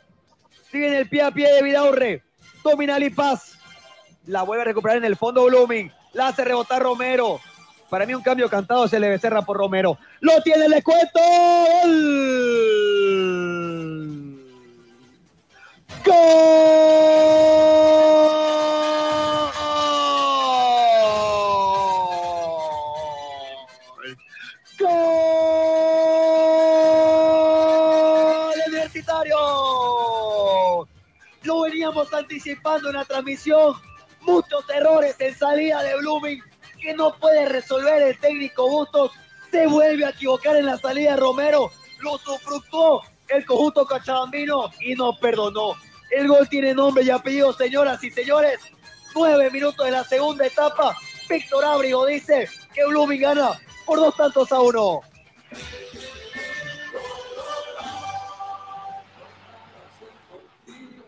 Sigue en el pie a pie de Vidaurre. Domina Lipaz. La vuelve a recuperar en el fondo Blooming. La hace rebotar Romero. Para mí un cambio cantado se le becerra por Romero. Lo tiene, le cuento. ¡Gol! ¡Gol! ¡Gol! ¡Universitario! Lo veníamos anticipando en la transmisión. Muchos errores en salida de Blooming que no puede resolver el técnico Bustos. Se vuelve a equivocar en la salida de Romero. Lo sufructó el conjunto cachabambino y no perdonó. El gol tiene nombre y apellido, señoras y señores. Nueve minutos de la segunda etapa. Víctor Ábrigo dice que Blooming gana por dos tantos a uno.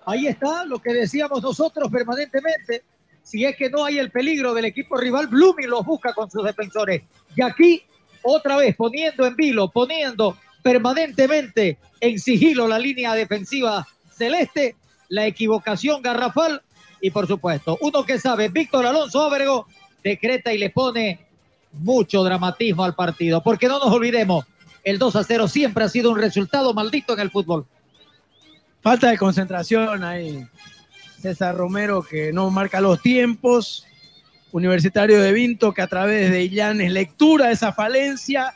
Ahí está lo que decíamos nosotros permanentemente. Si es que no hay el peligro del equipo rival, Blooming los busca con sus defensores. Y aquí, otra vez, poniendo en vilo, poniendo permanentemente en sigilo la línea defensiva celeste, la equivocación garrafal y, por supuesto, uno que sabe, Víctor Alonso Ábrego, decreta y le pone mucho dramatismo al partido. Porque no nos olvidemos, el 2 a 0 siempre ha sido un resultado maldito en el fútbol. Falta de concentración ahí. César Romero que no marca los tiempos. Universitario de Vinto que a través de Illanes lectura esa falencia.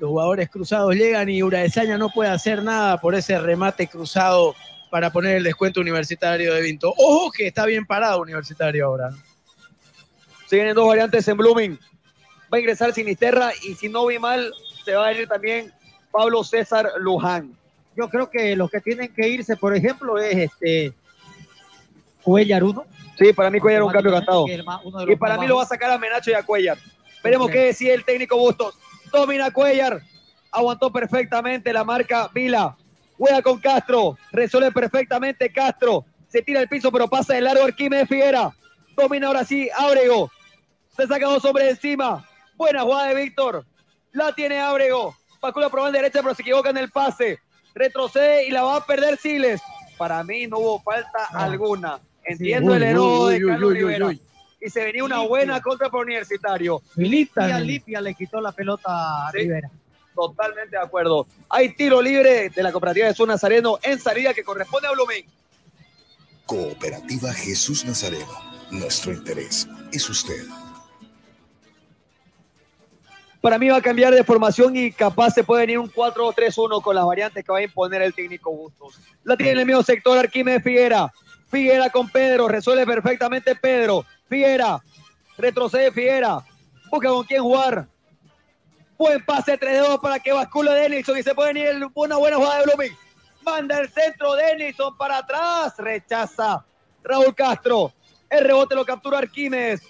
Los jugadores cruzados llegan y Uraesaña no puede hacer nada por ese remate cruzado para poner el descuento universitario de Vinto. Ojo que está bien parado Universitario ahora. Se vienen dos variantes en Blooming. Va a ingresar Sinisterra y si no vi mal, se va a ir también Pablo César Luján. Yo creo que los que tienen que irse, por ejemplo, es este Cuellar uno. Sí, para mí Cuellar es un cambio los Y para mí lo va a sacar a Menacho y a Cuellar. Veremos qué decide el técnico Bustos. Domina Cuellar. Aguantó perfectamente la marca Vila. Juega con Castro. Resuelve perfectamente Castro. Se tira al piso, pero pasa de largo Arquímedes Figuera. Domina ahora sí Ábrego. Se saca dos hombres encima. Buena jugada de Víctor. La tiene Ábrego. Pacula por banda derecha, pero se equivoca en el pase. Retrocede y la va a perder Siles. Para mí no hubo falta alguna. Entiendo Uy, el enojo de Carlos uy, uy, Rivera. Y se venía una buena contra por Universitario. Lipia, Lipia le quitó la pelota a Sí. Rivera. Totalmente de acuerdo. Hay tiro libre de la cooperativa Sur Nazareno en salida que corresponde a Blumen. Cooperativa Jesús Nazareno. Nuestro interés es usted. Para mí va a cambiar de formación y capaz se puede venir un 4-3-1 con las variantes que va a imponer el técnico Bustos. La tiene en el mismo sector Arquímedes Figuera. Figuera con Pedro, resuelve perfectamente Pedro. Figuera, retrocede Figuera. Busca con quién jugar. Buen pase 3-2 para que bascule Denison y se puede el- una buena jugada de Blooming. Manda el centro Denison para atrás. Rechaza Raúl Castro. El rebote lo captura Arquímedes.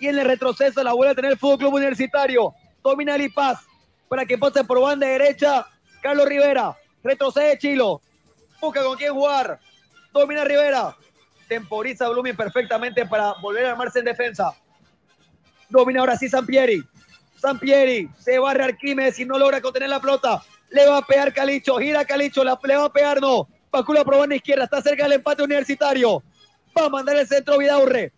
Y en el retroceso la vuelve a tener el Fútbol Club Universitario. Domina el Paz para que pase por banda derecha. Carlos Rivera. Retrocede Chilo. Busca con quién jugar. Domina Rivera. Temporiza Blooming perfectamente para volver a armarse en defensa. Domina ahora sí Sampieri. Sampieri se barre Arquímedes y no logra contener la pelota. Le va a pegar Calicho. Gira Calicho. La, le va a pegar, no. Pacula por banda izquierda. Está cerca del empate universitario. Va a mandar el centro Vidaurre.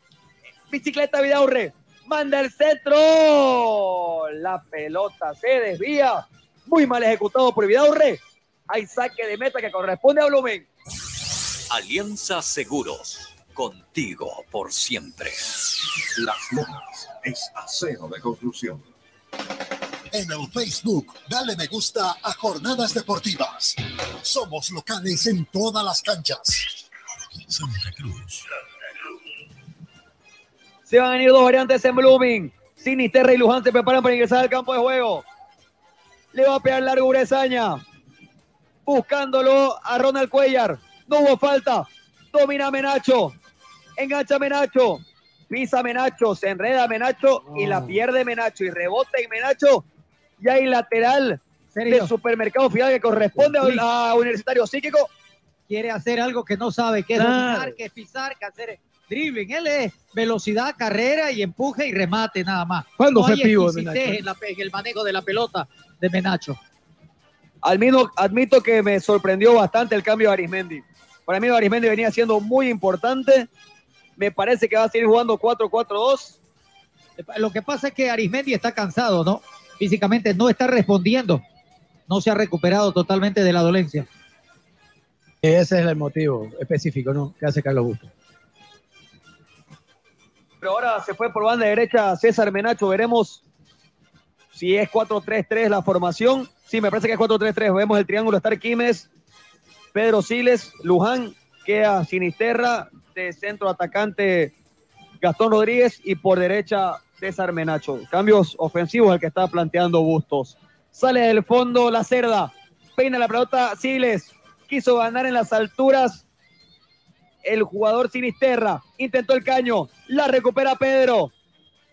Bicicleta Vidaurre. Manda el centro. La pelota se desvía. Muy mal ejecutado por Vidaurre. Hay saque de meta que corresponde a Blumen. Alianza Seguros. Contigo por siempre. Las Lomas es acero de construcción. En el Facebook, dale me gusta a Jornadas Deportivas. Somos locales en todas las canchas. Santa Cruz. Se van a venir dos variantes en Blooming. Sinisterra y Luján se preparan para ingresar al campo de juego. Le va a pegar largo Urezaña. Buscándolo a Ronald Cuellar. No hubo falta. Domina Menacho. Engancha Menacho. Pisa Menacho. Se enreda Menacho y la pierde Menacho. Y rebota en Menacho. Y hay lateral ¿Serio? del supermercado final que corresponde a, a Universitario Psíquico. Quiere hacer algo que no sabe, que es Claro. que es pisar, que hacer dribbling. Él es velocidad, carrera y empuje y remate nada más. ¿Cuándo no fue pivo en el manejo de la pelota de Menacho. Admito, admito que me sorprendió bastante el cambio de Arismendi. Para mí Arismendi venía siendo muy importante. Me parece que va a seguir jugando 4-4-2. Lo que pasa es que Arismendi está cansado, ¿no? Físicamente no está respondiendo. No se ha recuperado totalmente de la dolencia. Ese es el motivo específico, ¿no? Que hace Carlos Busto. Pero ahora se fue por banda derecha César Menacho. Veremos si es 4-3-3 la formación. Sí, me parece que es 4-3-3. Vemos el triángulo estar Quimes, Pedro Siles, Luján, queda Sinisterra, centro atacante Gastón Rodríguez y por derecha César Menacho. Cambios ofensivos el que está planteando Bustos. Sale del fondo la cerda, peina la pelota Siles, quiso ganar en las alturas el jugador Sinisterra, intentó el caño, la recupera Pedro,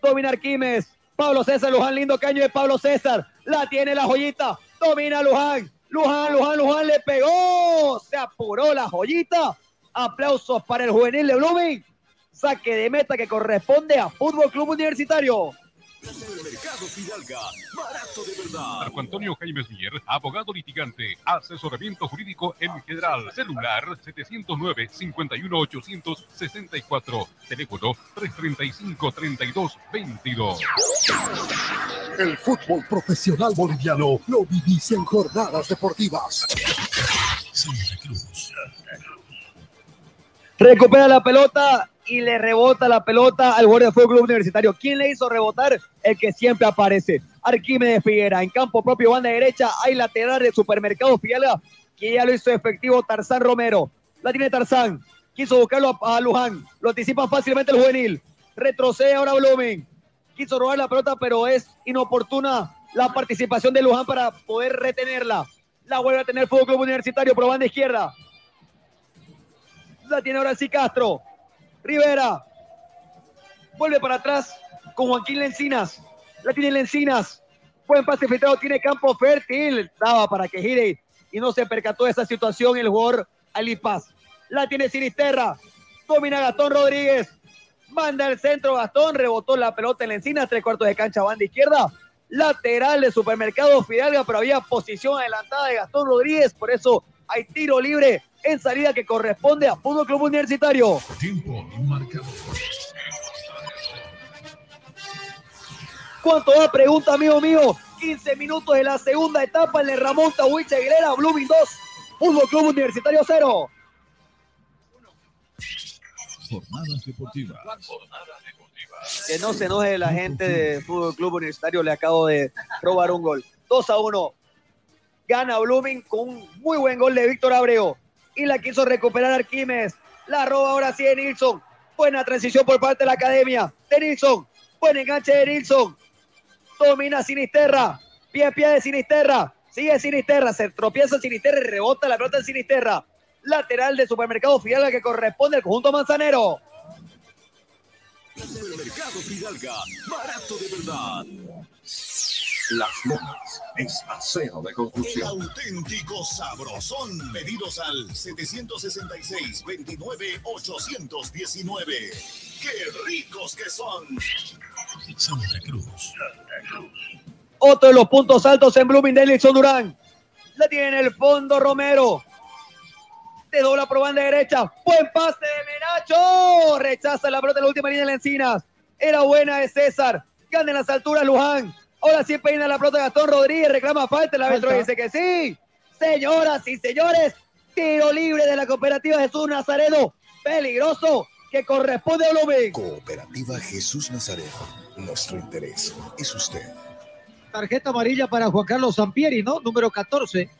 domina Arquímedes, Pablo César, Luján, lindo caño de Pablo César, la tiene la joyita, domina Luján, Luján, Luján, Luján le pegó, se apuró la joyita, aplausos para el juvenil de Blooming, saque de meta que corresponde a Fútbol Club Universitario. Mercado Fidalga, barato de verdad. Marco Antonio Jaimes Mier, abogado litigante, asesoramiento jurídico en general, celular 709-51864, teléfono 335-3222. El fútbol profesional boliviano lo vivís en Jornadas Deportivas. Santa Cruz. Recupera la pelota y le rebota la pelota al guardia de Fútbol Club Universitario. ¿Quién le hizo rebotar? El que siempre aparece. Arquímedes Figuera. En campo propio, banda derecha, hay lateral de Supermercado Fiala, que ya lo hizo efectivo Tarzán Romero. La tiene Tarzán. Quiso buscarlo a, Luján. Lo anticipa fácilmente el juvenil. Retrocede ahora Blumen. Quiso robar la pelota, pero es inoportuna la participación de Luján para poder retenerla. La vuelve a tener Fútbol Club Universitario por banda izquierda. La tiene ahora sí Castro. Rivera. Vuelve para atrás con Joaquín Lencinas. La tiene Lencinas. Buen pase filtrado. Tiene campo fértil. Daba para que gire y no se percató de esa situación el jugador Ali Paz. La tiene Sinisterra. Domina Gastón Rodríguez. Manda el centro Gastón, rebotó la pelota en la encina, tres cuartos de cancha, banda izquierda. Lateral de Supermercado Fidalga, pero había posición adelantada de Gastón Rodríguez, por eso hay tiro libre en salida que corresponde a Fútbol Club Universitario. Tiempo marcador. ¿Cuánto va? Pregunta, amigo mío. 15 minutos de la segunda etapa en el Ramón Tahuiche Aguilera, Blooming 2, Fútbol Club Universitario 0. Jornadas deportivas. Que no se enoje la gente de Fútbol Club Universitario, le acabo de robar un gol. 2 a 1. Gana Blooming con un muy buen gol de Víctor Abreu. Y la quiso recuperar Arquímedes. La roba ahora sí de Nilsson. Buena transición por parte de la academia. De Nilsson. Buen enganche de Nilsson. Domina Sinisterra. Pie pie de Sinisterra. Sigue Sinisterra. Se tropieza Sinisterra y rebota la pelota en Sinisterra. Lateral de Supermercado Fidalga que corresponde al conjunto manzanero. Supermercado Fidalga, barato de verdad. Las Lomas es acero de El construcción. auténtico sabrosón. Pedidos al 766-29-819. ¡Qué ricos que son! Santa Cruz. Otro de los puntos altos en Blooming de Nilsson Durán. La tiene en el fondo Romero. Te dobla por banda derecha. Buen pase de Menacho. Rechaza la pelota en la última línea de la Encinas. Era buena de César. Gana en las alturas Luján. Ahora sí peina la pelota Gastón Rodríguez. Reclama falta. El árbitro dice que sí. Señoras y señores. Tiro libre de la cooperativa Jesús Nazareno. Peligroso que corresponde a Blooming. Cooperativa Jesús Nazareno. Nuestro interés es usted. Tarjeta amarilla para Juan Carlos Sampieri, ¿no? Número 14.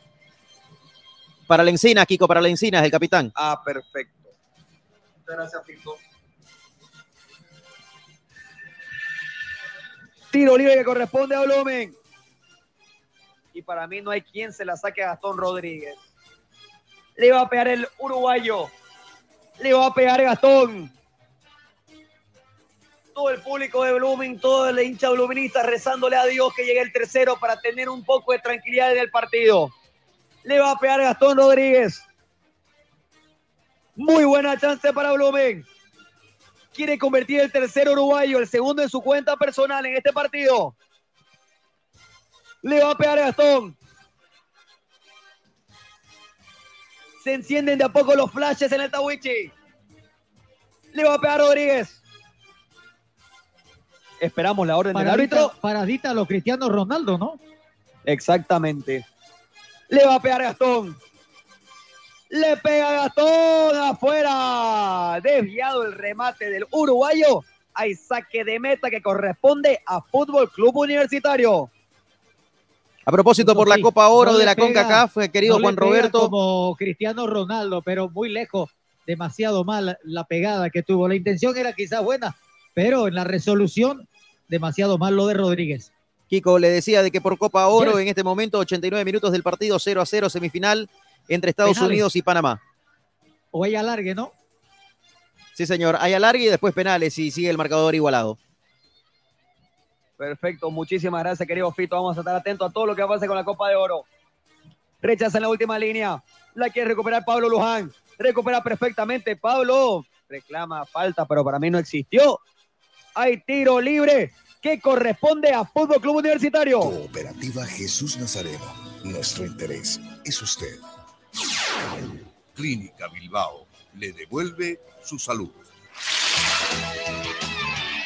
Para la encina, Kiko, para la encina, es el capitán. Ah, perfecto. Muchas gracias, Fito. Tiro libre que corresponde a Blumen. Y para mí no hay quien se la saque a Gastón Rodríguez. Le va a pegar el uruguayo. Le va a pegar Gastón. Todo el público de Blooming, todo el hincha bluminista rezándole a Dios que llegue el tercero para tener un poco de tranquilidad en el partido. Le va a pegar Gastón Rodríguez. Muy buena chance para Blumen. Quiere convertir el tercer uruguayo, el segundo en su cuenta personal en este partido. Le va a pegar a Gastón. Se encienden de a poco los flashes en el Tawichi. Le va a pegar Rodríguez. Esperamos la orden del árbitro. Paradita, paradita a los Cristiano Ronaldo, ¿no? Exactamente. Le va a pegar Gastón. Le pega Gastón afuera. Desviado el remate del uruguayo. Hay saque de meta que corresponde a Fútbol Club Universitario. A propósito, por la Copa Oro no de la pega- CONCACAF, eh, querido no Juan Roberto. Como Cristiano Ronaldo, pero muy lejos, demasiado mal la pegada que tuvo. La intención era quizás buena, pero en la resolución, demasiado mal lo de Rodríguez. Kiko le decía de que por Copa Oro, en este momento, 89 minutos del partido, 0 a 0, semifinal entre Estados Penales. Unidos y Panamá. O ella alargue, ¿no? Sí, señor. Hay alargue y después penales y sigue el marcador igualado. Perfecto, muchísimas gracias, querido Fito. Vamos a estar atentos a todo lo que pase con la Copa de Oro. Rechaza en la última línea. La quiere recuperar Pablo Luján. Recupera perfectamente. Pablo reclama falta, pero para mí no existió. Hay tiro libre que corresponde a Fútbol Club Universitario. Cooperativa Jesús Nazareno. Nuestro interés es usted. Clínica Bilbao le devuelve su salud.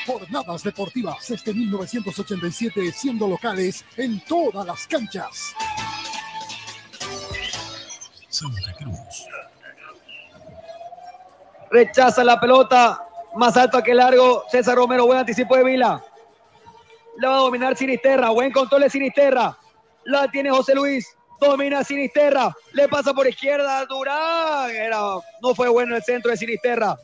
Jornadas deportivas desde 1987 siendo locales en todas las canchas. Santa Cruz. Rechaza la pelota. Más alto que largo. César Romero, buen anticipo de Vila. La va a dominar Sinisterra. Buen control de Sinisterra. La tiene José Luis. Domina Sinisterra. Le pasa por izquierda a Durán. Era, no fue bueno el centro de Sinisterra.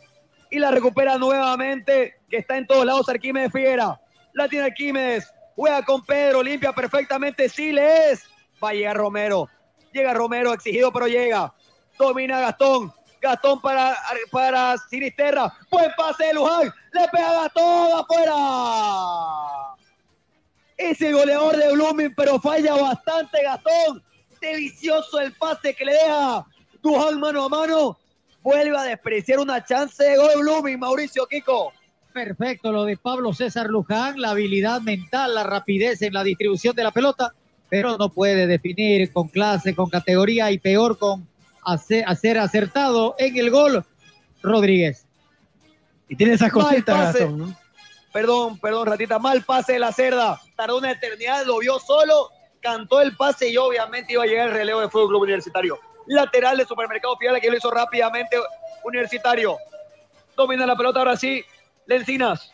Y la recupera nuevamente. Que está en todos lados Arquímedes Figuera. La tiene Arquímedes. Juega con Pedro. Limpia perfectamente. Sí le es. Va a llegar Romero. Llega Romero, exigido, pero llega. Domina Gastón. Gastón para, para Sinisterra. Buen pase de Luján. Le pega Gastón afuera. Ese goleador de Blooming, pero falla bastante Gastón. Delicioso el pase que le deja Luján mano a mano. Vuelve a despreciar una chance de gol Blooming, Mauricio Kiko. perfecto lo de Pablo César Luján, la habilidad mental, la rapidez en la distribución de la pelota, pero no puede definir con clase, con categoría y peor con hacer, hacer acertado en el gol Rodríguez. Y tiene esas Mal cositas, pase. Gastón, ¿no? Perdón, perdón, ratita. Mal pase de la cerda. Tardó una eternidad, lo vio solo, cantó el pase y obviamente iba a llegar el relevo de Fútbol Club Universitario. Lateral de Supermercado Fiala que lo hizo rápidamente Universitario. Domina la pelota ahora sí. Lencinas.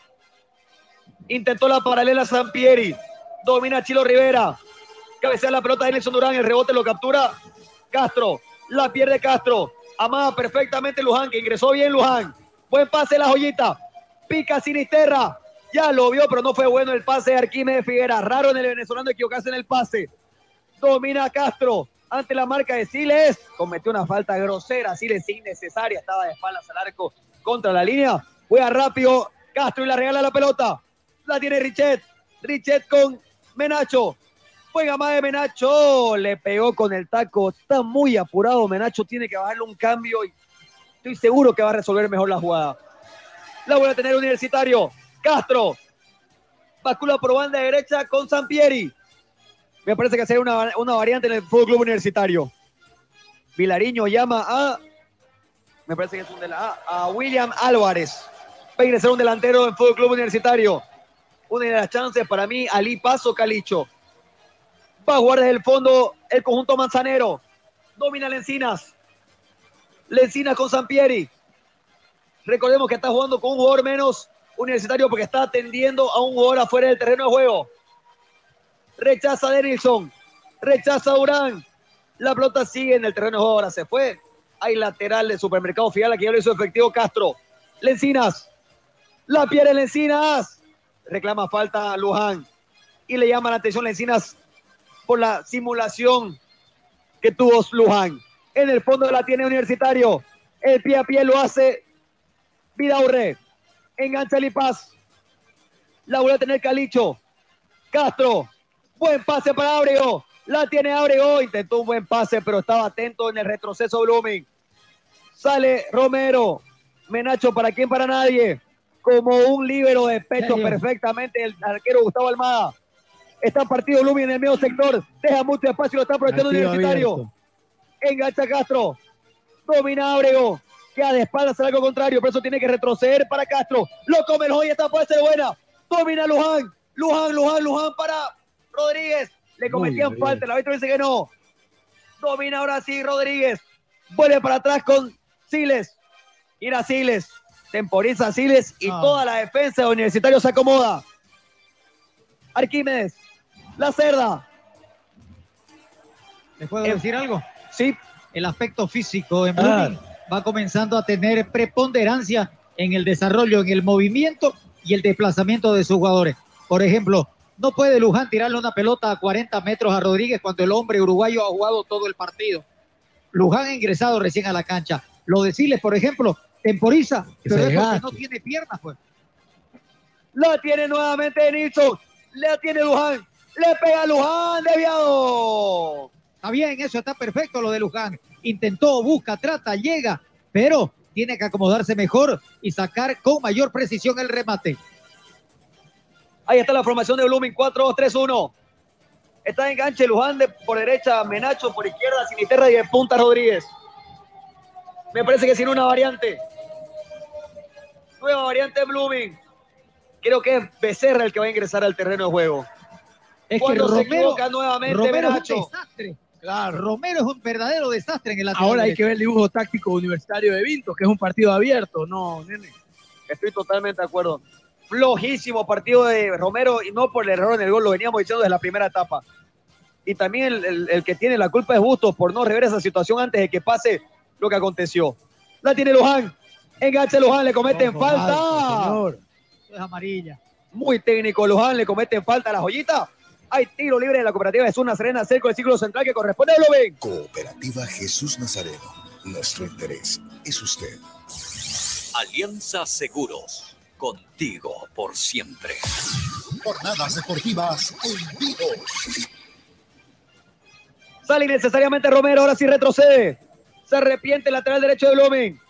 Intentó la paralela Sampieri. Domina Chilo Rivera. Cabecea la pelota de Nelson Durán. El rebote lo captura Castro. La pierde Castro. Amada perfectamente Luján, que ingresó bien Luján. Buen pase la joyita. Pica Sinisterra. Ya lo vio, pero no fue bueno el pase de Arquímedes Figuera. Raro en el venezolano equivocarse en el pase. Domina Castro ante la marca de Siles. Cometió una falta grosera. Siles innecesaria. Estaba de espaldas al arco contra la línea. Juega rápido. Castro y la regala la pelota. La tiene Richet. Richet con Menacho. Juega más de Menacho. Le pegó con el taco. Está muy apurado. Menacho tiene que bajarle un cambio y estoy seguro que va a resolver mejor la jugada. La vuelve a tener Universitario. Castro. Bascula por banda derecha con Sampieri. Me parece que sería una, una variante en el Fútbol Club Universitario. Vilariño llama a. Me parece que es un de. A William Álvarez. Va a ingresar un delantero del Fútbol Club Universitario. Una de las chances para mí, Ali Paso Calicho. Va a jugar desde el fondo el conjunto manzanero. Domina Lencinas. Lencinas con Sampieri. Recordemos que está jugando con un jugador menos universitario porque está atendiendo a un jugador afuera del terreno de juego. Rechaza Denilson. Rechaza Durán. La pelota sigue en el terreno de juego. Ahora se fue. Hay lateral de supermercado Fiala que ya lo hizo efectivo Castro. Lencinas. La pierde Lencinas. Reclama falta a Luján. Y le llama la atención Lencinas por la simulación que tuvo Luján. En el fondo la tiene Universitario. El pie a pie lo hace Vidaurre. Engancha Lipaz. La vuelve a tener Calicho. Castro. Buen pase para Abrego. La tiene Abrego. Intentó un buen pase, pero estaba atento en el retroceso Blooming. Sale Romero. Menacho para quién, para nadie. Como un líbero de pecho Serio. perfectamente el arquero Gustavo Almada. Está partido Blooming en el medio sector. Deja mucho espacio, lo está aprovechando Partido Universitario. abierto. Engancha Castro. Domina Abrego. Queda de espaldas al arco contrario. Por eso tiene que retroceder para Castro. Lo come el joya. Esta puede ser buena. Domina Luján. Luján, Luján, Luján para Rodríguez. Le cometían falta. El árbitro dice que no. Domina ahora sí Rodríguez. Vuelve para atrás con Siles. Ir a Siles. Temporiza Siles y Ah. toda la defensa de Universitario se acomoda. Arquímedes. La cerda. ¿Les puedo Eh, decir algo? Sí. El aspecto físico en Ah. Va comenzando a tener preponderancia en el desarrollo, en el movimiento y el desplazamiento de sus jugadores. Por ejemplo, no puede Luján tirarle una pelota a 40 metros a Rodríguez cuando el hombre uruguayo ha jugado todo el partido. Luján ha ingresado recién a la cancha. Lo de Siles, por ejemplo, temporiza, Que pero es porque no tiene piernas, pues. La tiene nuevamente Nilsson. La tiene Luján. Le pega a Luján, desviado. Está bien, eso está perfecto lo de Luján. Intentó, busca, trata, llega, pero tiene que acomodarse mejor y sacar con mayor precisión el remate. Ahí está la formación de Blooming 4-2-3-1. Está enganche Luján de, por derecha, Menacho por izquierda, Sinisterra y de punta Rodríguez. Me parece que sin una variante. Nueva variante Blooming. Creo que es Becerra el que va a ingresar al terreno de juego. Es que Cuando se Romero, equivoca nuevamente Romero es un Menacho. Desastre. Romero es un verdadero desastre en el lateral Ahora hay derecho. que ver el dibujo táctico universitario de Vinto, que es un partido abierto, no, nene. Estoy totalmente de acuerdo. Flojísimo partido de Romero y no por el error en el gol, lo veníamos diciendo desde la primera etapa. Y también el, el- el que tiene la culpa es Bustos por no rever esa situación antes de que pase lo que aconteció. La tiene Luján. Enganche Luján, le cometen falta. Marco, señor. Es amarilla. Muy técnico Luján, le cometen falta a la joyita. Hay tiro libre de la cooperativa de Zona Serena, cerca del ciclo central que corresponde a Blooming. Cooperativa Jesús Nazareno. Nuestro interés es usted. Alianza Seguros, contigo por siempre. Jornadas deportivas en vivo. Sale innecesariamente Romero, ahora sí retrocede. Se arrepiente el lateral derecho de Blooming.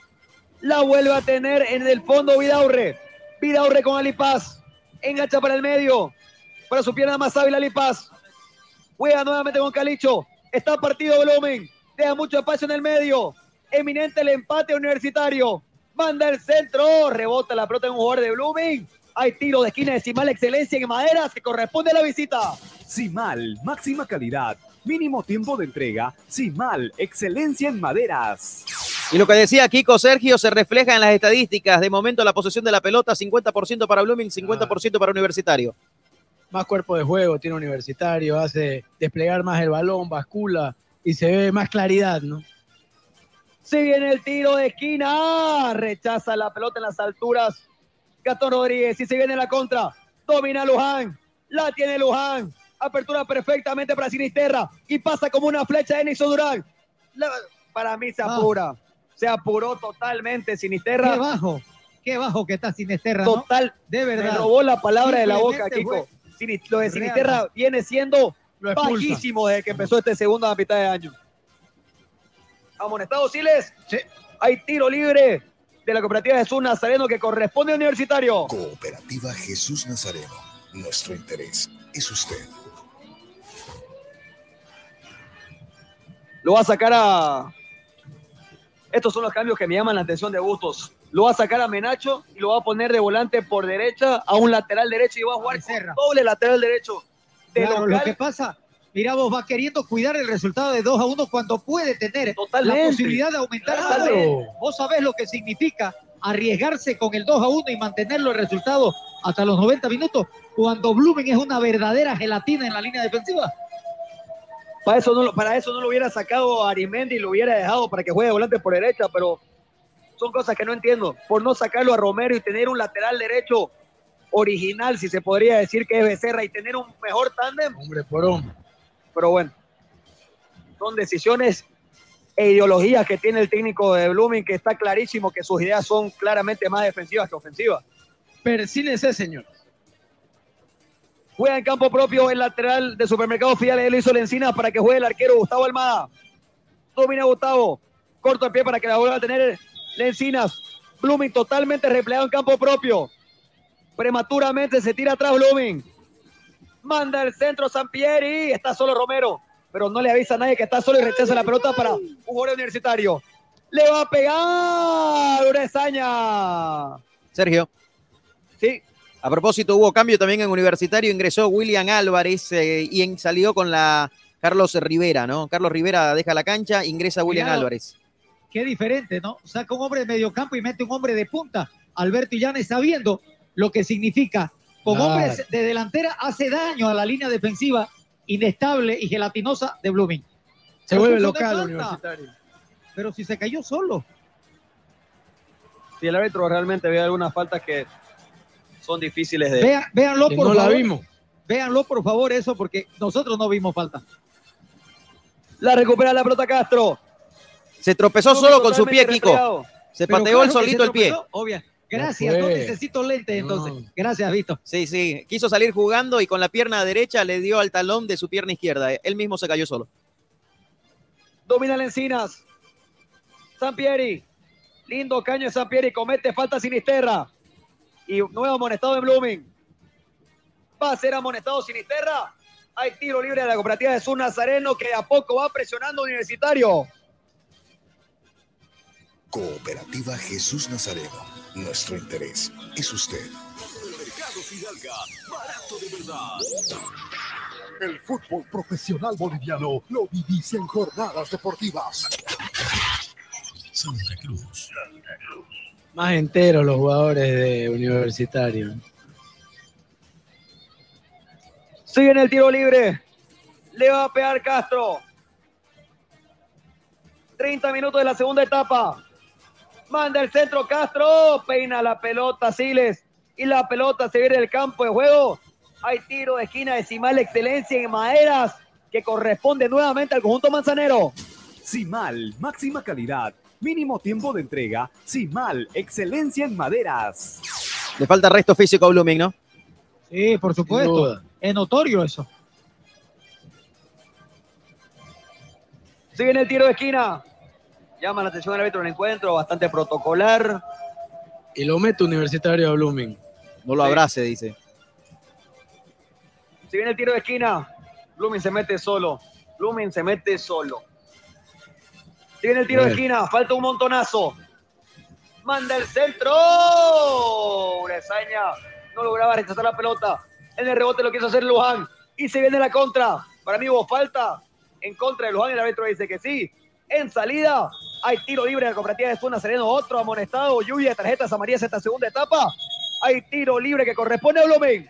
La vuelve a tener en el fondo Vidaurre. Vidaurre con Alipaz. Engancha para el medio. Para su pierna más hábil Alipaz. Juega nuevamente con Calicho. Está partido volumen. Deja mucho espacio en el medio. Eminente el empate universitario. Manda el centro. Rebota la pelota en un jugador de Blooming. Hay tiro de esquina de Simal Excelencia en Maderas que corresponde a la visita. Simal, máxima calidad, mínimo tiempo de entrega. Simal, excelencia en maderas. Y lo que decía Kiko Sergio se refleja en las estadísticas. De momento la posesión de la pelota, 50% para Blooming, 50% para Universitario. Más cuerpo de juego tiene Universitario, hace desplegar más el balón, bascula y se ve más claridad, ¿no? Si viene el tiro de esquina, rechaza la pelota en las alturas. Gastón Rodríguez, si se viene la contra, domina Luján, la tiene Luján, apertura perfectamente para Sinisterra y pasa como una flecha de Nixon Durán. La- para mí se apura, se apuró totalmente Sinisterra. Qué bajo, qué bajo que está Sinisterra, ¿no? Total, de verdad. Me robó la palabra de la boca, Simplemente Kiko. Lo de Sinisterra viene siendo bajísimo desde que empezó este segunda mitad de año. Amonestado Siles. Hay tiro libre de la cooperativa Jesús Nazareno que corresponde a Universitario. Cooperativa Jesús Nazareno. Nuestro interés es usted. Lo va a sacar a. Estos son los cambios que me llaman la atención de Bustos. Lo va a sacar a Menacho y lo va a poner de volante por derecha a un lateral derecho y va a jugar con doble lateral derecho. De Claro, lo que pasa, mira, vos va queriendo cuidar el resultado de 2 a 1 cuando puede tener Totalmente. la posibilidad de aumentar Claro. Vos sabés lo que significa arriesgarse con el 2 a 1 y mantenerlo el resultado hasta los 90 minutos cuando Blumen es una verdadera gelatina en la línea defensiva. Para eso, no, lo- para eso no lo hubiera sacado a Arimendi y lo hubiera dejado para que juegue volante por derecha, pero son cosas que no entiendo. Por no sacarlo a Romero y tener un lateral derecho original, si se podría decir que es Becerra, y tener un mejor tándem. Hombre por hombre. Pero bueno, son decisiones e ideologías que tiene el técnico de Blooming, que está clarísimo que sus ideas son claramente más defensivas que ofensivas. Persínese, señor. Juega en campo propio el lateral de Supermercado Fidel, le hizo la encina para que juegue el arquero Gustavo Almada. Domina Gustavo. Corto el pie para que la vuelva a tener Lencinas. Blooming totalmente replegado en campo propio. Prematuramente se tira atrás Blooming. Manda el centro Sampieri. Está solo Romero. Pero no le avisa a nadie que está solo y rechaza la pelota para un jugador universitario. Le va a pegar Urezaña. Sergio. Sí. A propósito, hubo cambio también en Universitario, ingresó William Álvarez eh, y en- salió con la Carlos Rivera, ¿no? Carlos Rivera deja la cancha, ingresa William Cuidado. Álvarez. Qué diferente, ¿no? Saca un hombre de medio campo y mete un hombre de punta. Alberto Illanes sabiendo lo que significa. Con Claro. hombres de delantera hace daño a la línea defensiva inestable y gelatinosa de Blooming. Se Pero vuelve local universitario. Pero si se cayó solo. Si el árbitro realmente ve algunas faltas que son difíciles de. Vean, véanlo por no la favor. vimos. Véanlo por favor eso porque nosotros no vimos falta. La recupera la pelota Castro. Se tropezó solo con su pie, Kiko. Se Pero pateó claro el solito el pie. Obvia. Gracias, no, necesito lentes entonces. Gracias, Vito. Sí, sí. Quiso salir jugando y con la pierna derecha le dio al talón de su pierna izquierda. Él mismo se cayó solo. Domina Lencinas. Sampieri. Lindo caño de Sampieri. Comete falta Sinisterra. Y nuevo amonestado en Blooming. Va a ser amonestado Sinisterra. Hay tiro libre de la cooperativa de Sur Nazareno que a poco va presionando a Universitario. Cooperativa Jesús Nazareno. Nuestro interés es usted. Mercado Fidalga, barato de verdad. El fútbol profesional boliviano lo vivís en jornadas deportivas. Santa Cruz. Más enteros los jugadores de universitario. Sigue en el tiro libre. Le va a pegar Castro. 30 minutos de la segunda etapa. Manda el centro Castro. Peina la pelota Siles. Y la pelota se viene del campo de juego. Hay tiro de esquina decimal excelencia en maderas que corresponde nuevamente al conjunto manzanero. Simal, máxima calidad, mínimo tiempo de entrega. Simal, excelencia en maderas. Le falta resto físico a Blooming, ¿no? Sí, por supuesto. Es notorio eso. Sigue en el tiro de esquina. Llama la atención al árbitro del encuentro, bastante protocolar. Y lo mete universitario a Blooming. No lo Sí. abrace, dice. Si viene el tiro de esquina, Blooming se mete solo. Blooming se mete solo. Si viene el tiro de esquina, falta un montonazo. Manda el centro. Urezaña no lograba rechazar la pelota. En el rebote lo quiso hacer Luján. Y se viene la contra. Para mí hubo falta en contra de Luján. El árbitro dice que sí. En salida hay tiro libre de la cooperativa de Zona Sereno. Otro amonestado. Lluvia de tarjetas amarillas esta segunda etapa. Hay tiro libre que corresponde a Blooming.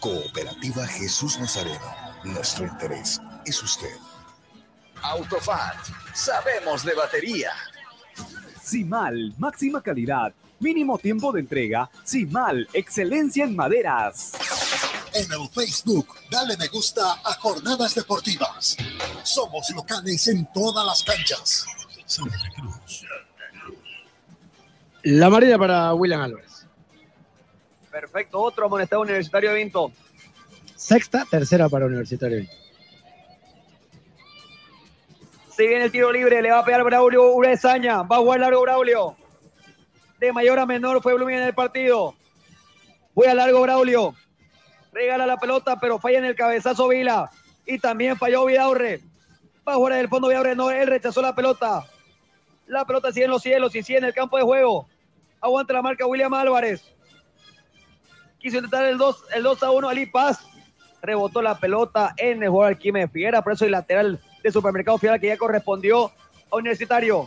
Cooperativa Jesús Nazareno. Nuestro interés es usted. Autofat, sabemos de batería. Simal, máxima calidad, mínimo tiempo de entrega. Simal, excelencia en maderas. En el Facebook, dale me gusta a Jornadas Deportivas. Somos locales en todas las canchas. Santa Cruz. La amarilla para William Álvarez. Perfecto. Otro amonestado universitario de Vinto. Sexta, tercera para Universitario. Si viene el tiro libre, le va a pegar Braulio Urezaña. Va a jugar largo Braulio. De mayor a menor fue Blooming en el partido. Voy a largo Braulio. Regala la pelota, pero falla en el cabezazo Vila. Y también falló Vidaurre. Va a jugar en el fondo Vidaurre. No, él rechazó la pelota. La pelota sigue en los cielos y sigue en el campo de juego. Aguanta la marca William Álvarez. Quiso intentar el 2, el 2 a 1 Ali Paz. Rebotó la pelota en el jugador Quime Figuera. Por eso el lateral de Supermercado Fiera que ya correspondió a Universitario.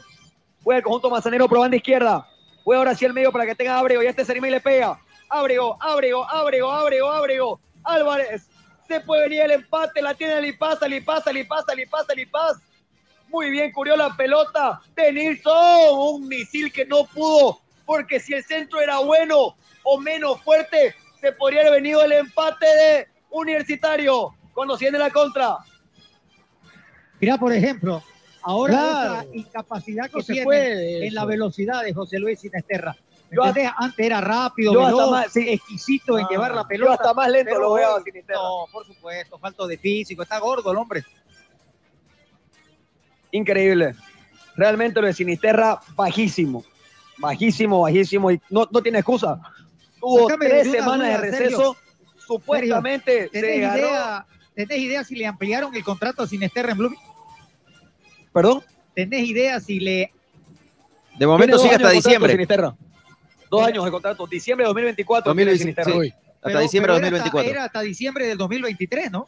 Juega el conjunto manzanero por banda izquierda. Juega ahora sí el medio para que tenga Ábrego. Ya este Serima y le pega. Ábrego, Ábrego, Ábrego, Ábrego, Ábrego. Álvarez. Se puede venir el empate. La tiene Lipaz, Lipaz, Lipaz, Lipaz, Lipaz. Muy bien, cubrió la pelota de Nilsson. Un misil que no pudo. Porque si el centro era bueno o menos fuerte, se podría haber venido el empate de Universitario. Cuando se viene la contra. Mirá, por ejemplo, ahora Claro. esa incapacidad que No se tiene puede en la velocidad de José Luis Sinesterra. Yo ¿Entendés? Antes era rápido, yo hasta veloz, más- sí. exquisito en Ah, llevar la yo pelota. hasta más lento lo veo a Sinisterra. No, por supuesto, falto de físico, está gordo el hombre. Increíble. Realmente lo de Sinisterra, bajísimo. Bajísimo, bajísimo. Y no, no tiene excusa. Tuvo Sácame tres de semanas de receso. Sergio. Supuestamente ¿Tenés se ganó. idea, ¿Tenés idea si le ampliaron el contrato a Sinesterra en Blooming? ¿Perdón? ¿Tenés idea si le De momento sigue hasta diciembre. Sinisterra. Dos años de contrato. Diciembre de 2024. 2025, tiene sí. Sinisterra. Hasta diciembre de pero era 2024. Era hasta diciembre del 2023, ¿no?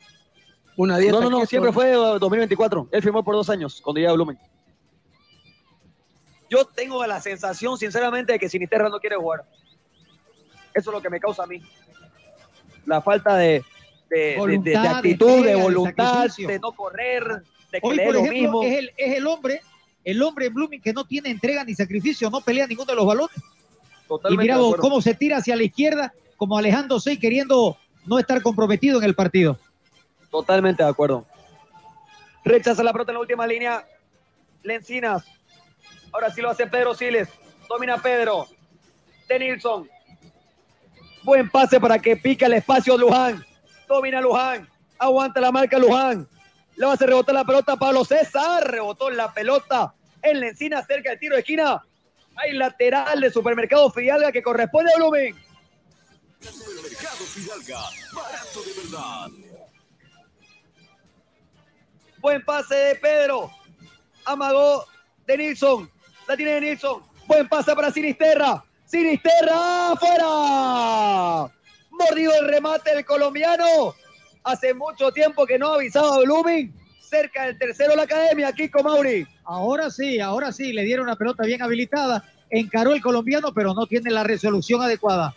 Una dieta. No, no, no, siempre fue 2024. Él firmó por dos años cuando llega a Blumen. Yo tengo la sensación, sinceramente, de que Sinisterra no quiere jugar. Eso es lo que me causa a mí. La falta de, de- de- de- de Voluntad, de actitud, de, voluntad, de no correr, de que Hoy, por lo ejemplo, mismo. es el, es el hombre, el hombre en Blooming que no tiene entrega ni sacrificio, no pelea ninguno de los balones. Y Totalmente mira vos acuerdo. cómo se tira hacia la izquierda, como alejándose y queriendo no estar comprometido en el partido. Totalmente de acuerdo. Rechaza la pelota en la última línea. Lencinas. Ahora sí lo hace Pedro Siles. Domina Pedro. De. Buen pase para que pique el espacio Luján. Domina Luján. Aguanta la marca Luján. Le va a hacer rebotar la pelota Pablo César. Rebotó la pelota en Lencina cerca del tiro de esquina. Hay lateral de Supermercado Fidalga que corresponde a Blumen. Supermercado Fidalga, barato de verdad. Buen pase de Pedro. Amagó de Nilsson. La tiene de Nilsson. Buen pase para Sinisterra. Sinisterra afuera. Mordido el remate del colombiano. Hace mucho tiempo que no avisaba a Blooming. Cerca del tercero la academia, Kiko Mauri. Ahora sí, ahora sí, le dieron una pelota bien habilitada, encaró el colombiano, pero no tiene la resolución adecuada.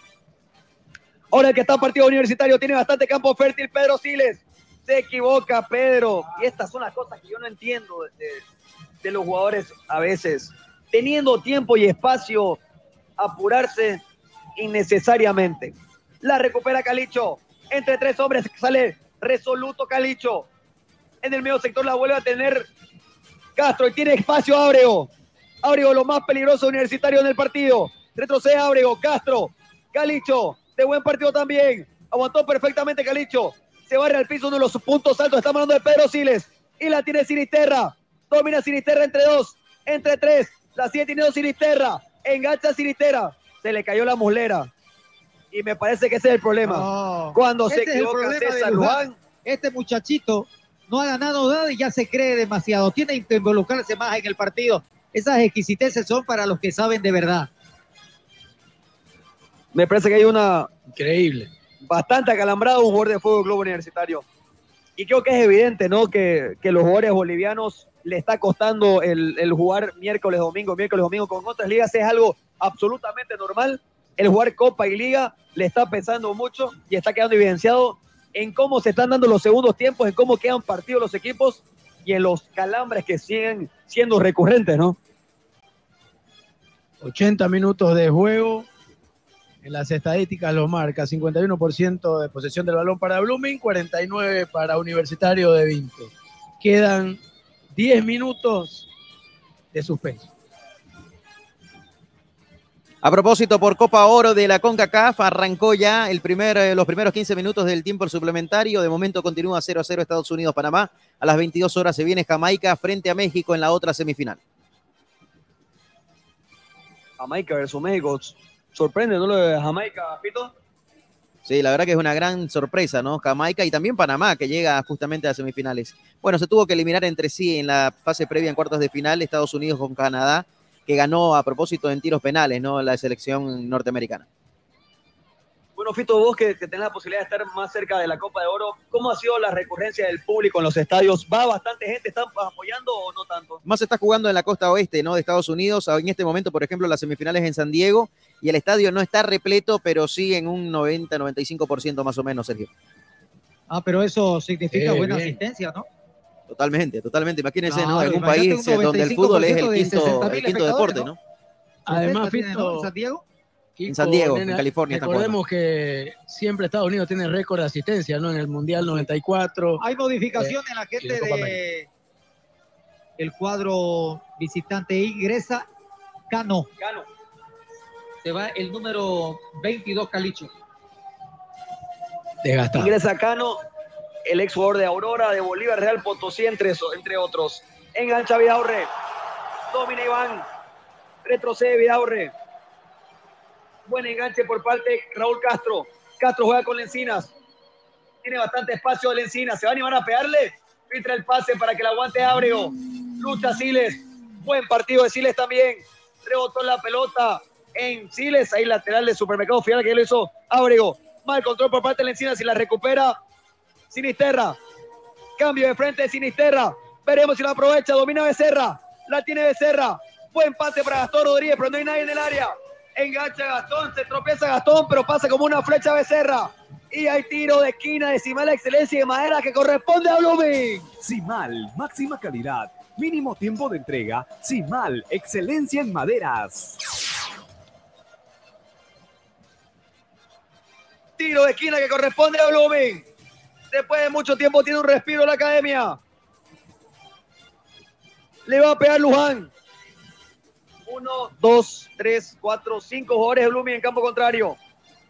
Ahora el que está en partido universitario tiene bastante campo fértil, Pedro Siles. Se equivoca, Pedro. Y estas son las cosas que yo no entiendo de, los jugadores a veces. Teniendo tiempo y espacio, apurarse innecesariamente. La recupera Calicho. Entre tres hombres sale resoluto Calicho. En el medio sector la vuelve a tener Castro y tiene espacio Ábrego. Ábrego, lo más peligroso universitario en el partido. Retrocede Ábrego, Castro, Calicho, de buen partido también. Aguantó perfectamente Calicho. Se barre al piso uno de los puntos altos. Estamos hablando de Pedro Siles. Y la tiene Sinisterra. Domina Sinisterra entre dos, entre tres. La sigue teniendo Sinisterra. Engancha Sinisterra. Se le cayó la mulera. Y me parece que ese es el problema. No. Cuando se Ese es el equivoca César. Luján, Este muchachito no ha ganado nada y ya se cree demasiado. Tiene que involucrarse más en el partido. Esas exquisiteces son para los que saben de verdad. me parece que hay una Increíble. Bastante acalambrado un jugador de Fuego Globo Universitario. Y creo que es evidente, ¿no? Que, que los jugadores bolivianos le está costando el, el jugar miércoles, domingo, miércoles, domingo con otras ligas. Es algo absolutamente normal. El jugar Copa y Liga le está pesando mucho y está quedando evidenciado en cómo se están dando los segundos tiempos, en cómo quedan partidos los equipos y en los calambres que siguen siendo recurrentes, ¿no? 80 minutos de juego. En las estadísticas lo marca 51% de posesión del balón para Blooming, 49 para Universitario de Vinto. Quedan 10 minutos de suspenso. A propósito, por Copa Oro de la CONCACAF, arrancó ya el primer, eh, los primeros 15 minutos del tiempo suplementario. De momento continúa 0 a 0 Estados Unidos-Panamá. A las 22 horas se viene Jamaica frente a México en la otra semifinal. Jamaica versus México. Sorprende, ¿no? Lo de Jamaica, Pito. Sí, la verdad que es una gran sorpresa, ¿no? Jamaica y también Panamá, que llega justamente a semifinales. Bueno, se tuvo que eliminar entre sí en la fase previa en cuartos de final Estados Unidos con Canadá, que ganó a propósito en tiros penales, ¿no? La selección norteamericana. Bueno, Fito, vos que, que tenés la posibilidad de estar más cerca de la Copa de Oro, ¿cómo ha sido la recurrencia del público en los estadios? ¿Va bastante gente? ¿Están apoyando o no tanto? Más se está jugando en la costa oeste, ¿no? De Estados Unidos. En este momento, por ejemplo, las semifinales en San Diego y el estadio no está repleto, pero sí en un 90-95% más o menos, Sergio. Ah, pero eso significa Eh, buena bien. asistencia, ¿no? Totalmente, totalmente. Imagínense, ¿no? Claro, En un país un eh, donde el fútbol es el 95% de quinto, 60.000 el quinto deporte, ¿no? Además, ¿no? Fito, ¿En San Diego? En San Diego, nena, en California. Recordemos que siempre Estados Unidos tiene récord de asistencia, ¿no? En el Mundial 94. Hay modificación Eh, en la gente en de el cuadro visitante ingresa Cano. Cano. Se va el número 22 Calicho. Desgastado. Ingresa Cano, el ex jugador de Aurora, de Bolívar, Real Potosí, entre, eso- entre otros. Engancha Vidaurre. Domina Iván. Retrocede Vidaurre. Buen enganche por parte de Raúl Castro. Castro juega con Lencinas. Tiene bastante espacio de Lencinas. ¿Se va a animar a pegarle? Filtra el pase para que la aguante Ábrego. Lucha Siles. Buen partido de Siles también. Rebotó la pelota en Siles. Ahí lateral de Supermercado Fial que lo hizo Ábrego. Mal control por parte de Lencinas y la recupera Sinisterra. Cambio de frente de Sinisterra. Veremos si la aprovecha. Domina Becerra. La tiene Becerra. Buen pase para Gastón Rodríguez, pero no hay nadie en el área. Engancha Gastón, se tropieza Gastón, pero pasa como una flecha Becerra. Y hay tiro de esquina de Simal Excelencia de Madera que corresponde a Blooming. Simal, máxima calidad, mínimo tiempo de entrega. Simal, excelencia en maderas. Tiro de esquina que corresponde a Blooming. Después de mucho tiempo tiene un respiro la academia. Le va a pegar Luján. Uno, dos, tres, cuatro, cinco jugadores de Blooming en campo contrario.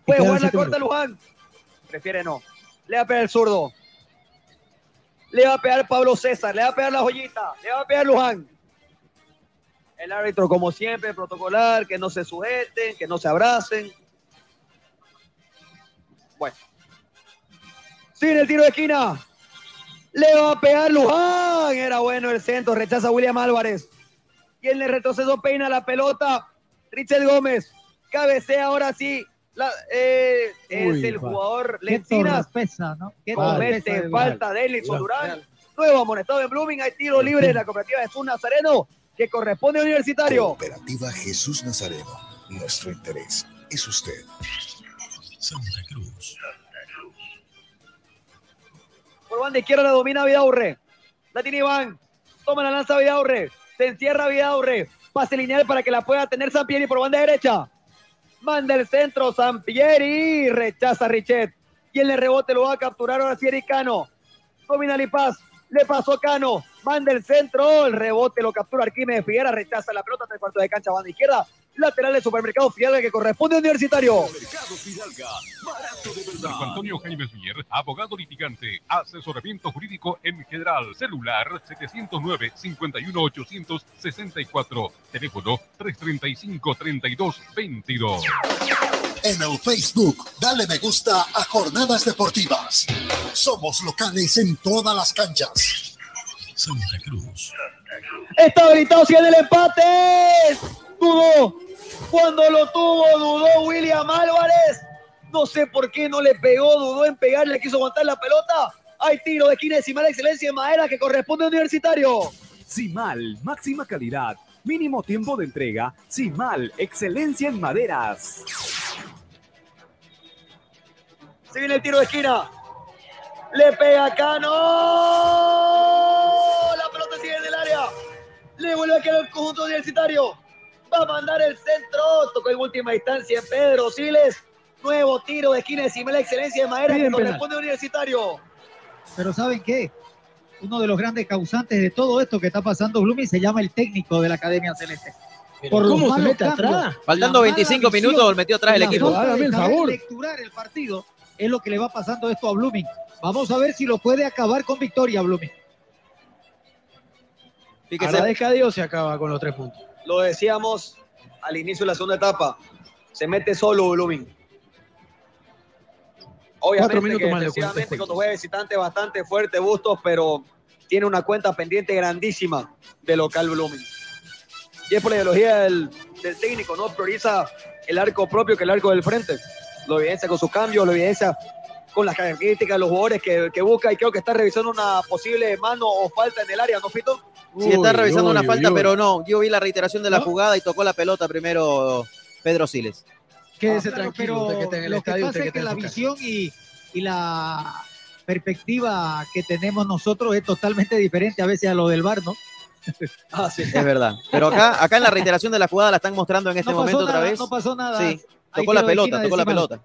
Puede jugar la corta Luján. Prefiere no. Le va a pegar el zurdo. Le va a pegar Pablo César. Le va a pegar la joyita. Le va a pegar Luján. El árbitro, como siempre, protocolar, que no se sujeten, que no se abracen. Bueno. Sigue el tiro de esquina. Le va a pegar Luján. Era bueno el centro. Rechaza William Álvarez. Y en el retroceso peina la pelota. Richard Gómez. Cabecea ahora sí. La- eh, es el va. jugador Qué Lencinas. torpeza, ¿no? Comete de falta de Elison Durán. Nuevo amonestado en Blooming. Hay tiro libre de la cooperativa Jesús Nazareno que corresponde a Universitario. Cooperativa Jesús Nazareno. Nuestro interés es usted. Santa Cruz. Por banda izquierda la domina Vidaurre. La tiene Iván. Toma la lanza Vidaurre. Se encierra Vidaurre. Pase lineal para que la pueda tener Sampieri por banda derecha. Manda el centro Sampieri. Rechaza Richet. Y en el rebote lo va a capturar ahora sí Eric Cano. Domina Lipaz. Le pasó Cano. Manda el centro. El rebote lo captura Arquímedes Figuera. Rechaza la pelota. Tres cuartos de cancha. Banda izquierda. Lateral de Supermercado Fidalga que corresponde a Universitario. Marco Antonio Jaime Mier, abogado litigante, asesoramiento jurídico en general, celular 709-51864, teléfono 335-3222. En el Facebook, dale me gusta a Jornadas Deportivas. Somos locales en todas las canchas. Santa Cruz. Está habilitado si el empate. Dudó. Cuando lo tuvo, dudó William Álvarez. No sé por qué no le pegó, dudó en pegarle, quiso aguantar la pelota. Hay tiro de esquina decimal excelencia en madera que corresponde a Universitario. Simal, máxima calidad, mínimo tiempo de entrega. Simal, excelencia en maderas. Se viene el tiro de esquina. Le pega Cano. La pelota sigue en el área. Le vuelve a quedar el conjunto universitario. Va a mandar el centro. Tocó en última instancia Pedro Siles. Nuevo tiro de esquina de la excelencia de madera Bien, que penal. corresponde a Universitario. Pero ¿saben qué? Uno de los grandes causantes de todo esto que está pasando Blooming se llama el técnico de la Academia Celeste. Pero los ¿cómo se mete cambios, atrás? Faltando la 25 mala visión, minutos, metió atrás el equipo. Hágame el favor. lecturar el partido es lo que le va pasando esto a Blooming. Vamos a ver si lo puede acabar con victoria Blooming. Fíjese, Agradezca a Dios se acaba con los tres puntos. Lo decíamos al inicio de la segunda etapa. Se mete solo Blooming. Obviamente que más defensivamente cuando juega visitante bastante fuerte Bustos, pero tiene una cuenta pendiente grandísima de local Blooming. Y es por la ideología del, del técnico, ¿no? Prioriza el arco propio que el arco del frente. Lo evidencia con sus cambios, lo evidencia con las características de los jugadores que, que busca y creo que está revisando una posible mano o falta en el área, ¿no, Fito? Sí, está revisando una uy, falta, uy. pero no. Yo vi la reiteración de la ¿No? jugada y tocó la pelota primero Pedro Siles. Quédese Ah, claro, tranquilo, pero usted que está en el lo que pasa es que la visión y, y la perspectiva que tenemos nosotros es totalmente diferente a veces a lo del bar, ¿no? Ah, sí. Es verdad. Pero acá, acá en la reiteración de la jugada la están mostrando en este no momento otra vez. no pasó nada. Sí, tocó la pelota, esquina tocó la pelota.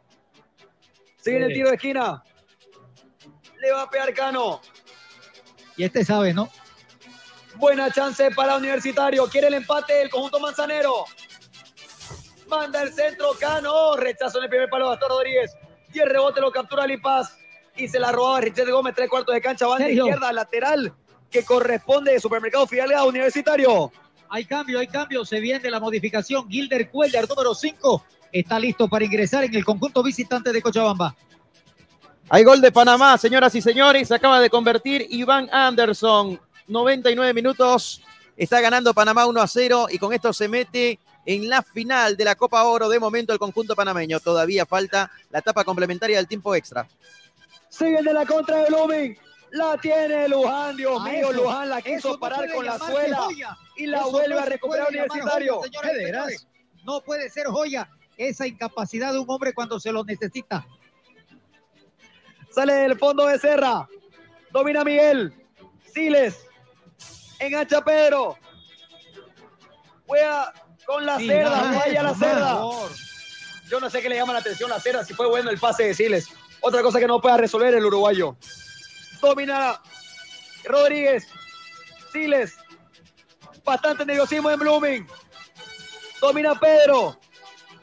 Sigue el tiro de esquina. Le va a pegar Cano. Y este sabe, ¿no? Buena chance para Universitario. Quiere el empate el conjunto manzanero. Manda el centro Cano. Rechazo en el primer palo de Gastón Rodríguez. Y el rebote lo captura Lipaz. Y se la robaba Richard Gómez. Tres cuartos de cancha. Banda Sergio. izquierda lateral que corresponde de Supermercado Fidalga Universitario. Hay cambio, hay cambio. Se viene la modificación. Gilder Cuellar, número 5, está listo para ingresar en el conjunto visitante de Cochabamba. Hay gol de Panamá, señoras y señores. Se acaba de convertir Iván Anderson. 99 minutos. Está ganando Panamá 1 a 0 y con esto se mete en la final de la Copa Oro. De momento el conjunto panameño. Todavía falta la etapa complementaria del tiempo extra. Siguen de la contra de Blooming. La tiene Luján, Dios A mío, eso- Luján la quiso no parar con la suela joya. y la Eso vuelve no a recuperar Universitario. joya, señores. No puede ser joya esa incapacidad de un hombre cuando se lo necesita. Sale del fondo de Serra. Domina Miguel. Siles. Engancha Pedro. Juega con la Sí, cerda. Vaya la cerda. favor. Yo no sé qué le llama la atención la cerda. Si fue bueno el pase de Siles. Otra cosa que no pueda resolver el uruguayo. Domina Rodríguez. Siles. Bastante nerviosismo en Blooming. Domina Pedro.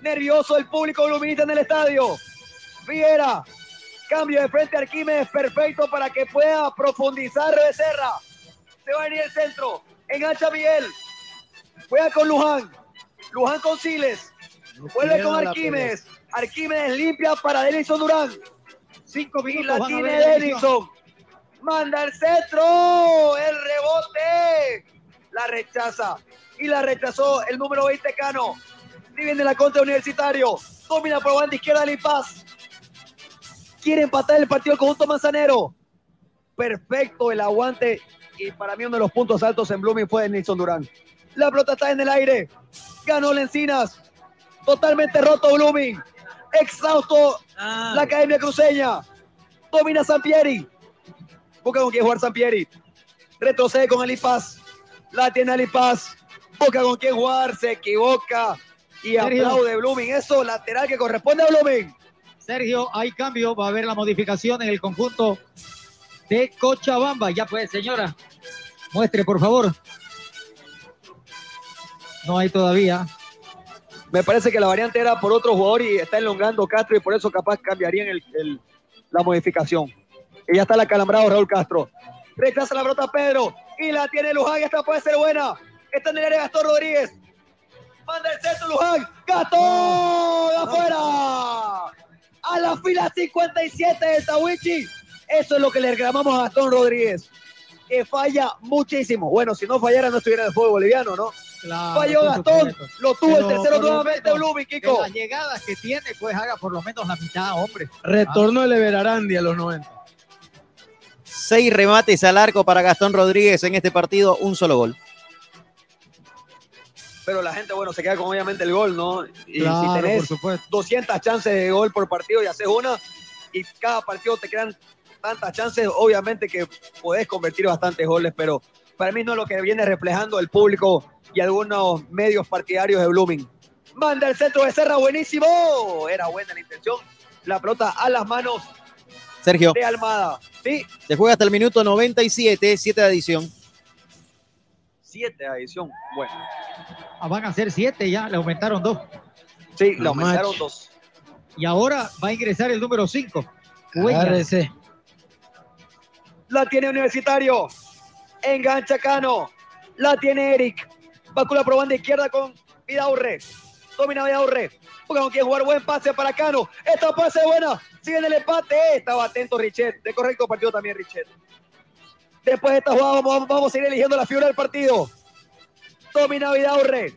Nervioso el público bluminista en el estadio. Figuera. Cambio de frente a Arquímedes perfecto para que pueda profundizar Becerra. Se va a venir el centro. Engancha Miguel. Juega con Luján. Luján con Siles. Vuelve con Arquímedes. Arquímedes limpia para Denison Durán. Cinco Y minutos la tiene. Denison. Manda el centro. El rebote. La rechaza. Y la rechazó el número 20 Cano. Si viene la contra Universitario. Domina por banda izquierda Lipaz. Quiere empatar el partido el conjunto manzanero. Perfecto el aguante. Y para mí uno de los puntos altos en Blooming fue de Nilson Durán. La pelota está en el aire. Ganó Lencinas. Totalmente roto Blooming. Exhausto la Academia Cruceña. Domina Sampieri. Busca con quién jugar Sampieri. Retrocede con Alipaz. La tiene Alipaz. Busca con quién jugar. Se equivoca. Y Sergio. aplaude Blooming. Eso lateral que corresponde a Blooming. Sergio, hay cambio, va a haber la modificación en el conjunto de Cochabamba. Ya pues, señora, muestre por favor. No hay todavía. Me parece que la variante era por otro jugador y está elongando Castro y por eso capaz cambiarían el- el- la modificación. Y ya está el acalambrado Raúl Castro. Rechaza la brota Pedro y la tiene Luján. Esta puede ser buena. Está en el área Gastón Rodríguez. Manda el centro Luján. Gastón afuera. A la fila 57 de Tawichi. Eso es lo que le reclamamos a Gastón Rodríguez. Que falla muchísimo. Bueno, si no fallara no estuviera en el fútbol boliviano, ¿no? Claro, Falló Gastón. Lo tuvo Pero el tercero nuevamente Blumi, de Kiko. Las llegadas que tiene, pues haga por lo menos la mitad, hombre. Retorno el Everarandi a los 90. Seis remates al arco para Gastón Rodríguez en este partido, un solo gol. Pero la gente, bueno, se queda con obviamente el gol, ¿no? Y Claro, si tenés por supuesto. 200 chances de gol por partido y haces una, y cada partido te quedan tantas chances, obviamente que podés convertir bastantes goles, pero para mí no es lo que viene reflejando el público y algunos medios partidarios de Blooming. Manda el centro de Serra, buenísimo. Era buena la intención. La pelota a las manos Sergio, de Almada. Sí, se juega hasta el minuto 97, 7 de adición. siete adición. Bueno, Ah, van a ser siete ya, le aumentaron dos. sí, le aumentaron match. dos. Y ahora va a ingresar el número cinco. Agárrese. La tiene Universitario. Engancha Cano. La tiene Eric. Va con la probanda izquierda con Vidaurre. Domina Vidaurre. Porque no quiere jugar buen pase para Cano. Esta pase buena. Sigue en el empate. Estaba atento Richet. De correcto partido también Richet. Después de esta jugada vamos, vamos- a ir eligiendo la figura del partido. Domina Vidaurre.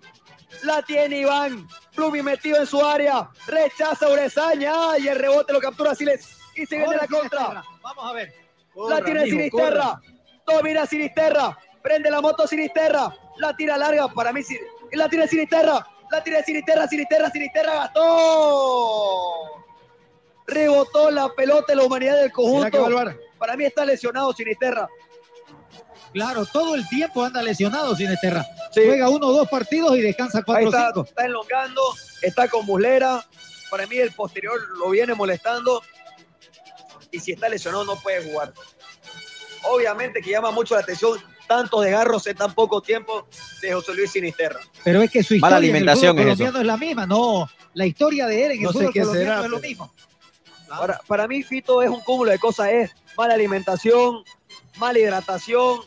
La tiene Iván. Plumi metido en su área. Rechaza Urezaña. Y el rebote lo captura Siles. Y se viene la contra. Vamos a ver. La Corra, tiene mijo, Sinisterra. Domina Sinisterra. Prende la moto Sinisterra. La tira larga para mí. La tira Sinisterra. La tira Sinisterra. Sinisterra. Sinisterra. Gastó. Rebotó la pelota en la humanidad del ¿Será que va conjunto. Para mí está lesionado Sinisterra. Claro, todo el tiempo anda lesionado Sinesterra. Sí. Juega uno o dos partidos y descansa cuatro o está, cinco. está enlongando, está con muslera. Para mí el posterior lo viene molestando. Y si está lesionado no puede jugar. Obviamente que llama mucho la atención tantos desgarros en tan poco tiempo de José Luis Sinisterra. Pero es que su historia en el alimentación fútbol es eso. colombiano es la misma. No, la historia de él en el No sé fútbol qué colombiano será, es lo mismo. Para, para mí, Fito, es un cúmulo de cosas. Es mala alimentación, mala hidratación,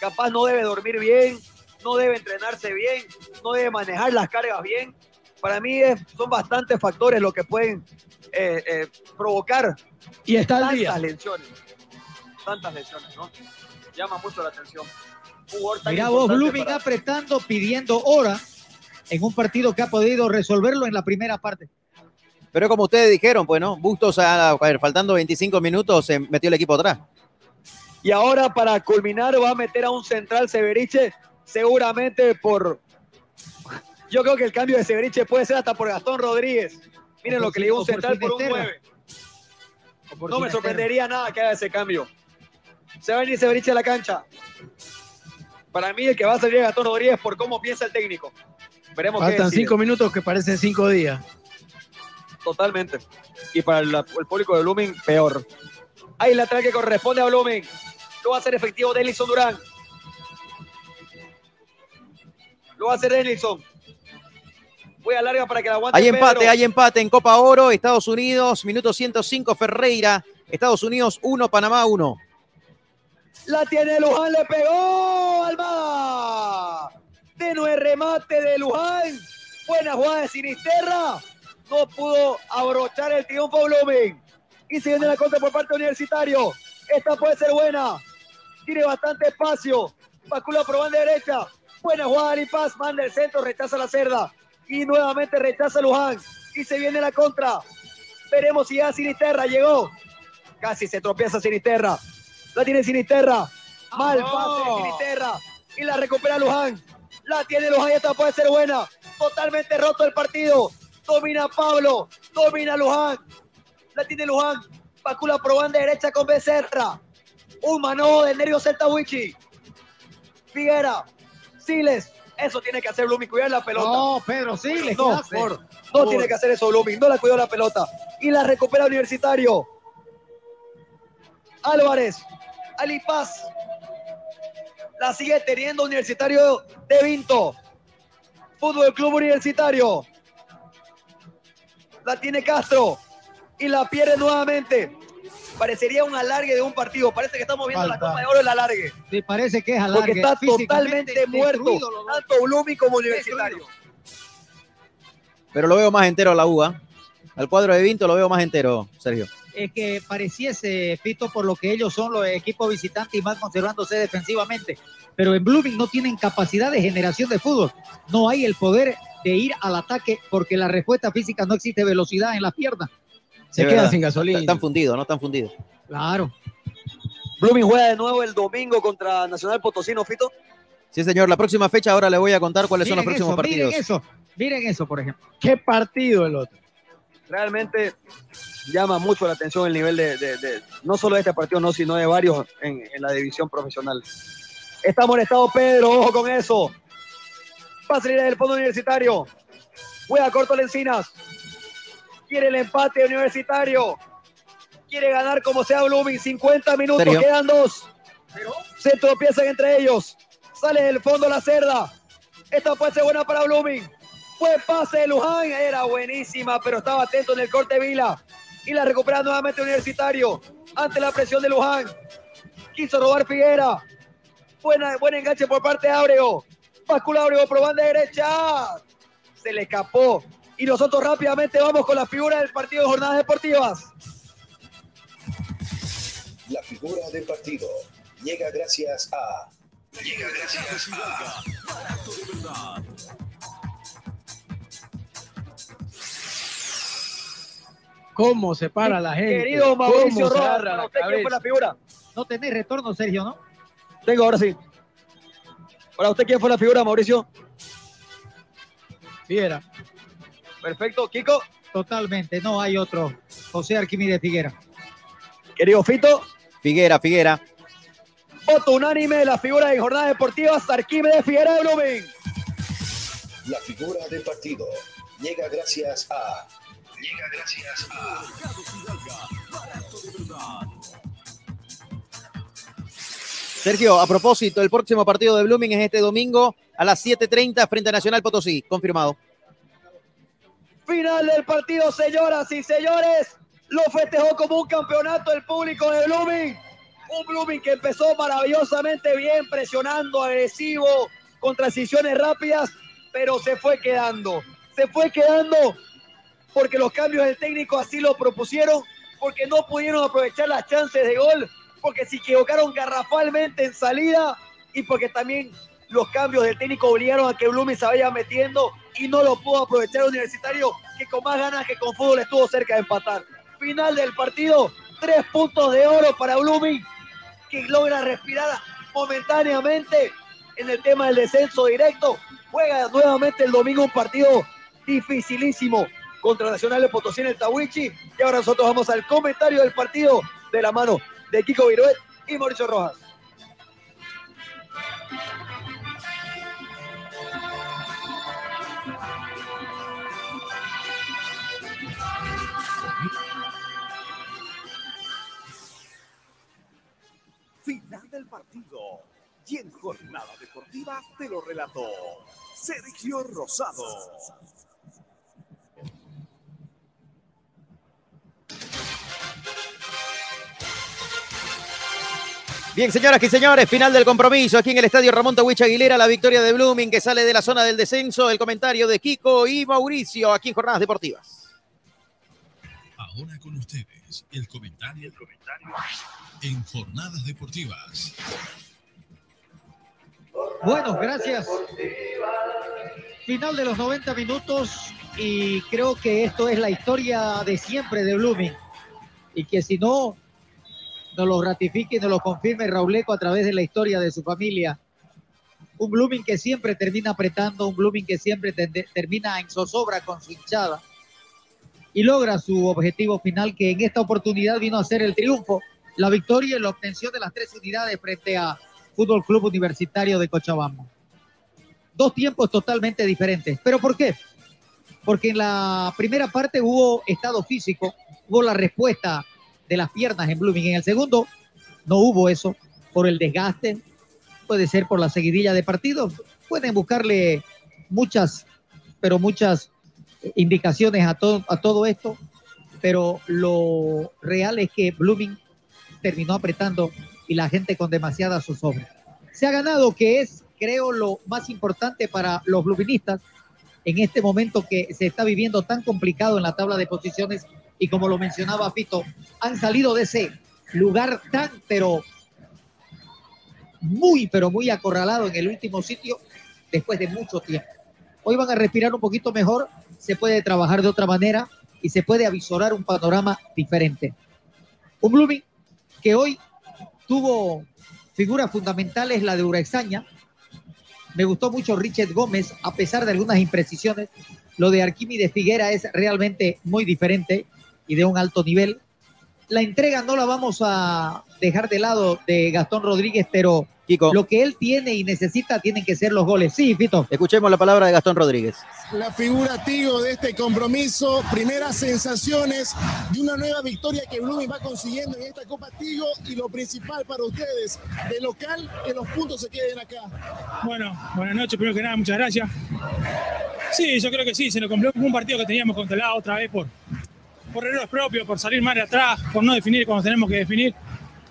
capaz no debe dormir bien, no debe entrenarse bien, no debe manejar las cargas bien. Para mí es- son bastantes factores los que pueden eh, eh, provocar Y está al tantas día. lesiones. Tantas lesiones, ¿no? Llama mucho la atención. Un Mira vos, Blooming para- apretando, pidiendo hora en un partido que ha podido resolverlo en la primera parte. Pero como ustedes dijeron, pues no, Bustos, a, a ver, faltando 25 minutos, se metió el equipo atrás. Y ahora para culminar va a meter a un central Severiche, seguramente por... Yo creo que el cambio de Severiche puede ser hasta por Gastón Rodríguez. Miren por lo que le dio un por central por un Sinisterra. 9. No me sorprendería nada que haga ese cambio. Se va a venir Severiche a la cancha. Para mí el que va a salir es Gastón Rodríguez por cómo piensa el técnico. Veremos Faltan cinco minutos que parecen cinco días. Totalmente. Y para el, el público de Blooming, peor. Ahí la trae que corresponde a Blooming. Lo va a hacer efectivo Denison Durán. Lo va a hacer Denison. Voy a larga para que la aguante. Hay empate, Pedro. hay empate en Copa Oro, Estados Unidos, minuto 105, Ferreira, Estados Unidos 1, Panamá 1. La tiene Luján, le pegó Almada. De nuevo remate de Luján. Buena jugada de Sinisterra. No pudo abrochar el triunfo Blooming. Y se viene la contra por parte de Universitario. Esta puede ser buena. Tiene bastante espacio. Bacula por banda derecha. Buena jugada de Paz. Manda el centro, rechaza la cerda. Y nuevamente rechaza Luján. Y se viene la contra. Veremos si ya Sinisterra llegó. Casi se tropieza Sinisterra. La tiene Sinisterra. Mal pase de Sinisterra. Y la recupera Luján. La tiene Luján y esta puede ser buena. Totalmente roto el partido. Domina Pablo. Domina Luján. La tiene Luján. Bacula probando derecha con Becerra. Un manojo de Nervio Celta Wichi. Figuera. Siles. Eso tiene que hacer Blooming, cuidar la pelota. No, Pedro, sí, le No, por- no tiene que hacer eso Blooming. No la cuidó la pelota. Y la recupera Universitario. Álvarez. Alipaz. La sigue teniendo Universitario de Vinto. Fútbol Club Universitario. La tiene Castro. Y la pierde nuevamente. Parecería un alargue de un partido. Parece que estamos viendo la. Copa de Oro el alargue. Sí, parece que es Porque alargue. está Físicamente totalmente muerto. Tanto Blooming como Universitario. Pero lo veo más entero a la UA. Al cuadro de Vinto lo veo más entero, Sergio. Es que pareciese, Fito, por lo que ellos son los equipos visitantes y más conservándose defensivamente. Pero en Blooming no tienen capacidad de generación de fútbol. No hay el poder de ir al ataque porque la respuesta física no existe velocidad en las piernas. Se quedan sin gasolina. Están fundidos, no están fundidos. Claro. Blooming juega de nuevo el domingo contra Nacional Potosino, Fito. Sí, señor. La próxima fecha ahora le voy a contar cuáles son los próximos eso, partidos. Miren eso, miren eso, por ejemplo. ¿Qué partido el otro? Realmente llama mucho la atención el nivel de, de- de- no solo de este partido, no, sino de varios en, en la división profesional. Está molestado Pedro, ojo con eso. Va a salir del fondo universitario. Juega corto Lencinas. Quiere el empate universitario. Quiere ganar como sea Blooming. 50 minutos, quedan dos. Se tropiezan entre ellos. Sale del fondo la cerda. Esta puede ser buena para Blooming. Buen pase de Luján. Era buenísima, pero estaba atento en el corte Vila. Y la recupera nuevamente Universitario. Ante la presión de Luján. Quiso robar Figuera. Buena, buen enganche por parte de Ábrego. Bascula Ábrego por banda derecha. Se le escapó. Y nosotros rápidamente vamos con la figura del partido de jornadas deportivas. La figura del partido llega gracias a. Llega gracias a. ¿Cómo se para la gente? Querido ¿Cómo Mauricio se Rojas, la usted, ¿quién fue cabeza? la figura? No tenés retorno, Sergio, ¿no? Tengo ahora sí. Para usted, ¿quién fue la figura, Mauricio? Fiera. Perfecto, Kiko. Totalmente, no hay otro. José Arquímedes Figuera. Querido Fito. Figuera, Figuera. Voto unánime de la figura de jornadas deportivas, Arquímedes Figuera de Blooming. La figura del partido llega gracias a. Llega gracias a. Sergio, a propósito, el próximo partido de Blooming es este domingo a las 7.30 frente a Nacional Potosí. Confirmado. Final del partido, señoras y señores. Lo festejó como un campeonato el público de Blooming. Un Blooming que empezó maravillosamente bien, presionando, agresivo, con transiciones rápidas, pero se fue quedando. Se fue quedando porque los cambios del técnico así lo propusieron, porque no pudieron aprovechar las chances de gol, porque se equivocaron garrafalmente en salida y porque también los cambios del técnico obligaron a que Blooming se vaya metiendo y no lo pudo aprovechar Universitario, que con más ganas que con fútbol estuvo cerca de empatar. Final del partido, tres puntos de oro para Blooming, que logra respirar momentáneamente en el tema del descenso directo. Juega nuevamente el domingo un partido dificilísimo contra Nacional de Potosí en el Tawichi. Y ahora nosotros vamos al comentario del partido de la mano de Kiko Viruet y Mauricio Rojas. Jornada deportiva te lo relató Sergio Rosado. Bien, señoras y señores, final del compromiso aquí en el estadio Ramón Tawich Aguilera, la victoria de Blooming que sale de la zona del descenso, el comentario de Kiko y Mauricio aquí en Jornadas Deportivas. Ahora con ustedes, el comentario, el comentario en Jornadas Deportivas. Bueno, gracias. Final de los 90 minutos y creo que esto es la historia de siempre de Blooming. Y que si no, nos lo ratifique y nos lo confirme Rauleco a través de la historia de su familia. Un Blooming que siempre termina apretando, un Blooming que siempre termina en zozobra con su hinchada y logra su objetivo final que en esta oportunidad vino a ser el triunfo, la victoria y la obtención de las tres unidades frente a Fútbol Club Universitario de Cochabamba. Dos tiempos totalmente diferentes. ¿Pero por qué? Porque en la primera parte hubo estado físico, hubo la respuesta de las piernas en Blooming. En el segundo no hubo eso por el desgaste, puede ser por la seguidilla de partidos. Pueden buscarle muchas, pero muchas eh, indicaciones a todo, a todo esto, pero lo real es que Blooming terminó apretando y la gente con demasiada zozobra. Se ha ganado, que es, creo, lo más importante para los bluministas, en este momento que se está viviendo tan complicado en la tabla de posiciones y como lo mencionaba Fito, han salido de ese lugar tan, pero muy, pero muy acorralado en el último sitio después de mucho tiempo. Hoy van a respirar un poquito mejor, se puede trabajar de otra manera y se puede avisorar un panorama diferente. Un Blooming que hoy tuvo figuras fundamentales, la de Uraexaña. Me gustó mucho Richard Gómez, a pesar de algunas imprecisiones. Lo de Arquímedes Figuera es realmente muy diferente y de un alto nivel. La entrega no la vamos a dejar de lado de Gastón Rodríguez, pero lo que él tiene y necesita tienen que ser los goles. Sí, Fito. Escuchemos la palabra de Gastón Rodríguez. La figura Tigo de este compromiso, primeras sensaciones de una nueva victoria que Blooming va consiguiendo en esta Copa Tigo y lo principal para ustedes, de local, que los puntos se queden acá. Bueno, buenas noches, primero que nada, muchas gracias. Sí, yo creo que sí, se nos cumplió un partido que teníamos controlado otra vez por, por errores propios, por salir mal de atrás, por no definir cuando tenemos que definir.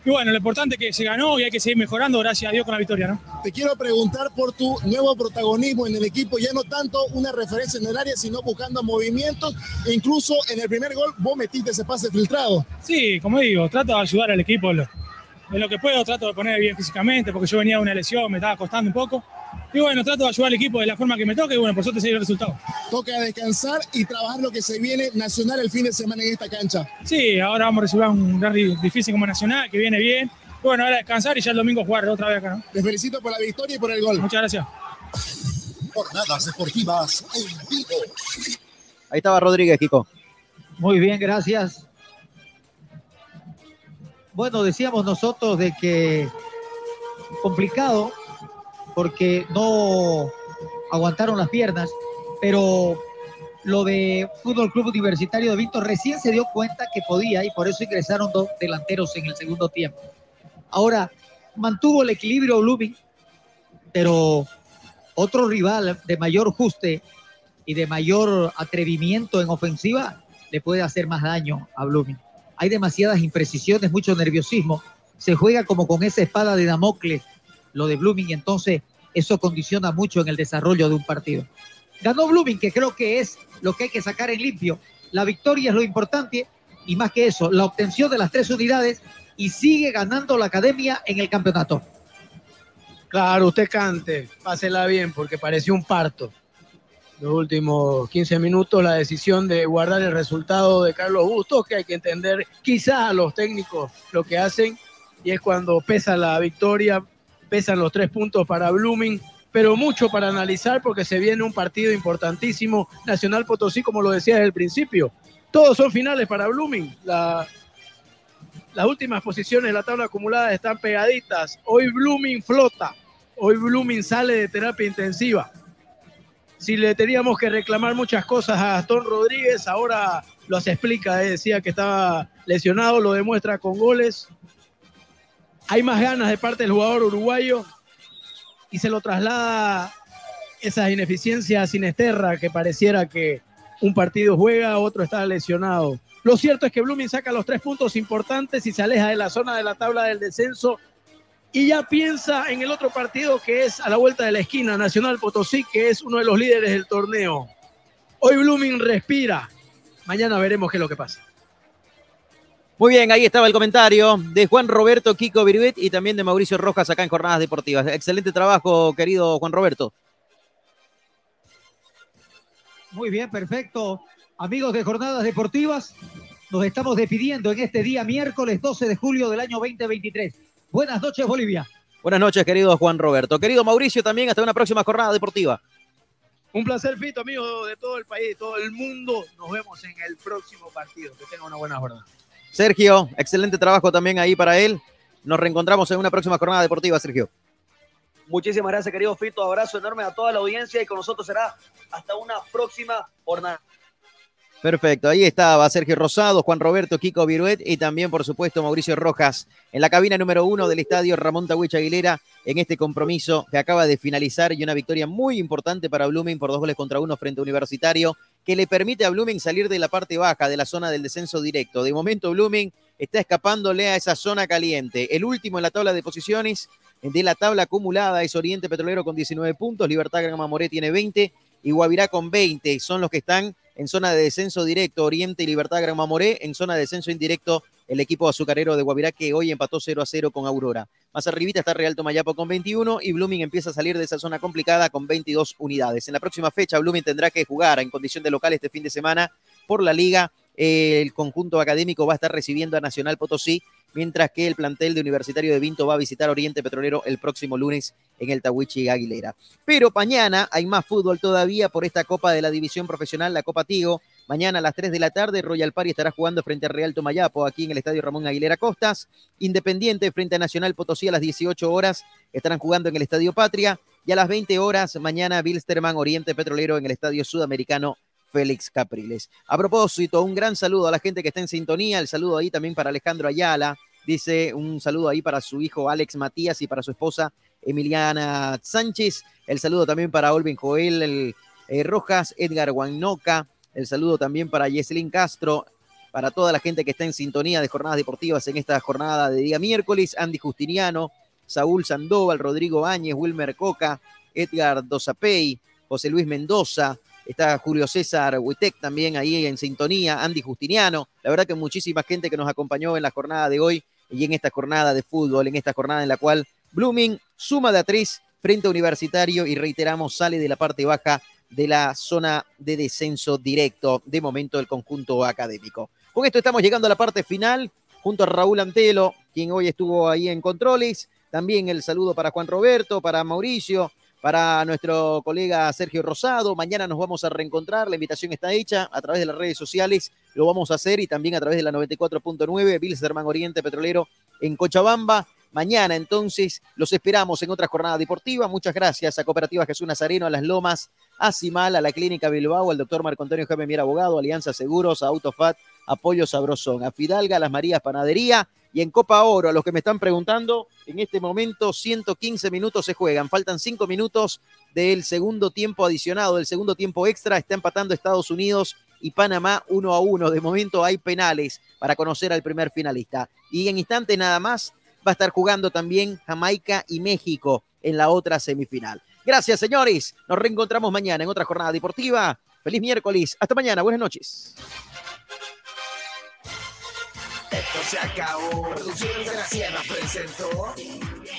Y bueno, lo importante es que se ganó y hay que seguir mejorando, gracias a Dios, con la victoria, ¿no? Te quiero preguntar por tu nuevo protagonismo en el equipo, ya no tanto una referencia en el área, sino buscando movimientos. E incluso en el primer gol vos metiste ese pase filtrado. Sí, como digo, trato de ayudar al equipo en lo que puedo, trato de poner bien físicamente, porque yo venía de una lesión, me estaba costando un poco. Y bueno, trato de ayudar al equipo de la forma que me toque y bueno, por suerte se dio el resultado. Toca descansar y trabajar lo que se viene nacional el fin de semana en esta cancha. Sí, ahora vamos a recibir un rally difícil como nacional, que viene bien. Y bueno, ahora descansar y ya el domingo jugar otra vez acá, ¿no? Les felicito por la victoria y por el gol. Muchas gracias. Jornadas deportivas en vivo. Ahí estaba Rodríguez, Kiko. Muy bien, gracias. Bueno, decíamos nosotros de que complicado porque no aguantaron las piernas, pero lo de Fútbol Club Universitario de Víctor recién se dio cuenta que podía y por eso ingresaron dos delanteros en el segundo tiempo. Ahora, mantuvo el equilibrio Blooming, pero otro rival de mayor ajuste y de mayor atrevimiento en ofensiva le puede hacer más daño a Blooming. Hay demasiadas imprecisiones, mucho nerviosismo. Se juega como con esa espada de Damocles lo de Blooming, y entonces eso condiciona mucho en el desarrollo de un partido. Ganó Blooming, que creo que es lo que hay que sacar en limpio. La victoria es lo importante y más que eso, la obtención de las tres unidades y sigue ganando la academia en el campeonato. Claro, usted cante, pásela bien porque pareció un parto. Los últimos 15 minutos, la decisión de guardar el resultado de Carlos Bustos, que hay que entender quizás a los técnicos lo que hacen, y es cuando pesa la victoria pesan los tres puntos para Blooming, pero mucho para analizar porque se viene un partido importantísimo. Nacional Potosí, como lo decía desde el principio, todos son finales para Blooming. las últimas posiciones de la tabla acumulada están pegaditas. Hoy Blooming flota, hoy Blooming sale de terapia intensiva. Si le teníamos que reclamar muchas cosas a Gastón Rodríguez, ahora lo explica, decía que estaba lesionado, lo demuestra con goles hay más ganas de parte del jugador uruguayo y se lo traslada esas ineficiencias sin Esterra que pareciera que un partido juega, otro está lesionado. Lo cierto es que Blooming saca los tres puntos importantes y se aleja de la zona de la tabla del descenso y ya piensa en el otro partido que es a la vuelta de la esquina, Nacional Potosí, que es uno de los líderes del torneo. Hoy Blooming respira. Mañana veremos qué es lo que pasa. Muy bien, ahí estaba el comentario de Juan Roberto Kiko Viruet y también de Mauricio Rojas acá en Jornadas Deportivas. Excelente trabajo, querido Juan Roberto. Muy bien, perfecto. Amigos de Jornadas Deportivas, nos estamos despidiendo en este día miércoles 12 de julio del año 2023. Buenas noches, Bolivia. Buenas noches, querido Juan Roberto. Querido Mauricio, también hasta una próxima jornada deportiva. Un placer, Fito, amigos de todo el país, de todo el mundo. Nos vemos en el próximo partido. Que tengan una buena jornada. Sergio, excelente trabajo también ahí para él. Nos reencontramos en una próxima jornada deportiva, Sergio. Muchísimas gracias, querido Fito. Abrazo enorme a toda la audiencia y con nosotros será hasta una próxima jornada. Perfecto, ahí estaba Sergio Rosado, Juan Roberto, Kiko Viruet y también, por supuesto, Mauricio Rojas en la cabina número uno del estadio Ramón Tawich Aguilera en este compromiso que acaba de finalizar y una victoria muy importante para Blooming por dos goles contra uno frente a Universitario que le permite a Blooming salir de la parte baja de la zona del descenso directo. De momento, Blooming está escapándole a esa zona caliente. El último en la tabla de posiciones de la tabla acumulada es Oriente Petrolero con 19 puntos, Libertad Grama Moré tiene 20 y Guavirá con 20. Son los que están en zona de descenso directo. Oriente y Libertad Gran Mamoré en zona de descenso indirecto el equipo azucarero de Guavirá que hoy empató 0 a 0 con Aurora. Más arribita está Real Tomayapo con 21 y Blooming empieza a salir de esa zona complicada con 22 unidades. En la próxima fecha Blooming tendrá que jugar en condición de local este fin de semana por la liga. El conjunto académico va a estar recibiendo a Nacional Potosí mientras que el plantel de Universitario de Vinto va a visitar Oriente Petrolero el próximo lunes en el Tawichi Aguilera. Pero mañana hay más fútbol todavía por esta Copa de la División Profesional, la Copa Tigo. Mañana a las 3 de la tarde, Royal Party estará jugando frente a Real Tomayapo aquí en el Estadio Ramón Aguilera Costas. Independiente frente a Nacional Potosí a las 18 horas estarán jugando en el Estadio Patria. Y a las 20 horas, mañana Bilsterman Oriente Petrolero en el Estadio Sudamericano Félix Capriles. A propósito, un gran saludo a la gente que está en sintonía, el saludo ahí también para Alejandro Ayala, dice un saludo ahí para su hijo Alex Matías y para su esposa Emiliana Sánchez, el saludo también para Olvin Joel el, eh, Rojas, Edgar Guanoca, el saludo también para Yeselin Castro, para toda la gente que está en sintonía de jornadas deportivas en esta jornada de día miércoles, Andy Justiniano, Saúl Sandoval, Rodrigo Áñez, Wilmer Coca, Edgar Dosapey, José Luis Mendoza, Está Julio César Huitec también ahí en sintonía, Andy Justiniano. La verdad que muchísima gente que nos acompañó en la jornada de hoy y en esta jornada de fútbol, en esta jornada en la cual Blooming suma de atriz frente a Universitario y reiteramos, sale de la parte baja de la zona de descenso directo de momento del conjunto académico. Con esto estamos llegando a la parte final, junto a Raúl Antelo, quien hoy estuvo ahí en controles. También el saludo para Juan Roberto, para Mauricio, para nuestro colega Sergio Rosado. Mañana nos vamos a reencontrar, la invitación está hecha a través de las redes sociales, lo vamos a hacer y también a través de la 94.9, Bilzerman Oriente Petrolero en Cochabamba. Mañana entonces los esperamos en otra jornada deportiva. Muchas gracias a Cooperativa Jesús Nazareno, a Las Lomas, a Cimal, a la Clínica Bilbao, al doctor Marco Antonio Jaime Mier Abogado, Alianza Seguros, a Autofat, Apoyo Sabrosón, a Fidalga, a Las Marías Panadería y en Copa Oro, a los que me están preguntando, en este momento 115 minutos se juegan. Faltan 5 minutos del segundo tiempo adicionado, del segundo tiempo extra. Está empatando Estados Unidos y Panamá 1 a 1. De momento hay penales para conocer al primer finalista. Y en instantes nada más va a estar jugando también Jamaica y México en la otra semifinal. Gracias, señores. Nos reencontramos mañana en otra jornada deportiva. Feliz miércoles. Hasta mañana. Buenas noches. Esto se acabó. Producciones de la Sierra presentó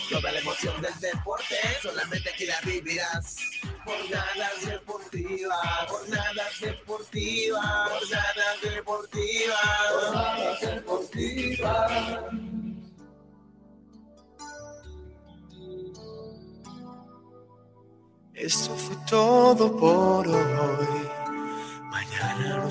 toda la emoción del deporte. Solamente aquí la vivirás. Jornadas deportivas, jornadas deportivas, jornadas deportivas, jornadas deportivas. Esto fue todo por hoy. Mañana